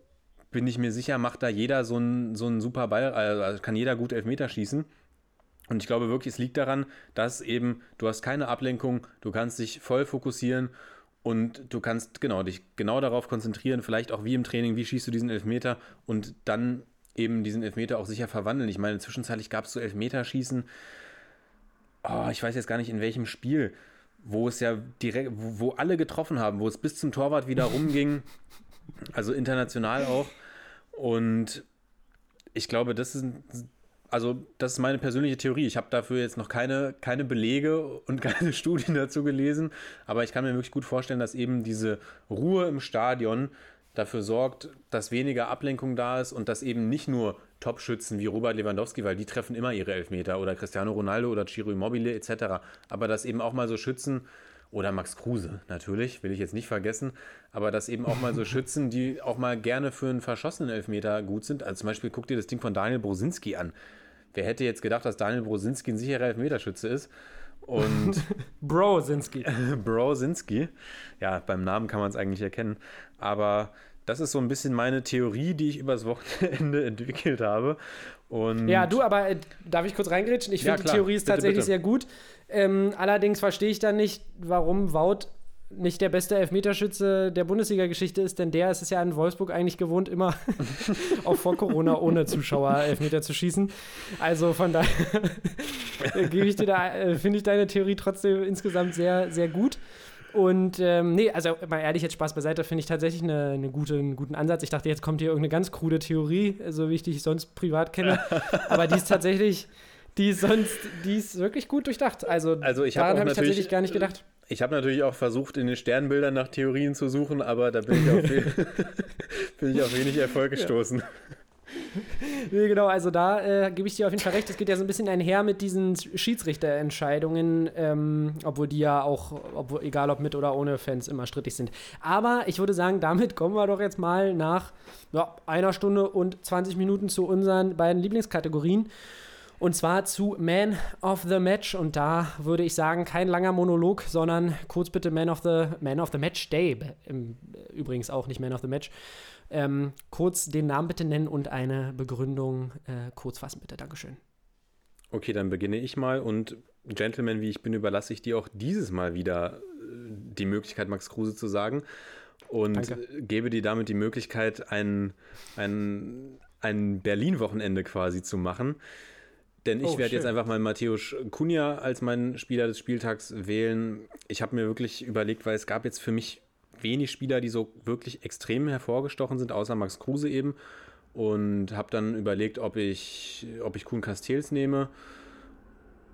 [SPEAKER 4] bin ich mir sicher, macht da jeder so einen, so einen super Ball, also kann jeder gut Elfmeter schießen. Und ich glaube wirklich, es liegt daran, dass eben du hast keine Ablenkung, du kannst dich voll fokussieren und du kannst genau dich genau darauf konzentrieren, vielleicht auch wie im Training, wie schießt du diesen Elfmeter und dann eben diesen Elfmeter auch sicher verwandeln. Ich meine, zwischenzeitlich gab es so Elfmeterschießen, oh, ich weiß jetzt gar nicht in welchem Spiel, wo es ja direkt, wo, wo alle getroffen haben, wo es bis zum Torwart wieder rumging, also international auch. Und ich glaube, das ist also das ist meine persönliche Theorie. Ich habe dafür jetzt noch keine, keine Belege und keine Studien dazu gelesen, aber ich kann mir wirklich gut vorstellen, dass eben diese Ruhe im Stadion dafür sorgt, dass weniger Ablenkung da ist und dass eben nicht nur Top-Schützen wie Robert Lewandowski, weil die treffen immer ihre Elfmeter oder Cristiano Ronaldo oder Ciro Immobile etc., aber dass eben auch mal so Schützen oder Max Kruse natürlich, will ich jetzt nicht vergessen, aber dass eben auch mal so Schützen, die auch mal gerne für einen verschossenen Elfmeter gut sind. Also zum Beispiel guck dir das Ding von Daniel Brosinski an. Wer hätte jetzt gedacht, dass Daniel Brosinski ein sicherer Elfmeterschütze ist? Und
[SPEAKER 3] Brosinski.
[SPEAKER 4] Brosinski. Ja, beim Namen kann man es eigentlich erkennen. Aber das ist so ein bisschen meine Theorie, die ich übers Wochenende entwickelt habe. Und
[SPEAKER 3] ja, du, aber äh, darf ich kurz reingrätschen? Ich finde, ja, die Theorie ist bitte, tatsächlich bitte. sehr gut. Ähm, allerdings verstehe ich dann nicht, warum Wout nicht der beste Elfmeterschütze der Bundesliga-Geschichte ist, denn der ist es ja in Wolfsburg eigentlich gewohnt, immer auch vor Corona ohne Zuschauer Elfmeter zu schießen. Also von daher gebe ich dir da, äh, finde ich deine Theorie trotzdem insgesamt sehr, sehr gut. Und ähm, nee, also mal ehrlich, jetzt Spaß beiseite, finde ich tatsächlich eine, eine gute, einen guten Ansatz. Ich dachte, jetzt kommt hier irgendeine ganz krude Theorie, so wie ich dich sonst privat kenne. Aber die ist tatsächlich, die ist sonst, die ist wirklich gut durchdacht. Also,
[SPEAKER 4] also ich daran habe hab ich tatsächlich gar nicht gedacht. Ich habe natürlich auch versucht, in den Sternbildern nach Theorien zu suchen, aber da bin ich auf, bin ich auf wenig Erfolg gestoßen. Ja.
[SPEAKER 3] Nee, genau, also da äh, gebe ich dir auf jeden Fall recht. Es geht ja so ein bisschen einher mit diesen Schiedsrichterentscheidungen, ähm, obwohl die ja auch, obwohl, egal ob mit oder ohne Fans, immer strittig sind. Aber ich würde sagen, damit kommen wir doch jetzt mal nach ja, einer Stunde und 20 Minuten zu unseren beiden Lieblingskategorien. Und zwar zu Man of the Match. Und da würde ich sagen, kein langer Monolog, sondern kurz bitte Man of the, Man of the Match Day. Übrigens auch nicht Man of the Match. Ähm, kurz den Namen bitte nennen und eine Begründung äh, kurz fassen, bitte. Dankeschön.
[SPEAKER 4] Okay, dann beginne ich mal und Gentleman, wie ich bin, überlasse ich dir auch dieses Mal wieder äh, die Möglichkeit, Max Kruse zu sagen und Danke. gebe dir damit die Möglichkeit, ein, ein, ein Berlin-Wochenende quasi zu machen. Denn ich oh, werde jetzt einfach mal Matthäus Kunja als meinen Spieler des Spieltags wählen. Ich habe mir wirklich überlegt, weil es gab jetzt für mich wenig Spieler, die so wirklich extrem hervorgestochen sind, außer Max Kruse eben. Und habe dann überlegt, ob ich, ob ich Kuhn Castells nehme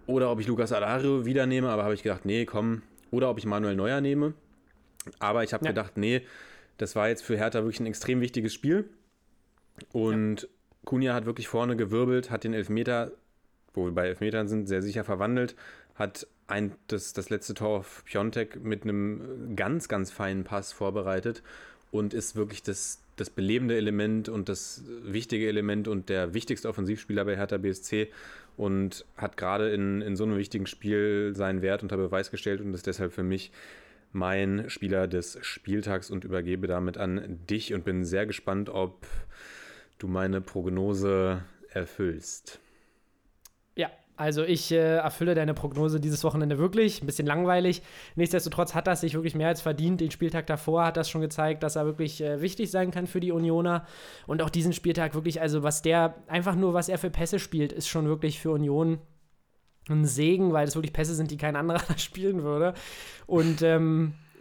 [SPEAKER 4] oder ob ich Lukas Alario wieder nehme. Aber habe ich gedacht, nee, komm. Oder ob ich Manuel Neuer nehme. Aber ich habe
[SPEAKER 3] Ja.
[SPEAKER 4] gedacht, nee, das war jetzt für Hertha wirklich ein extrem wichtiges Spiel. Und Kunja hat wirklich vorne gewirbelt, hat den Elfmeter, wo wir bei Elfmetern sind, sehr sicher verwandelt, hat ein, das, das letzte Tor auf Piontek mit einem ganz, ganz feinen Pass vorbereitet und ist wirklich das, das belebende Element und das wichtige Element und der wichtigste Offensivspieler bei Hertha BSC und hat gerade in, in so einem wichtigen Spiel seinen Wert unter Beweis gestellt und ist deshalb für mich mein Spieler des Spieltags und übergebe damit an dich und bin sehr gespannt, ob du meine Prognose erfüllst.
[SPEAKER 3] Ja, also ich äh, erfülle deine Prognose dieses Wochenende wirklich. Ein bisschen langweilig. Nichtsdestotrotz hat das sich wirklich mehr als verdient. Den Spieltag davor hat das schon gezeigt, dass er wirklich äh, wichtig sein kann für die Unioner. Und auch diesen Spieltag wirklich, also was der, einfach nur was er für Pässe spielt, ist schon wirklich für Union ein Segen, weil das wirklich Pässe sind, die kein anderer spielen würde. Und ähm, äh,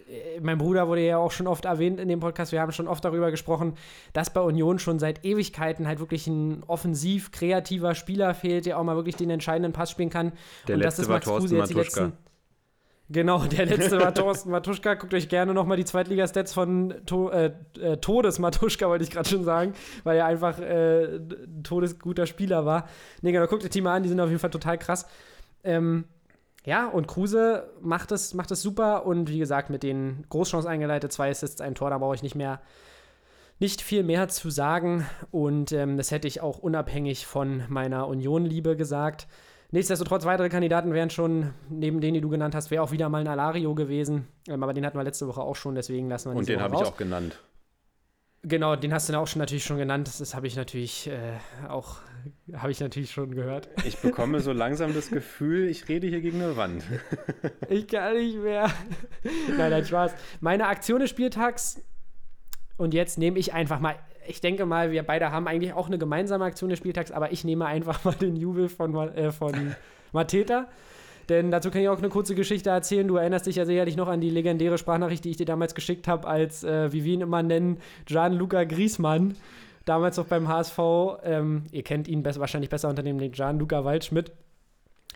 [SPEAKER 3] mein Bruder wurde ja auch schon oft erwähnt in dem Podcast, wir haben schon oft darüber gesprochen, dass bei Union schon seit Ewigkeiten halt wirklich ein offensiv kreativer Spieler fehlt, der auch mal wirklich den entscheidenden Pass spielen kann.
[SPEAKER 4] Der
[SPEAKER 3] Und
[SPEAKER 4] letzte
[SPEAKER 3] das ist
[SPEAKER 4] war
[SPEAKER 3] Max
[SPEAKER 4] Thorsten
[SPEAKER 3] Kruse jetzt die
[SPEAKER 4] Matuschka.
[SPEAKER 3] letzten- Genau, der letzte war Thorsten Matuschka. Guckt euch gerne nochmal die Zweitligastats von to äh, äh, Todes Matuschka, wollte ich gerade schon sagen, weil er einfach äh, ein todesguter Spieler war. Nee, genau, guckt euch die mal an, die sind auf jeden Fall total krass. Ähm, ja, und Kruse macht es, macht es super und wie gesagt, mit den Großchancen eingeleitet, zwei Assists, ein Tor, da brauche ich nicht mehr, nicht viel mehr zu sagen und ähm, das hätte ich auch unabhängig von meiner Union-Liebe gesagt. Nichtsdestotrotz, weitere Kandidaten wären schon, neben denen, die du genannt hast, wäre auch wieder mal ein Alario gewesen. Ähm, aber den hatten wir letzte Woche auch schon, deswegen lassen wir
[SPEAKER 4] Und
[SPEAKER 3] diese
[SPEAKER 4] den habe ich auch genannt.
[SPEAKER 3] Genau, den hast du auch schon natürlich schon genannt. Das, das habe ich natürlich äh, auch, habe ich natürlich schon gehört.
[SPEAKER 4] Ich bekomme so langsam das Gefühl, ich rede hier gegen eine Wand.
[SPEAKER 3] Ich kann nicht mehr. nein, nein, Spaß. Meine Aktion des Spieltags. Und jetzt nehme ich einfach mal. Ich denke mal, wir beide haben eigentlich auch eine gemeinsame Aktion des Spieltags, aber ich nehme einfach mal den Jubel von, äh, von Mateta. Denn dazu kann ich auch eine kurze Geschichte erzählen. Du erinnerst dich ja sicherlich noch an die legendäre Sprachnachricht, die ich dir damals geschickt habe, als, äh, wie wir ihn immer nennen, Gianluca Griesmann. Damals noch beim HSV. Ähm, ihr kennt ihn bess wahrscheinlich besser unter dem Gianluca Waldschmidt.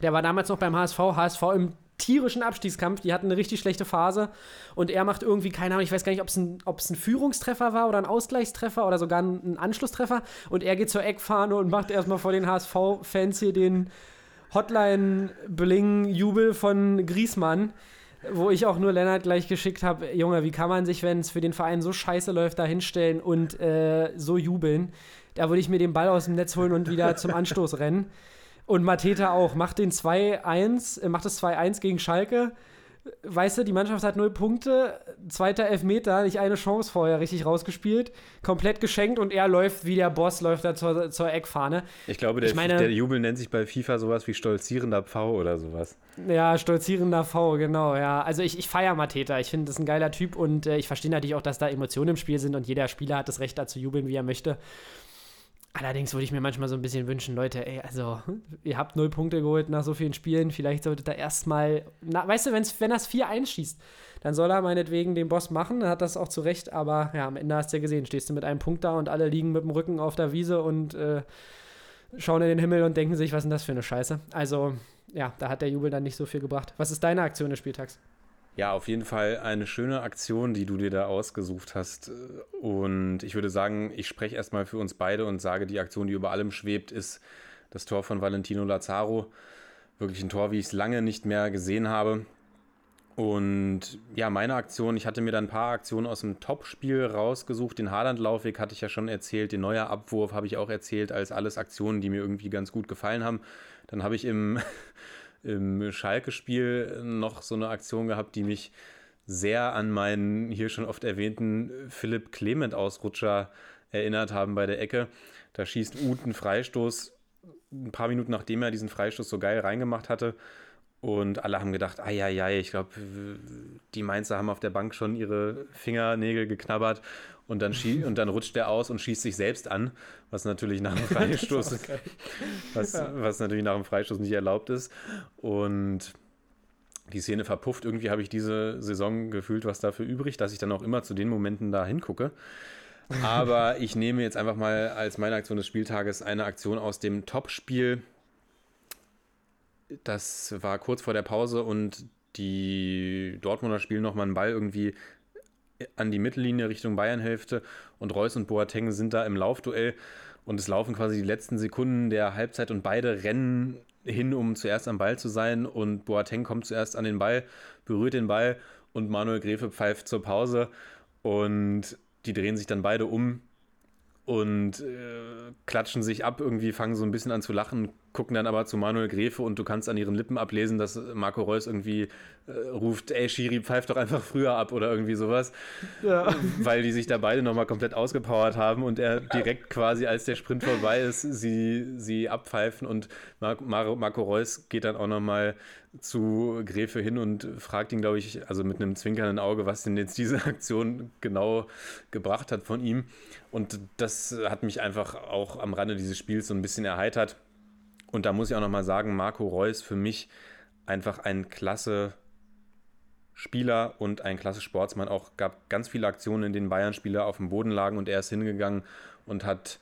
[SPEAKER 3] Der war damals noch beim HSV, HSV im tierischen Abstiegskampf. Die hatten eine richtig schlechte Phase und er macht irgendwie, keine Ahnung, ich weiß gar nicht, ob es ein, ein Führungstreffer war oder ein Ausgleichstreffer oder sogar ein, ein Anschlusstreffer. Und er geht zur Eckfahne und macht erstmal vor den HSV-Fans hier den Hotline-Bling-Jubel von Griesmann. Wo ich auch nur Lennart gleich geschickt habe, Junge, wie kann man sich, wenn es für den Verein so scheiße läuft, da hinstellen und äh, so jubeln? Da würde ich mir den Ball aus dem Netz holen und wieder zum Anstoß rennen. Und Mateta auch, macht den 2-1, äh, macht das 2-1 gegen Schalke. Weißt du, die Mannschaft hat null Punkte, zweiter Elfmeter, nicht eine Chance vorher richtig rausgespielt, komplett geschenkt und er läuft wie der Boss, läuft da zur, zur Eckfahne.
[SPEAKER 4] Ich glaube, der,
[SPEAKER 3] Ich meine-
[SPEAKER 4] der Jubel nennt sich bei FIFA sowas wie stolzierender Pfau oder sowas.
[SPEAKER 3] Ja, stolzierender V, genau, ja. Also ich, ich feiere Mateta, ich finde, das ist ein geiler Typ und äh, ich verstehe natürlich auch, dass da Emotionen im Spiel sind und jeder Spieler hat das Recht, da zu jubeln, wie er möchte. Allerdings würde ich mir manchmal so ein bisschen wünschen, Leute, ey, also, ihr habt null Punkte geholt nach so vielen Spielen, vielleicht solltet ihr erstmal, weißt du, wenn's, wenn das 4 einschießt, dann soll er meinetwegen den Boss machen, dann hat das auch zu Recht, aber ja, am Ende hast du ja gesehen, stehst du mit einem Punkt da und alle liegen mit dem Rücken auf der Wiese und äh, schauen in den Himmel und denken sich, was ist denn das für eine Scheiße? Also, ja, da hat der Jubel dann nicht so viel gebracht. Was ist deine Aktion des Spieltags?
[SPEAKER 4] Ja, auf jeden Fall eine schöne Aktion, die du dir da ausgesucht hast. Und ich würde sagen, ich spreche erstmal für uns beide und sage, die Aktion, die über allem schwebt, ist das Tor von Valentino Lazaro. Wirklich ein Tor, wie ich es lange nicht mehr gesehen habe. Und ja, meine Aktion, ich hatte mir dann ein paar Aktionen aus dem Topspiel rausgesucht. Den Haaland-Laufweg hatte ich ja schon erzählt, den neuer Abwurf habe ich auch erzählt, als alles Aktionen, die mir irgendwie ganz gut gefallen haben. Dann habe ich im, im Schalke-Spiel noch so eine Aktion gehabt, die mich sehr an meinen hier schon oft erwähnten Philipp Clement-Ausrutscher erinnert haben bei der Ecke. Da schießt Uth einen Freistoß, ein paar Minuten nachdem er diesen Freistoß so geil reingemacht hatte. Und alle haben gedacht, ai, ich glaube, die Mainzer haben auf der Bank schon ihre Fingernägel geknabbert. Und dann, und dann rutscht er aus und schießt sich selbst an, was natürlich nach dem Freistoß, was, was natürlich nach dem Freistoß nicht erlaubt ist. Und die Szene verpufft. Irgendwie habe ich diese Saison gefühlt was dafür übrig, dass ich dann auch immer zu den Momenten da hingucke. Aber ich nehme jetzt einfach mal als meine Aktion des Spieltages eine Aktion aus dem Topspiel. Das war kurz vor der Pause und die Dortmunder spielen nochmal einen Ball irgendwie an die Mittellinie Richtung Bayernhälfte und Reus und Boateng sind da im Laufduell und es laufen quasi die letzten Sekunden der Halbzeit und beide rennen hin, um zuerst am Ball zu sein und Boateng kommt zuerst an den Ball, berührt den Ball und Manuel Gräfe pfeift zur Pause und die drehen sich dann beide um und äh, klatschen sich ab, irgendwie fangen so ein bisschen an zu lachen, gucken dann aber zu Manuel Gräfe und du kannst an ihren Lippen ablesen, dass Marco Reus irgendwie äh, ruft, ey Schiri, pfeift doch einfach früher ab oder irgendwie sowas. Ja. Weil die sich da beide nochmal komplett ausgepowert haben und er direkt quasi, als der Sprint vorbei ist, sie, sie abpfeifen und Mar Mar Marco Reus geht dann auch nochmal zu Gräfe hin und fragt ihn, glaube ich, also mit einem zwinkernden Auge, was denn jetzt diese Aktion genau gebracht hat von ihm. Und das hat mich einfach auch am Rande dieses Spiels so ein bisschen erheitert. Und da muss ich auch nochmal sagen, Marco Reus für mich einfach ein klasse Spieler und ein klasse Sportsmann. Auch gab ganz viele Aktionen, in denen Bayern-Spieler auf dem Boden lagen und er ist hingegangen und hat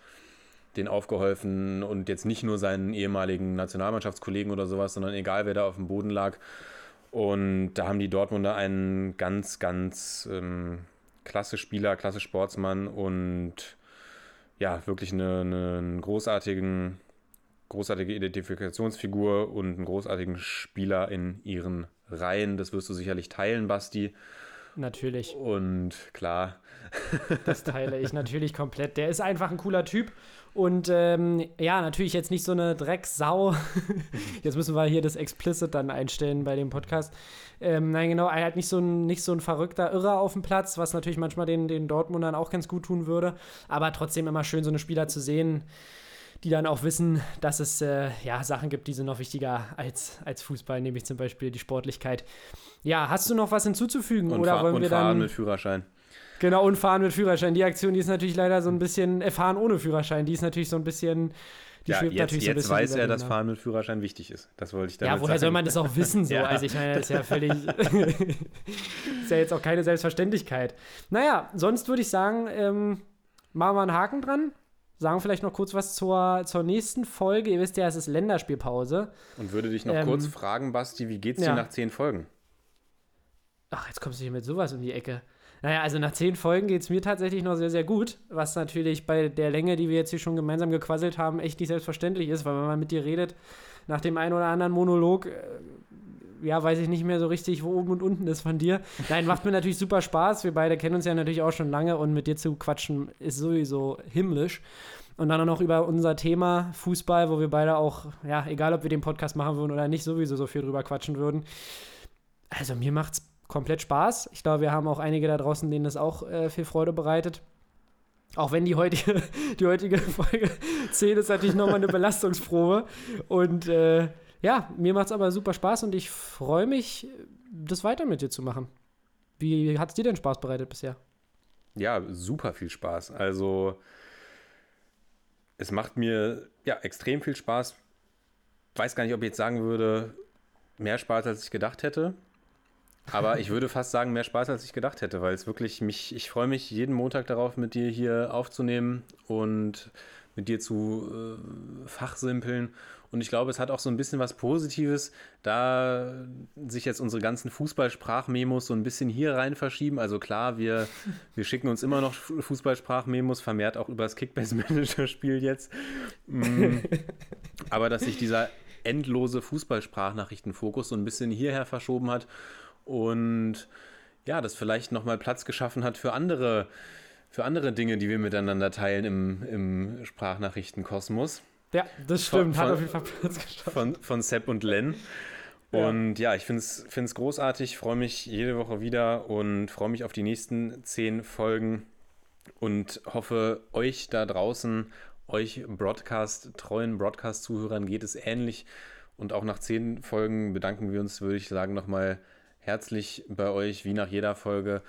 [SPEAKER 4] den aufgeholfen und jetzt nicht nur seinen ehemaligen Nationalmannschaftskollegen oder sowas, sondern egal wer da auf dem Boden lag. Und da haben die Dortmunder einen ganz, ganz ähm, klasse Spieler, klasse Sportsmann und ja, wirklich eine, eine, einen großartigen, großartige Identifikationsfigur und einen großartigen Spieler in ihren Reihen. Das wirst du sicherlich teilen, Basti.
[SPEAKER 3] Natürlich.
[SPEAKER 4] Und klar.
[SPEAKER 3] Das teile ich natürlich komplett. Der ist einfach ein cooler Typ. Und ähm, ja, natürlich jetzt nicht so eine Drecksau. jetzt müssen wir hier das Explicit dann einstellen bei dem Podcast. Ähm, nein, genau, er hat nicht so ein, nicht so ein verrückter Irrer auf dem Platz, was natürlich manchmal den, den Dortmundern auch ganz gut tun würde. Aber trotzdem immer schön, so eine Spieler zu sehen, die dann auch wissen, dass es äh, ja, Sachen gibt, die sind noch wichtiger als, als Fußball, nämlich zum Beispiel die Sportlichkeit. Ja, hast du noch was hinzuzufügen?
[SPEAKER 4] Und
[SPEAKER 3] oder wollen
[SPEAKER 4] und
[SPEAKER 3] wir
[SPEAKER 4] fahren
[SPEAKER 3] dann.
[SPEAKER 4] mit Führerschein.
[SPEAKER 3] Genau, und fahren mit Führerschein. Die Aktion, die ist natürlich leider so ein bisschen, äh, fahren ohne Führerschein, die ist natürlich so ein bisschen. Die
[SPEAKER 4] ja,
[SPEAKER 3] schwebt
[SPEAKER 4] jetzt,
[SPEAKER 3] natürlich so ein
[SPEAKER 4] jetzt
[SPEAKER 3] bisschen
[SPEAKER 4] weiß
[SPEAKER 3] über
[SPEAKER 4] er, dass? Fahren mit Führerschein wichtig ist. Das wollte ich damit
[SPEAKER 3] Ja, woher
[SPEAKER 4] sagen.
[SPEAKER 3] soll man das auch wissen so?
[SPEAKER 4] Ja.
[SPEAKER 3] Also ich meine, das ist ja völlig, ist ja jetzt auch keine Selbstverständlichkeit. Naja, sonst würde ich sagen, ähm, machen wir einen Haken dran. Sagen vielleicht noch kurz was zur, zur nächsten Folge. Ihr wisst ja, es ist Länderspielpause.
[SPEAKER 4] Und würde dich noch
[SPEAKER 3] Ähm,
[SPEAKER 4] kurz fragen, Basti, wie geht's dir
[SPEAKER 3] ja.
[SPEAKER 4] nach zehn Folgen?
[SPEAKER 3] Ach, jetzt kommst du hier mit sowas um die Ecke. Naja, also nach zehn Folgen geht es mir tatsächlich noch sehr, sehr gut, was natürlich bei der Länge, die wir jetzt hier schon gemeinsam gequasselt haben, echt nicht selbstverständlich ist, weil wenn man mit dir redet, nach dem einen oder anderen Monolog, äh, ja, weiß ich nicht mehr so richtig, wo oben und unten ist von dir. Nein, macht mir natürlich super Spaß. Wir beide kennen uns ja natürlich auch schon lange und mit dir zu quatschen ist sowieso himmlisch. Und dann auch noch über unser Thema Fußball, wo wir beide auch, ja, egal ob wir den Podcast machen würden oder nicht, sowieso so viel drüber quatschen würden. Also mir macht's komplett Spaß. Ich glaube, wir haben auch einige da draußen, denen das auch äh, viel Freude bereitet. Auch wenn die heutige, die heutige Folge 10 ist natürlich nochmal eine Belastungsprobe. Und äh, ja, mir macht es aber super Spaß und ich freue mich, das weiter mit dir zu machen. Wie hat es dir denn Spaß bereitet bisher?
[SPEAKER 4] Ja, super viel Spaß. Also, es macht mir ja extrem viel Spaß. Weiß gar nicht, ob ich jetzt sagen würde, mehr Spaß, als ich gedacht hätte. Aber ich würde fast sagen, mehr Spaß, als ich gedacht hätte, weil es wirklich mich, ich freue mich jeden Montag darauf, mit dir hier aufzunehmen und mit dir zu äh, fachsimpeln. Und ich glaube, es hat auch so ein bisschen was Positives, da sich jetzt unsere ganzen Fußballsprachmemos so ein bisschen hier rein verschieben. Also klar, wir, wir schicken uns immer noch Fußballsprachmemos, vermehrt auch über das Kickbase-Manager-Spiel jetzt. Mm. Aber dass sich dieser endlose Fußballsprachnachrichtenfokus so ein bisschen hierher verschoben hat und ja, das vielleicht nochmal Platz geschaffen hat für andere, für andere Dinge, die wir miteinander teilen im, im Sprachnachrichtenkosmos
[SPEAKER 3] Ja, das
[SPEAKER 4] Von-
[SPEAKER 3] stimmt. Hat
[SPEAKER 4] von-
[SPEAKER 3] auf jeden Fall Platz geschaffen.
[SPEAKER 4] von, von Sepp und Len.
[SPEAKER 3] Ja.
[SPEAKER 4] Und ja, ich finde es großartig, freue mich jede Woche wieder und freue mich auf die nächsten zehn Folgen und hoffe, euch da draußen, euch Broadcast, treuen Broadcast-Zuhörern geht es ähnlich. Und auch nach zehn Folgen bedanken wir uns, würde ich sagen, nochmal herzlich bei euch, wie nach jeder Folge.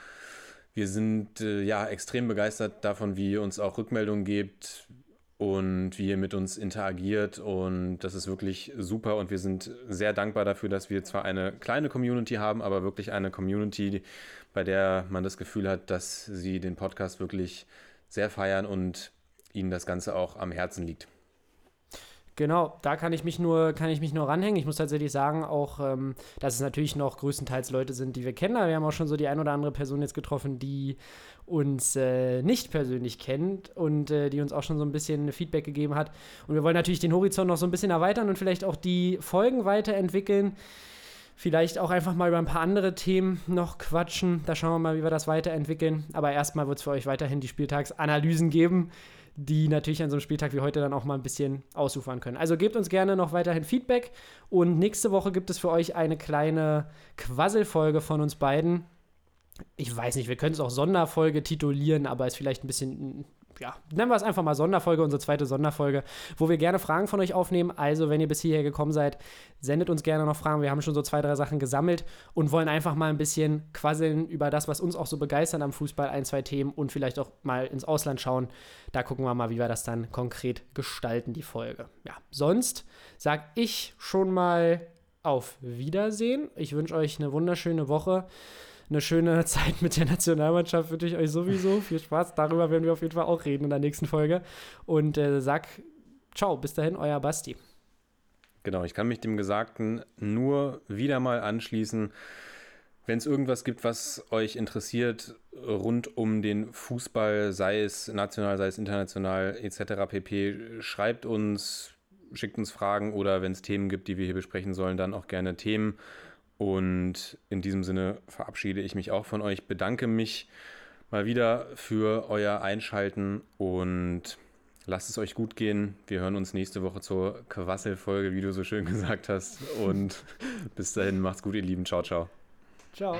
[SPEAKER 4] Wir sind äh, ja extrem begeistert davon, wie ihr uns auch Rückmeldungen gebt und wie ihr mit uns interagiert. Und das ist wirklich super. Und wir sind sehr dankbar dafür, dass wir zwar eine kleine Community haben, aber wirklich eine Community, bei der man das Gefühl hat, dass sie den Podcast wirklich sehr feiern und ihnen das Ganze auch am Herzen liegt.
[SPEAKER 3] Genau, da kann ich mich nur, kann ich mich nur ranhängen. Ich muss tatsächlich sagen, auch, ähm, dass es natürlich noch größtenteils Leute sind, die wir kennen. Aber wir haben auch schon so die ein oder andere Person jetzt getroffen, die uns äh, nicht persönlich kennt und äh, die uns auch schon so ein bisschen Feedback gegeben hat. Und wir wollen natürlich den Horizont noch so ein bisschen erweitern und vielleicht auch die Folgen weiterentwickeln. Vielleicht auch einfach mal über ein paar andere Themen noch quatschen. Da schauen wir mal, wie wir das weiterentwickeln. Aber erstmal wird es für euch weiterhin die Spieltagsanalysen geben die natürlich an so einem Spieltag wie heute dann auch mal ein bisschen ausufern können. Also gebt uns gerne noch weiterhin Feedback und nächste Woche gibt es für euch eine kleine Quasselfolge von uns beiden. Ich weiß nicht, wir können es auch Sonderfolge titulieren, aber ist vielleicht ein bisschen ja, nennen wir es einfach mal Sonderfolge, unsere zweite Sonderfolge, wo wir gerne Fragen von euch aufnehmen. Also, wenn ihr bis hierher gekommen seid, sendet uns gerne noch Fragen. Wir haben schon so zwei, drei Sachen gesammelt und wollen einfach mal ein bisschen quasseln über das, was uns auch so begeistert am Fußball, ein, zwei Themen und vielleicht auch mal ins Ausland schauen. Da gucken wir mal, wie wir das dann konkret gestalten, die Folge. Ja, sonst sag ich schon mal auf Wiedersehen. Ich wünsche euch eine wunderschöne Woche eine schöne Zeit mit der Nationalmannschaft wünsche ich euch sowieso. Viel Spaß. Darüber werden wir auf jeden Fall auch reden in der nächsten Folge. Und äh, sag ciao, bis dahin, euer Basti.
[SPEAKER 4] Genau, ich kann mich dem Gesagten nur wieder mal anschließen. Wenn es irgendwas gibt, was euch interessiert rund um den Fußball, sei es national, sei es international etc. pp, schreibt uns, schickt uns Fragen oder wenn es Themen gibt, die wir hier besprechen sollen, dann auch gerne Themen. Und in diesem Sinne verabschiede ich mich auch von euch, bedanke mich mal wieder für euer Einschalten und lasst es euch gut gehen. Wir hören uns nächste Woche zur Quasselfolge, wie du so schön gesagt hast. Und bis dahin, macht's gut, ihr Lieben. Ciao, ciao.
[SPEAKER 3] Ciao.